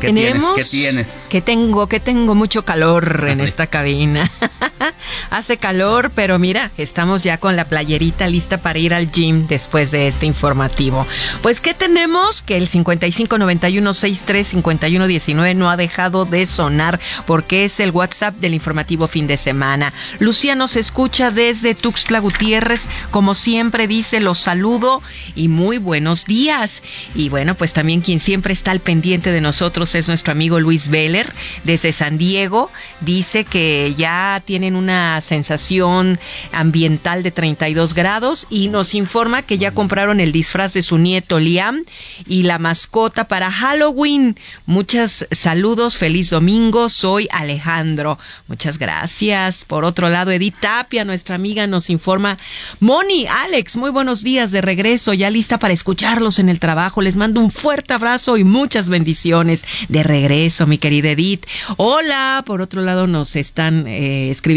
¿Qué tienes? ¿Qué tienes? Que tengo, que tengo mucho calor en esta cabina. Hace calor, pero mira, estamos ya con la playerita lista para ir al gym después de este informativo. Pues, ¿qué tenemos? Que el 5591635119 no ha dejado de sonar porque es el WhatsApp del informativo fin de semana. Lucía nos escucha desde Tuxtla Gutiérrez. Como siempre dice, los saludo y muy buenos días. Y bueno, pues también quien siempre está al pendiente de nosotros es nuestro amigo Luis Veller desde San Diego. Dice que ya una sensación ambiental de 32 grados y nos informa que ya compraron el disfraz de su nieto Liam y la mascota para Halloween. Muchos saludos, feliz domingo, soy Alejandro. Muchas gracias. Por otro lado, Edith Tapia, nuestra amiga, nos informa. Moni, Alex, muy buenos días de regreso, ya lista para escucharlos en el trabajo. Les mando un fuerte abrazo y muchas bendiciones de regreso, mi querida Edith. Hola, por otro lado nos están eh, escribiendo.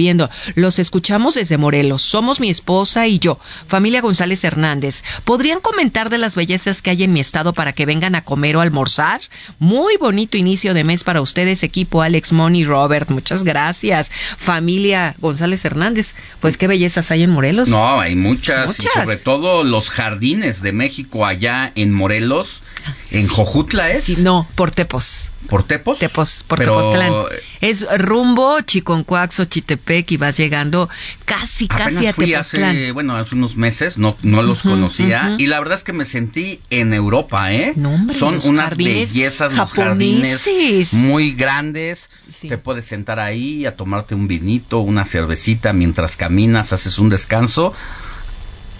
Los escuchamos desde Morelos. Somos mi esposa y yo, familia González Hernández. ¿Podrían comentar de las bellezas que hay en mi estado para que vengan a comer o almorzar? Muy bonito inicio de mes para ustedes, equipo Alex, Moni, Robert. Muchas gracias. Familia González Hernández. Pues qué bellezas hay en Morelos. No, hay muchas, Muchas. y sobre todo los jardines de México allá en Morelos, en Jojutla es, Sí, no, por Tepos. Por Tepos. Tepos, por Pero, Tepoztlán. Es rumbo Chiconcuax, Chitepec y vas llegando casi, casi Apenas a fui Tepoztlán. hace, bueno, hace unos meses, no, no los conocía, y la verdad es que me sentí en Europa, ¿eh? hombre, Son unas bellezas, los jardines muy grandes, te puedes sentar ahí a tomarte un vinito, una cervecita, mientras caminas, haces un descanso.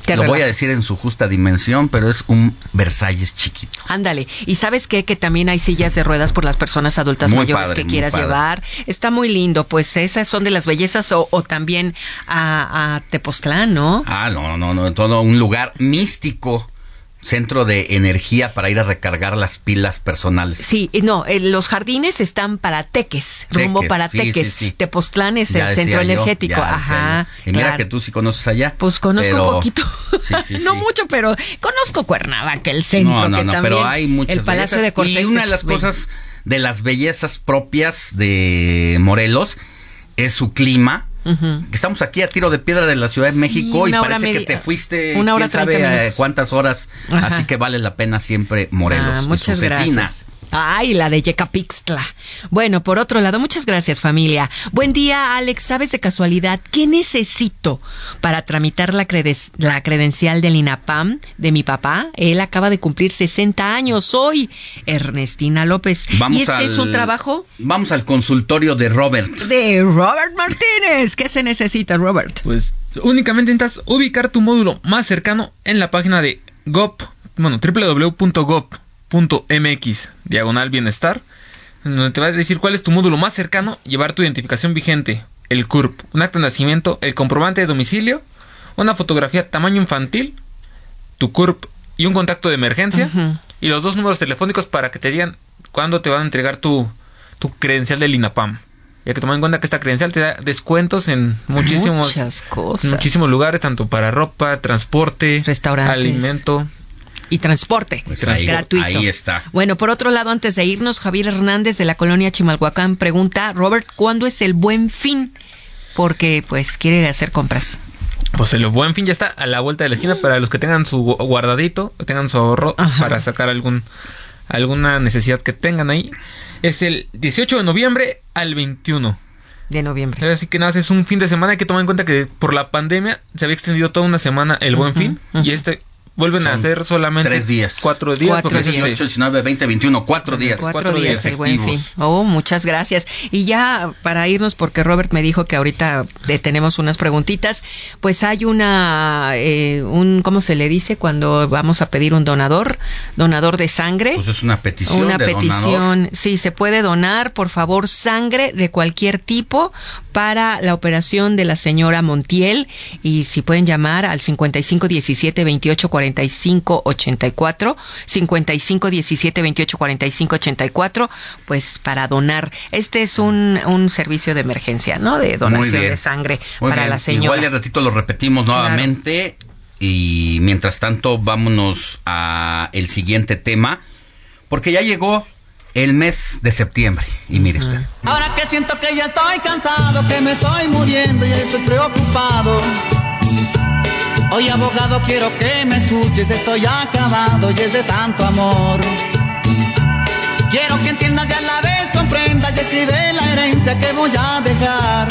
Te Lo voy a decir en su justa dimensión, pero es un Versalles chiquito. Ándale. ¿Y sabes qué? Que también hay sillas de ruedas por las personas adultas Muy mayores padre, que quieras llevar. Está muy lindo. Pues esas son de las bellezas o, o también a, a Tepoztlán, ¿no? Ah, no, no, no, todo un lugar místico, centro de energía para ir a recargar las pilas personales. Sí, no, eh, los jardines están para Teques, rumbo para sí, Teques. sí, sí. Tepoztlán es Ya el centro yo, energético. Ajá. Y mira claro. que tú sí conoces allá. Pues conozco pero- un poquito. Sí, sí, no mucho, pero conozco Cuernavaca, el centro, no, no, que no, también pero hay muchas el Palacio bellezas. de Cortés Y una de las bello. cosas de las bellezas propias de Morelos es su clima. Estamos aquí a tiro de piedra de la Ciudad de México y parece media- que te fuiste una hora quién sabe cuántas horas, Ajá. así que vale la pena siempre Morelos. Ah, y muchas su cecina. Ay, la de Yecapixtla. Bueno, por otro lado, muchas gracias familia. Buen día, Alex. ¿Sabes de casualidad qué necesito para tramitar la, credencial del INAPAM de mi papá? Él acaba de cumplir 60 años. Soy Ernestina López. Vamos y este al, es un trabajo Vamos al consultorio de Robert. de Robert Martínez. ¿Qué se necesita, Robert? Pues únicamente necesitas ubicar tu módulo más cercano en la página de gov, bueno, www.gov.mx, diagonal bienestar, en donde te va a decir cuál es tu módulo más cercano, llevar tu identificación vigente, el CURP, un acta de nacimiento, el comprobante de domicilio, una fotografía tamaño infantil, tu CURP y un contacto de emergencia, y los dos números telefónicos para que te digan cuándo te van a entregar tu, tu credencial del INAPAM. Ya que tomar en cuenta que esta credencial te da descuentos en muchísimos, cosas. muchísimos lugares, tanto para ropa, transporte, Restaurantes. alimento. Y transporte Pues ahí, gratuito. ahí está. Bueno, por otro lado, antes de irnos, Javier Hernández de la colonia Chimalhuacán pregunta, Robert, ¿cuándo es el buen fin? Porque pues quiere hacer compras. Pues el buen fin ya está a la vuelta de la esquina para los que tengan su gu- guardadito, tengan su ahorro para sacar algún alguna necesidad que tengan ahí. Es el 18 de noviembre al 21 de noviembre. Así que nada, es un fin de semana. Hay que tomar en cuenta que por la pandemia se había extendido toda una semana el buen fin y este vuelven a hacer solamente tres días. cuatro días. porque es 18, este- 19, 20, 21, cuatro días. Cuatro, días, el buen fin. efectivos. Oh, muchas gracias. Y ya para irnos, porque Robert me dijo que ahorita tenemos unas preguntitas, pues hay una, eh, un, ¿cómo se le dice cuando vamos a pedir un donador? Donador de sangre. Pues es una petición Una de petición, donador. sí, se puede donar, por favor, sangre de cualquier tipo para la operación de la señora Montiel y si pueden llamar al 55 17 28 45 84, 55 17 28 45 84, pues para donar. Este es un, un servicio de emergencia, ¿no? De donación de sangre Muy para bien. la señora. Igual de ratito lo repetimos nuevamente. Y mientras tanto, vámonos a el siguiente tema. Porque ya llegó el mes de septiembre. Y mire usted. Ahora que siento que ya estoy cansado, que me estoy muriendo y estoy preocupado. Hoy abogado quiero que me escuches, estoy acabado y es de tanto amor. Quiero que entiendas y a la vez comprendas y escribe la herencia que voy a dejar.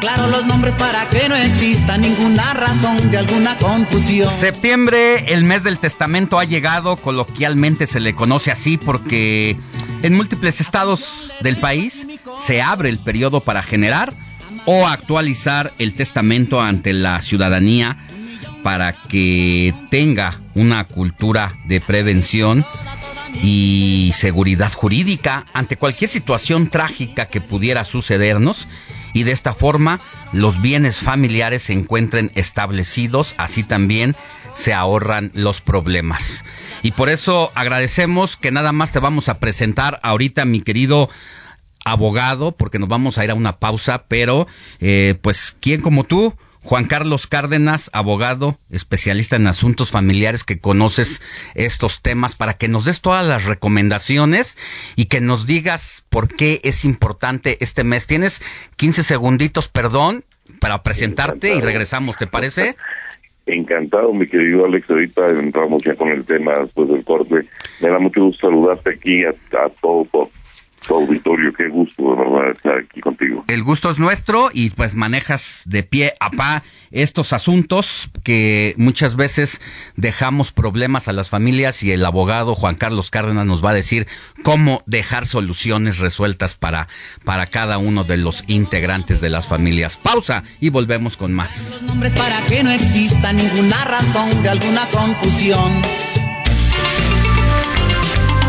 Claro los nombres para que no exista ninguna razón de alguna confusión. Septiembre, el mes del testamento ha llegado, coloquialmente se le conoce así porque en múltiples estados del país se abre el periodo para generar o actualizar el testamento ante la ciudadanía para que tenga una cultura de prevención y seguridad jurídica ante cualquier situación trágica que pudiera sucedernos y de esta forma los bienes familiares se encuentren establecidos, así también se ahorran los problemas. Y por eso agradecemos que nada más te vamos a presentar ahorita mi querido abogado, porque nos vamos a ir a una pausa, pero eh, pues, ¿quién como tú? Juan Carlos Cárdenas, abogado, especialista en asuntos familiares, que conoces estos temas, para que nos des todas las recomendaciones y que nos digas por qué es importante este mes. Tienes 15 segunditos, perdón, para presentarte y regresamos, ¿te parece? Encantado, mi querido Alex. Ahorita entramos ya con el tema después del corte. Me da mucho gusto saludarte aquí a, a todo tu auditorio. Qué gusto, de verdad, estar aquí contigo. El gusto es nuestro y pues manejas de pie a pa estos asuntos que muchas veces dejamos problemas a las familias y el abogado Juan Carlos Cárdenas nos va a decir cómo dejar soluciones resueltas para, para cada uno de los integrantes de las familias. Pausa y volvemos con más. Nombres para que no exista ninguna razón de alguna confusión.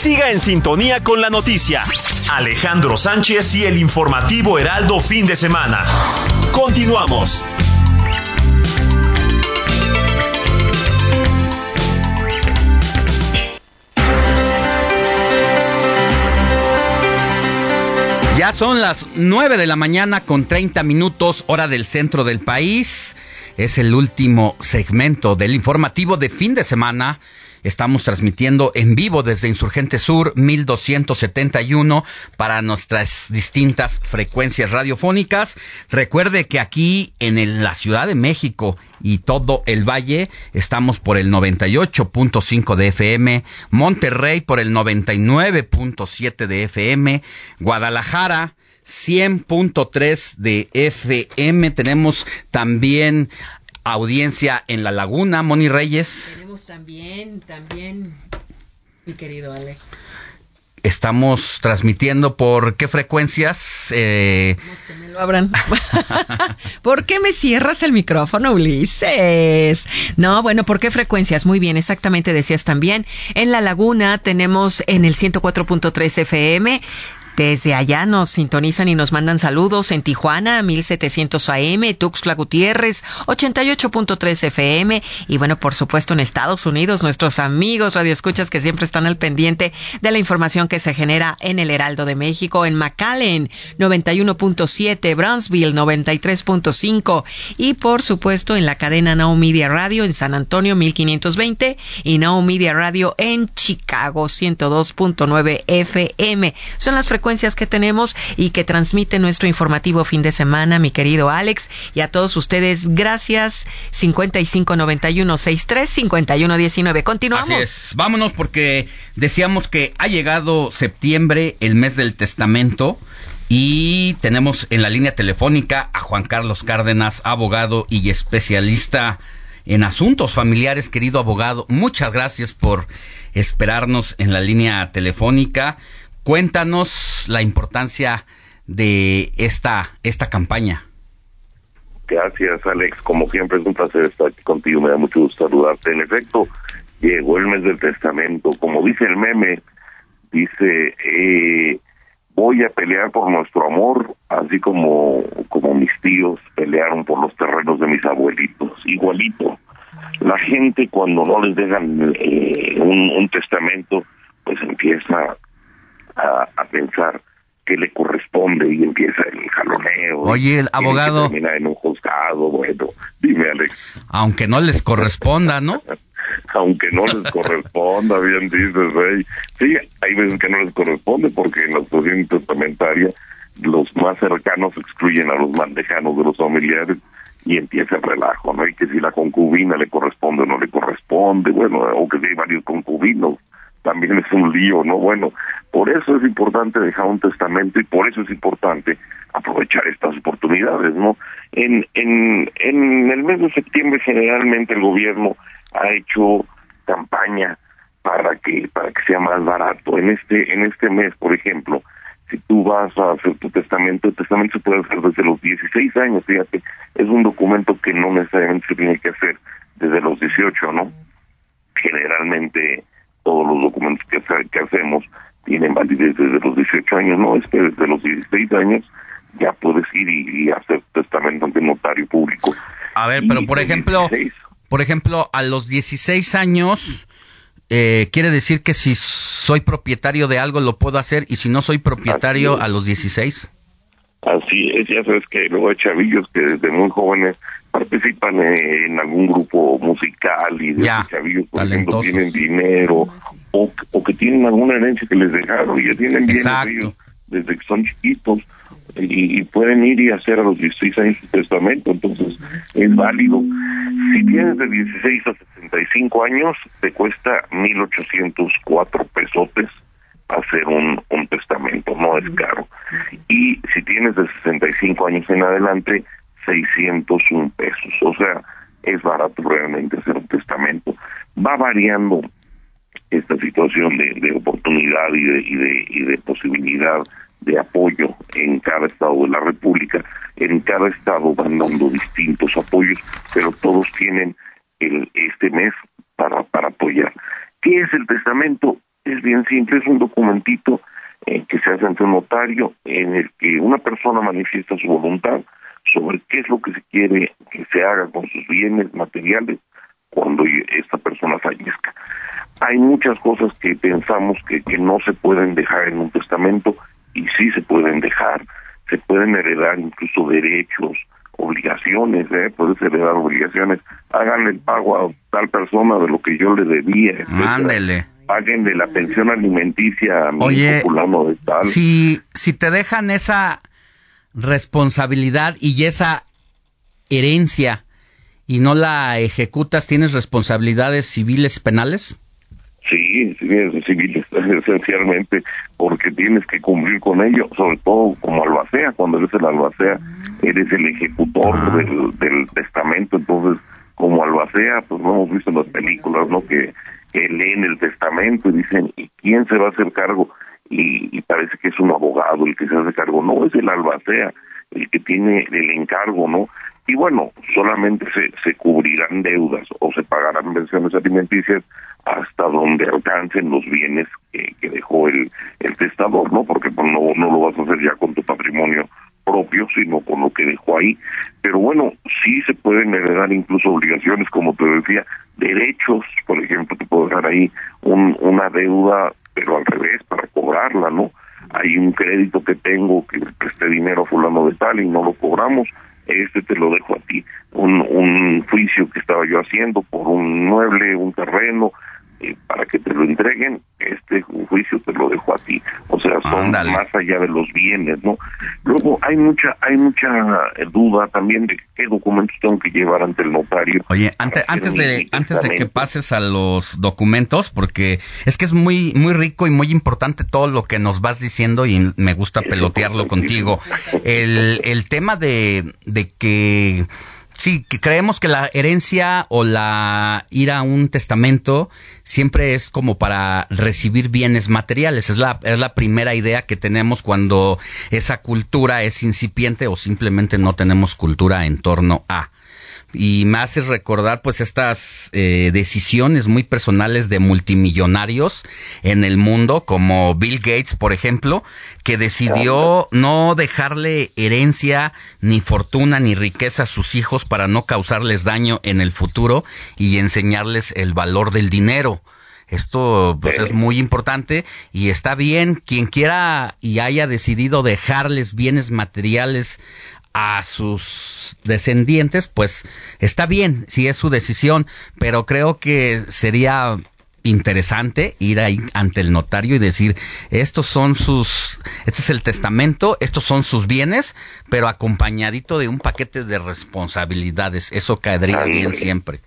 Siga en sintonía con la noticia. Alejandro Sánchez y el informativo Heraldo fin de semana. Continuamos. Ya son las 9 de la mañana con 30 minutos hora del centro del país. Es el último segmento del informativo de fin de semana. Estamos transmitiendo en vivo desde Insurgente Sur 1271 para nuestras distintas frecuencias radiofónicas. Recuerde que aquí en la Ciudad de México y todo el Valle estamos por el 98.5 de FM, Monterrey por el 99.7 de FM, Guadalajara 100.3 de FM. Tenemos también audiencia en La Laguna, Moni Reyes. Tenemos también, también, mi querido Alex. estamos transmitiendo por qué frecuencias. Eh, que me lo abran. ¿Por qué me cierras el micrófono, Ulises? No, bueno, ¿por qué frecuencias? Muy bien, exactamente decías también. En La Laguna tenemos en el 104.3 FM desde allá nos sintonizan y nos mandan saludos en Tijuana, 1700 AM, Tuxtla Gutiérrez, 88.3 FM y bueno, por supuesto en Estados Unidos, nuestros amigos radioescuchas que siempre están al pendiente de la información que se genera en el Heraldo de México, en McAllen, 91.7, Brownsville, 93.5 y por supuesto en la cadena Now Media Radio en San Antonio, 1520 y Now Media Radio en Chicago, 102.9 FM. Son las frecuencias que tenemos y que transmite nuestro informativo fin de semana, mi querido Alex. Y a todos ustedes, gracias. 5591-63-5119. Continuamos. Así es. Vámonos porque decíamos que ha llegado septiembre, el mes del testamento. Y tenemos en la línea telefónica a Juan Carlos Cárdenas, abogado y especialista en asuntos familiares, querido abogado. Muchas gracias por esperarnos en la línea telefónica. Cuéntanos la importancia de esta, esta campaña. Gracias, Alex. Como siempre, es un placer estar aquí contigo. Me da mucho gusto saludarte. En efecto, llegó el mes del testamento. Como dice el meme, dice, eh, voy a pelear por nuestro amor, así como, como mis tíos pelearon por los terrenos de mis abuelitos. Igualito. La gente cuando no les dejan eh, un, un testamento, pues empieza a, a pensar que le corresponde y empieza el jaloneo. Oye, el abogado. Termina en un juzgado, bueno, dime Alex. Aunque no les corresponda, ¿no? Aunque no les corresponda, bien dices, Rey. Sí, hay veces que no les corresponde porque en la situación testamentaria los más cercanos excluyen a los más lejanos de los familiares y empieza el relajo, ¿no? Y que si la concubina le corresponde o no le corresponde, bueno, o que si hay varios concubinos, también es un lío, ¿no? Bueno, por eso es importante dejar un testamento y por eso es importante aprovechar estas oportunidades, ¿no? En, en, en el mes de septiembre generalmente el gobierno ha hecho campaña para que para que sea más barato. En este en este mes, por ejemplo, si tú vas a hacer tu testamento, el testamento se puede hacer desde los 16 años, fíjate, es un documento que no necesariamente se tiene que hacer desde los 18, ¿no? Generalmente todos los documentos que, que hacemos tienen validez desde los 18 años, no, es que desde los 16 años ya puedes ir y, y hacer testamento ante notario público. A ver, pero por ejemplo, por ejemplo, a los 16 años, eh, quiere decir que si soy propietario de algo lo puedo hacer y si no soy propietario a los 16. Así es, ya sabes que luego hay chavillos que desde muy jóvenes participan en algún grupo musical y de Ya, chavillos, por ejemplo, tienen dinero o, o que tienen alguna herencia que les dejaron y ya tienen ellos desde que son chiquitos y, y pueden ir y hacer a los 16 años su testamento, entonces es válido. Si tienes de 16 a 65 años, te cuesta 1.804 pesotes hacer un, un testamento, no es caro. Y si tienes de 65 años en adelante, 601 pesos. O sea, es barato realmente hacer un testamento. Va variando esta situación de, oportunidad y de, y, de, y de posibilidad de apoyo en cada estado de la República. En cada estado van dando distintos apoyos, pero todos tienen el, este mes para, para apoyar. ¿Qué es el testamento? Es bien simple, es un documentito eh, que se hace ante un notario en el que una persona manifiesta su voluntad sobre qué es lo que se quiere que se haga con sus bienes materiales cuando esta persona fallezca. Hay muchas cosas que pensamos que, que no se pueden dejar en un testamento y sí se pueden dejar, se pueden heredar incluso derechos, obligaciones, ¿eh? puedes heredar obligaciones, háganle el pago a tal persona de lo que yo le debía, etcétera. Ándele. paguen de la pensión alimenticia a mi Oye, de tal. Si, si te dejan esa responsabilidad y esa herencia y no la ejecutas, ¿tienes responsabilidades civiles penales? Sí, sí, es civil, esencialmente, porque tienes que cumplir con ello, sobre todo como albacea, cuando eres el albacea, eres el ejecutor Ah. del, del testamento, entonces, como albacea, pues no hemos visto en las películas, ¿no? Que, que leen el testamento y dicen, ¿y quién se va a hacer cargo? Y, y parece que es un abogado el que se hace cargo. No, es el albacea el que tiene el encargo, ¿no? Y bueno, solamente se, se cubrirán deudas o se pagarán pensiones alimenticias hasta donde alcancen los bienes que, que dejó el, el testador, ¿no? Porque pues, no, no lo vas a hacer ya con tu patrimonio propio, sino con lo que dejó ahí. Pero bueno, sí se pueden heredar incluso obligaciones, como te decía, derechos, por ejemplo, te puedo dejar ahí un, una deuda, pero al revés, para cobrarla, ¿no? Hay un crédito que tengo que presté dinero a fulano de tal y no lo cobramos, este te lo dejo a ti. Un, un juicio que estaba yo haciendo por un mueble, un terreno, eh, para que te lo entreguen, este juicio te lo dejo a ti. O sea, son más allá de los bienes, ¿no? Luego hay mucha hay mucha eh, duda también de qué documentos tengo que llevar ante el notario. Oye, antes antes de antes de que pases a los documentos, porque es que es muy muy rico y muy importante todo lo que nos vas diciendo y me gusta pelotearlo contigo. El el tema de de que Sí, que creemos que la herencia o la ir a un testamento siempre es como para recibir bienes materiales. Es la, es la primera idea que tenemos cuando esa cultura es incipiente o simplemente no tenemos cultura en torno a y me hace recordar pues estas eh, decisiones muy personales de multimillonarios en el mundo como Bill Gates por ejemplo que decidió no dejarle herencia ni fortuna ni riqueza a sus hijos para no causarles daño en el futuro y enseñarles el valor del dinero. Esto pues, es muy importante y está bien. Quien quiera y haya decidido dejarles bienes materiales a sus descendientes, pues está bien si es su decisión, pero creo que sería interesante ir ahí ante el notario y decir, estos son sus, este es el testamento, estos son sus bienes, pero acompañadito de un paquete de responsabilidades. Eso caería bien siempre.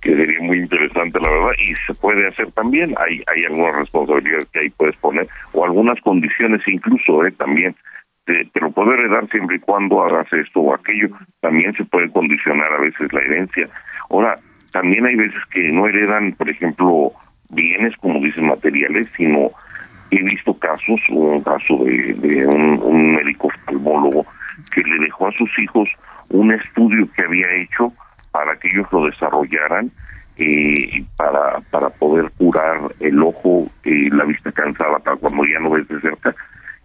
Quedaría muy interesante, la verdad, y se puede hacer también. Hay, hay algunas responsabilidades que ahí puedes poner, o algunas condiciones incluso, ¿eh? También te, lo puedo heredar siempre y cuando hagas esto o aquello. También se puede condicionar a veces la herencia. Ahora, también hay veces que no heredan, por ejemplo, bienes, como dicen, materiales, sino he visto casos, un caso de, un, médico oftalmólogo que le dejó a sus hijos un estudio que había hecho para que ellos lo desarrollaran eh, para, para poder curar el ojo, eh, la vista cansada, para cuando ya no ves de cerca,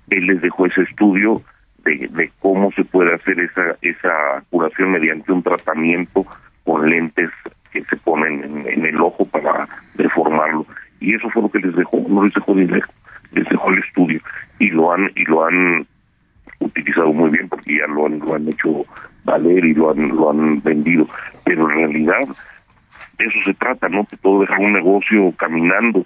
él les dejó ese estudio de, cómo se puede hacer esa, esa curación mediante un tratamiento con lentes que se ponen en, el ojo para deformarlo. Y eso fue lo que les dejó, no les dejó dinero, les dejó el estudio. Y lo han, y lo han utilizado muy bien porque ya lo han, lo han hecho valer y lo han, lo han vendido. Pero en realidad, de eso se trata, ¿no? Que todo dejar un negocio caminando,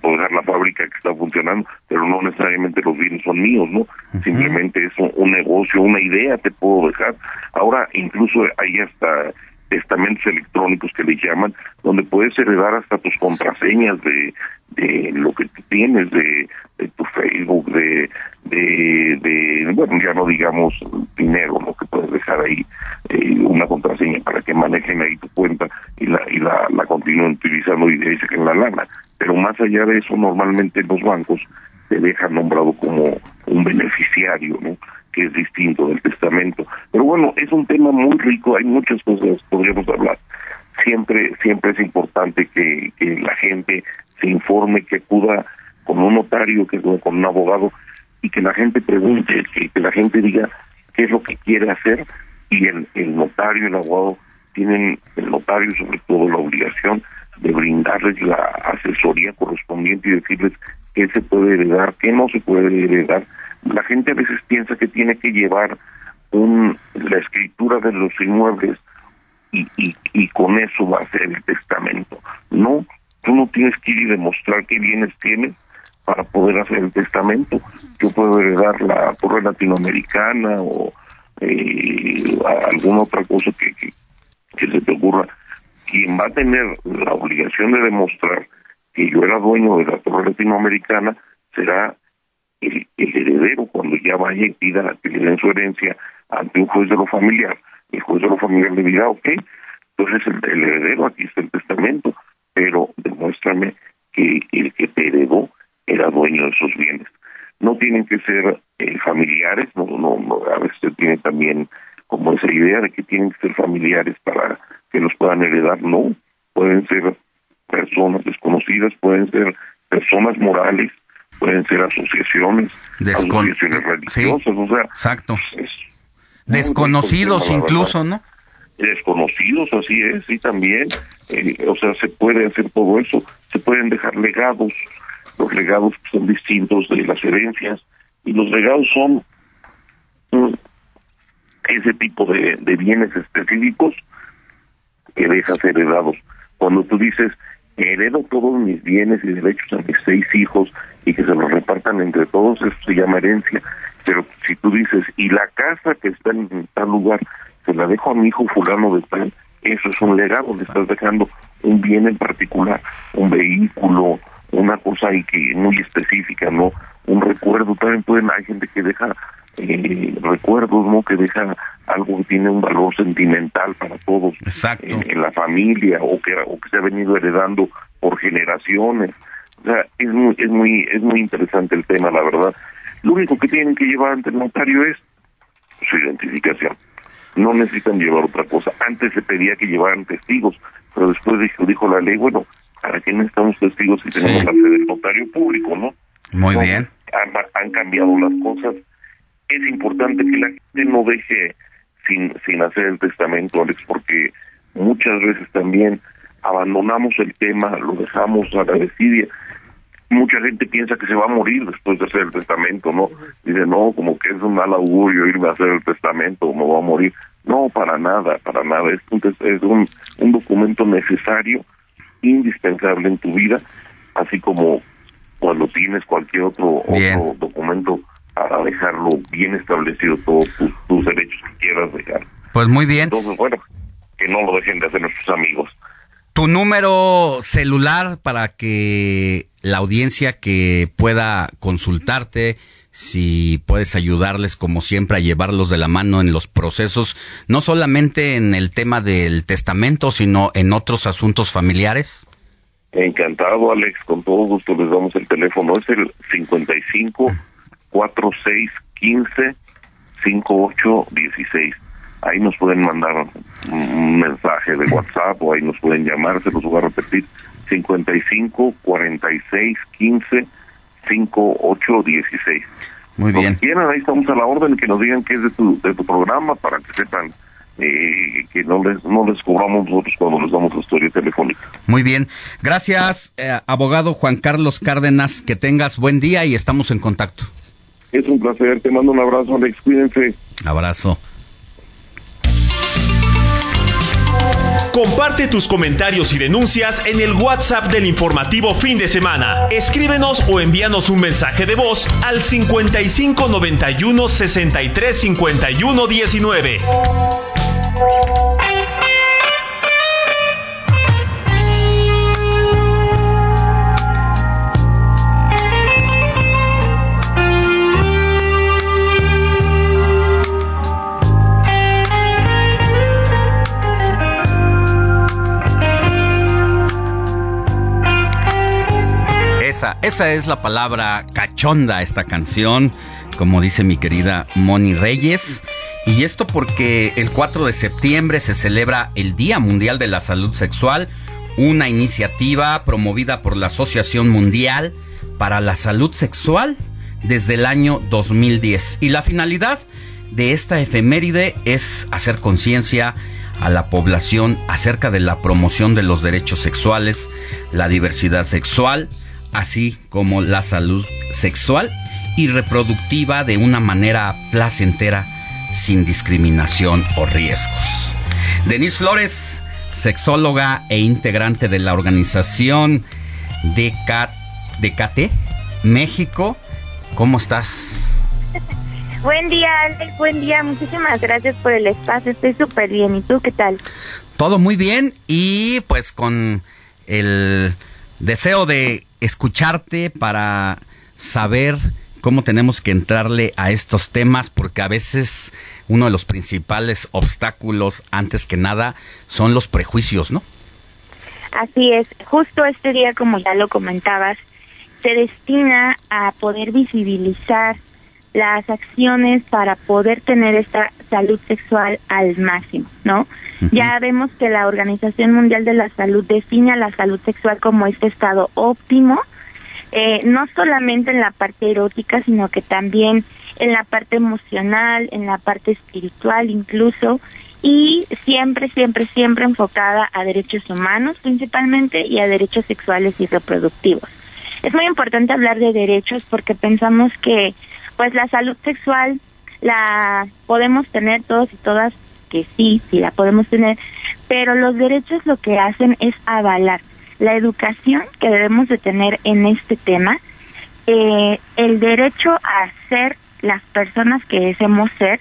puedo dejar la fábrica que está funcionando, pero no necesariamente los bienes son míos, ¿no? Simplemente es un, negocio, una idea te puedo dejar. Ahora incluso hay hasta testamentos electrónicos que le llaman, donde puedes heredar hasta tus contraseñas de, de lo que tú tienes, de, tu Facebook, de, bueno, ya no digamos dinero, lo que puedes dejar ahí eh, una contraseña para que manejen ahí tu cuenta y la, y la continúen utilizando y de ahí saquen la lana. Pero más allá de eso, normalmente los bancos te dejan nombrado como un beneficiario, ¿no? Que es distinto del testamento. Pero bueno, es un tema muy rico, hay muchas cosas podríamos hablar. Siempre, siempre es importante que, que la gente se informe, que acuda con un notario, que con un abogado, y que la gente pregunte, que, la gente diga qué es lo que quiere hacer, y el, el notario el abogado tienen, el notario sobre todo la obligación de brindarles la asesoría correspondiente y decirles qué se puede heredar, qué no se puede heredar, la gente a veces piensa que tiene que llevar un, la escritura de los inmuebles y, con eso va a ser el testamento. No, tú no tienes que ir y demostrar qué bienes tienes para poder hacer el testamento. Yo puedo heredar la torre latinoamericana o eh, alguna otra cosa que se te ocurra. Quien va a tener la obligación de demostrar que yo era dueño de la torre latinoamericana será el, heredero cuando ya vaya y pida que le den su herencia ante un juez de lo familiar, el juez de lo familiar le dirá, ok, entonces el, heredero, aquí está el testamento, pero demuéstrame que el que te heredó era dueño que ser eh, familiares, no, no, no, a veces tiene también como esa idea de que tienen que ser familiares para que los puedan heredar, no, pueden ser personas desconocidas, pueden ser personas morales, pueden ser asociaciones, Descon- asociaciones religiosas, o sea, Exacto. es Desconocidos incluso, ¿no? desconocidos, así es, y también, eh, o sea, se puede hacer todo eso, se pueden dejar legados, los legados son distintos de las herencias, y los legados son mm, ese tipo de, bienes específicos que dejas heredados. Cuando tú dices, heredo todos mis bienes y derechos a mis seis hijos y que se los repartan entre todos, eso se llama herencia. Pero si tú dices, y la casa que está en tal lugar, se la dejo a mi hijo fulano de tal, eso es un legado, le estás dejando un bien en particular, un vehículo, una cosa ahí que muy específica, ¿no? Un recuerdo, también pueden, hay gente que deja eh, recuerdos, ¿no? Que deja algo que tiene un valor sentimental para todos En, en la familia o que, o que se ha venido heredando por generaciones. O sea, es muy, es muy, es muy interesante el tema, la verdad. Lo único que tienen que llevar ante el notario es su identificación. No necesitan llevar otra cosa. Antes se pedía que llevaran testigos, pero después dijo, dijo la ley, bueno, ¿para qué necesitamos testigos si tenemos Sí. la fe del notario público, no? Muy bien. Han, han cambiado las cosas. Es importante que la gente no deje sin, sin hacer el testamento, Alex, porque muchas veces también abandonamos el tema, lo dejamos a la desidia. Mucha gente piensa que se va a morir después de hacer el testamento, ¿no? Dice, no, como que es un mal augurio irme a hacer el testamento, me voy a morir. No, para nada, para nada. Es un, es un, un documento necesario, indispensable en tu vida, así como cuando tienes cualquier otro, otro documento para dejarlo bien establecido todos tus, tus derechos que quieras dejar. Pues muy bien. Entonces, bueno, que no lo dejen de hacer nuestros amigos. Tu número celular para que la audiencia que pueda consultarte, si puedes ayudarles como siempre a llevarlos de la mano en los procesos, no solamente en el tema del testamento, sino en otros asuntos familiares. Encantado, Alex, con todo gusto les damos el teléfono. Es el 55 46 15 58 16. Ahí nos pueden mandar un mensaje de WhatsApp o ahí nos pueden llamar, se los voy a repetir. 55 46 15 58 16. Muy bien. que quieran, ahí estamos a la orden, que nos digan que es de tu, de tu programa para que sepan eh, que no les, no les cobramos nosotros cuando les damos la historia telefónica. Muy bien. Gracias, eh, abogado Juan Carlos Cárdenas. Que tengas buen día y estamos en contacto. Es un placer, te mando un abrazo, Alex, cuídense. Abrazo. Comparte tus comentarios y denuncias en el WhatsApp del informativo fin de semana. Escríbenos o envíanos un mensaje de voz al 55 91 63 51 19. Esa, es la palabra cachonda, esta canción, como dice mi querida Moni Reyes. Y esto porque el 4 de septiembre se celebra el Día Mundial de la Salud Sexual, una iniciativa promovida por la Asociación Mundial para la Salud Sexual desde el año 2010. Y la finalidad de esta efeméride es hacer conciencia a la población acerca de la promoción de los derechos sexuales, la diversidad sexual, así como la salud sexual y reproductiva de una manera placentera, sin discriminación o riesgos. Denise Flores, sexóloga e integrante de la organización DK DKT México, ¿cómo estás? Buen día, Alex. Buen día. Muchísimas gracias por el espacio. Estoy súper bien. ¿Y tú qué tal? Todo muy bien y pues con el deseo de escucharte para saber cómo tenemos que entrarle a estos temas porque a veces uno de los principales obstáculos antes que nada son los prejuicios, ¿no? Así es. Justo este día, como ya lo comentabas, se destina a poder visibilizar las acciones para poder tener esta salud sexual al máximo, ¿no? Ya vemos que la Organización Mundial de la Salud define a la salud sexual como este estado óptimo, eh, no solamente en la parte erótica, sino que también en la parte emocional, en la parte espiritual incluso, y siempre, siempre, siempre enfocada a derechos humanos principalmente y a derechos sexuales y reproductivos. Es muy importante hablar de derechos porque pensamos que pues la salud sexual la podemos tener todos y todas, que sí, sí la podemos tener, pero los derechos lo que hacen es avalar la educación que debemos de tener en este tema, eh, el derecho a ser las personas que deseamos ser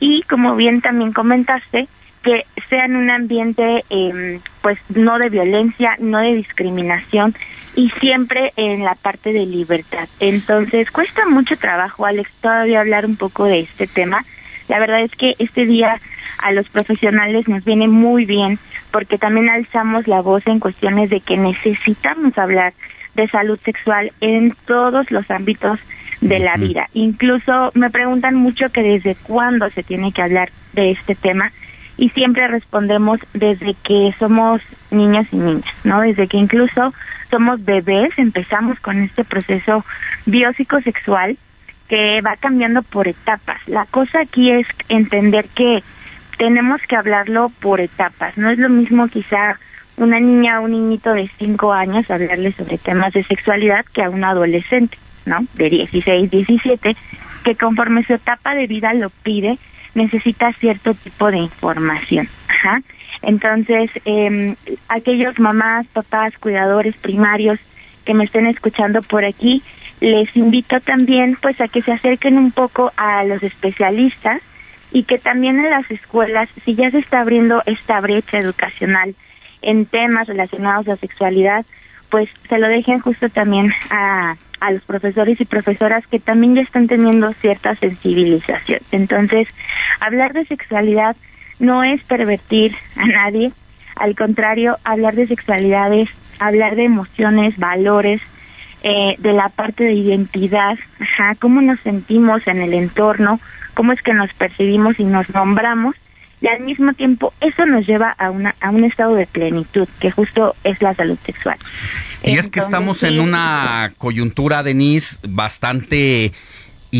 y como bien también comentaste, que sea en un ambiente eh, pues no de violencia, no de discriminación y siempre en la parte de libertad. Entonces cuesta mucho trabajo, Alex, todavía hablar un poco de este tema. La verdad es que este día a los profesionales nos viene muy bien porque también alzamos la voz en cuestiones de que necesitamos hablar de salud sexual en todos los ámbitos de la vida. Incluso me preguntan mucho que desde cuándo se tiene que hablar de este tema y siempre respondemos desde que somos niños y niñas, ¿no? Desde que incluso somos bebés empezamos con este proceso biopsicosexual que va cambiando por etapas. La cosa aquí es entender que tenemos que hablarlo por etapas. No es lo mismo quizá una niña o un niñito de 5 años hablarle sobre temas de sexualidad que a un adolescente, ¿no? De 16, 17, que conforme su etapa de vida lo pide, necesita cierto tipo de información. Ajá. Entonces, eh, aquellos mamás, papás, cuidadores primarios que me estén escuchando por aquí, les invito también pues a que se acerquen un poco a los especialistas y que también en las escuelas, si ya se está abriendo esta brecha educacional en temas relacionados a sexualidad, pues se lo dejen justo también a, a los profesores y profesoras que también ya están teniendo cierta sensibilización. Entonces, hablar de sexualidad no es pervertir a nadie, al contrario, hablar de sexualidad es hablar de emociones, valores, eh, de la parte de identidad, ajá, cómo nos sentimos en el entorno, cómo es que nos percibimos y nos nombramos, y al mismo tiempo eso nos lleva a, una, a un estado de plenitud, que justo es la salud sexual. Y es que estamos en una coyuntura, Denise, bastante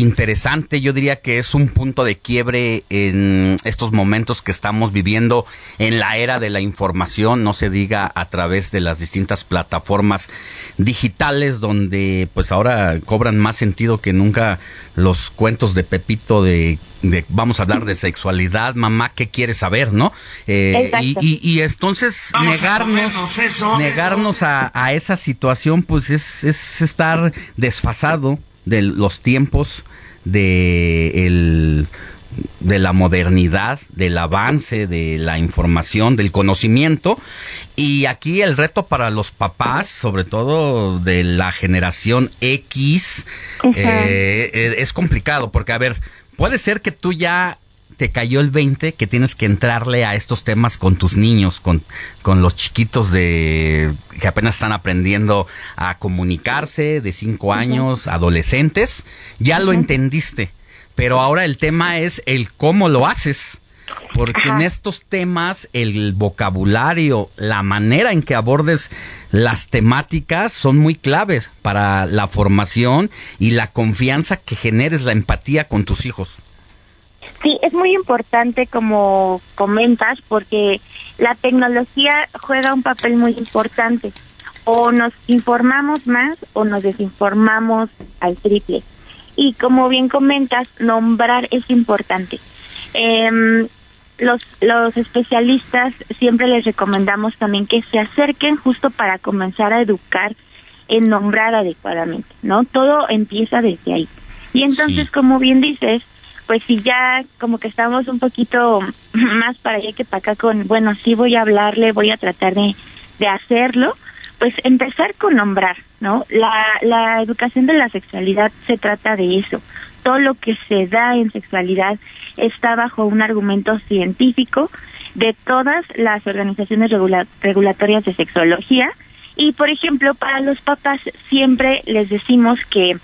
interesante. Yo diría que es un punto de quiebre en estos momentos que estamos viviendo en la era de la información, no se diga a través de las distintas plataformas digitales donde pues ahora cobran más sentido que nunca los cuentos de Pepito de, de vamos a hablar de sexualidad, mamá, ¿qué quieres saber, no? Eh, y, y, y entonces Vamos a negarnos, comernos eso, negarnos a, a esa situación pues es, es estar desfasado de los tiempos de el de la modernidad, del avance, de la información, del conocimiento. Y aquí el reto para los papás, sobre todo de la generación X, eh, eh, es complicado, porque a ver, puede ser que tú ya te cayó el 20 que tienes que entrarle a estos temas con tus niños, con, con los chiquitos de que apenas están aprendiendo a comunicarse, de 5 años, adolescentes, ya lo entendiste, pero ahora el tema es el cómo lo haces. Porque en estos temas el vocabulario, la manera en que abordes las temáticas son muy claves para la formación y la confianza que generes la empatía con tus hijos. Sí, es muy importante como comentas porque la tecnología juega un papel muy importante. O nos informamos más o nos desinformamos al triple. Y como bien comentas, nombrar es importante. Em, los, los especialistas siempre les recomendamos también que se acerquen justo para comenzar a educar en nombrar adecuadamente, ¿no? Todo empieza desde ahí. Y entonces, como bien dices, pues si ya como que estamos un poquito más para allá que para acá con, bueno, sí voy a hablarle, voy a tratar de, de hacerlo, pues empezar con nombrar, ¿no? La, la educación de la sexualidad se trata de eso. Todo lo que se da en sexualidad está bajo un argumento científico de todas las organizaciones regula- regulatorias de sexología y, por ejemplo, para los papás siempre les decimos que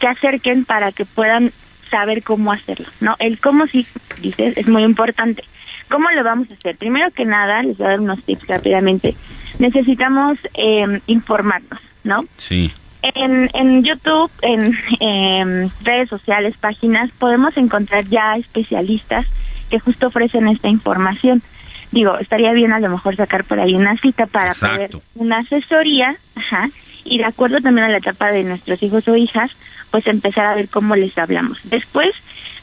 se acerquen para que puedan saber cómo hacerlo, ¿no? El cómo sí, dices, es muy importante. ¿Cómo lo vamos a hacer? Primero que nada, les voy a dar unos tips rápidamente. Necesitamos eh, informarnos, ¿no? Sí. En, en YouTube, en em, redes sociales, páginas, podemos encontrar ya especialistas que justo ofrecen esta información. Digo, estaría bien a lo mejor sacar por ahí una cita para poder Exacto. una asesoría, ajá, y de acuerdo también a la etapa de nuestros hijos o hijas, pues empezar a ver cómo les hablamos. Después,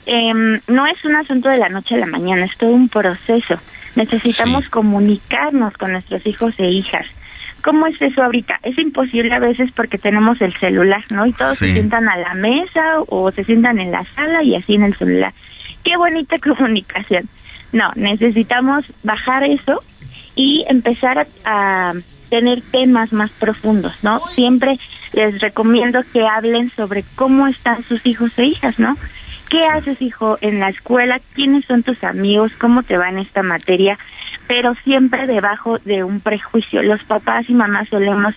em, no es un asunto de la noche a la mañana, es todo un proceso. Necesitamos comunicarnos con nuestros hijos e hijas. ¿Cómo es eso ahorita? Es imposible a veces porque tenemos el celular, ¿no? Y todos se sientan a la mesa o se sientan en la sala y así en el celular. Qué bonita comunicación. No, necesitamos bajar eso y empezar a, a tener temas más profundos, ¿no? Siempre les recomiendo que hablen sobre cómo están sus hijos e hijas, ¿no? ¿Qué haces, hijo, en la escuela? ¿Quiénes son tus amigos? ¿Cómo te va en esta materia? Pero siempre debajo de un prejuicio. Los papás y mamás solemos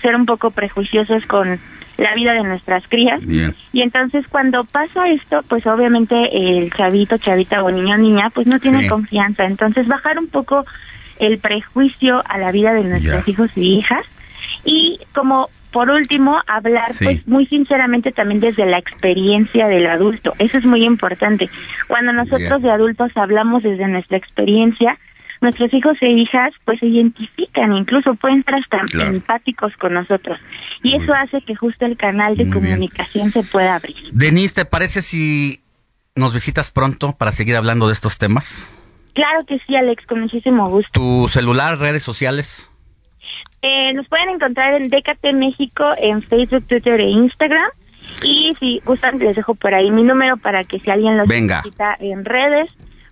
ser un poco prejuiciosos con la vida de nuestras crías. Bien. Y entonces cuando pasa esto, pues obviamente el chavito, chavita o niño, niña, pues no tiene Sí. confianza. Entonces bajar un poco el prejuicio a la vida de nuestros hijos y hijas. Y como por último, hablar Sí. pues muy sinceramente también desde la experiencia del adulto. Eso es muy importante. Cuando nosotros de adultos hablamos desde nuestra experiencia, nuestros hijos e hijas pues se identifican, incluso pueden ser hasta Claro. empáticos con nosotros. Y eso hace que justo el canal de Muy bien. comunicación se pueda abrir. Denise, ¿te parece si nos visitas pronto para seguir hablando de estos temas? Claro que sí, Alex, con muchísimo gusto. ¿Tu celular, redes sociales? Eh, nos pueden encontrar en Décate México en Facebook, Twitter e Instagram. Y si gustan, les dejo por ahí mi número para que si alguien los Venga. necesita en redes,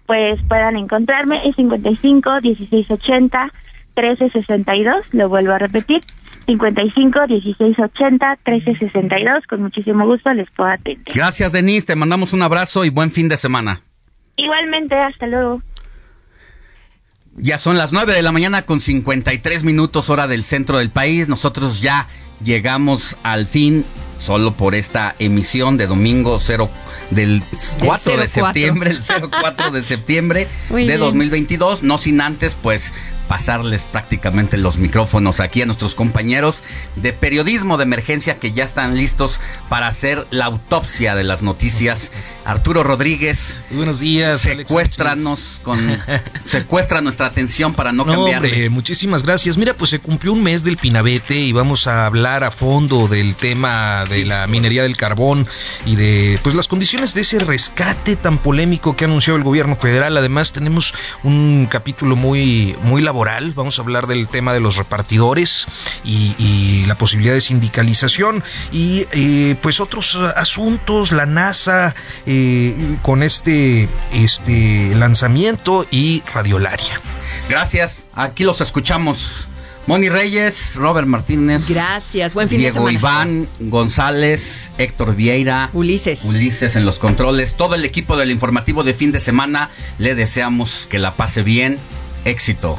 pues puedan encontrarme. Es 55 1680 1362. Lo vuelvo a repetir. 55 1680 1362. Con muchísimo gusto les puedo atender. Gracias, Denise. Te mandamos un abrazo y buen fin de semana. Igualmente, hasta luego. Ya son las 9 de la mañana con 53 minutos hora del centro del país. Nosotros ya llegamos al fin solo por esta emisión de domingo 0 del 4 de 04. septiembre, el 04 de septiembre Muy de bien. 2022, no sin antes pues pasarles prácticamente los micrófonos aquí a nuestros compañeros de periodismo de emergencia que ya están listos para hacer la autopsia de las noticias. Arturo Rodríguez, buenos días. Secuéstranos con secuestra nuestra atención para no, No, cambiar. hombre, muchísimas gracias. Mira, pues se cumplió un mes del Pinabete y vamos a hablar a fondo del tema de la minería del carbón y de pues las condiciones de ese rescate tan polémico que ha anunciado el gobierno federal. Además, tenemos un capítulo muy muy laboral. Vamos a hablar del tema de los repartidores y, y la posibilidad de sindicalización y eh, pues otros asuntos, la NASA eh, con este este lanzamiento y Radiolaria. Gracias, aquí los escuchamos. Moni Reyes, Robert Martínez. Gracias, buen fin de Diego semana. Iván, González, Héctor Vieira. Ulises. Ulises en los controles. Todo el equipo del informativo de fin de semana. Le deseamos que la pase bien. Éxito.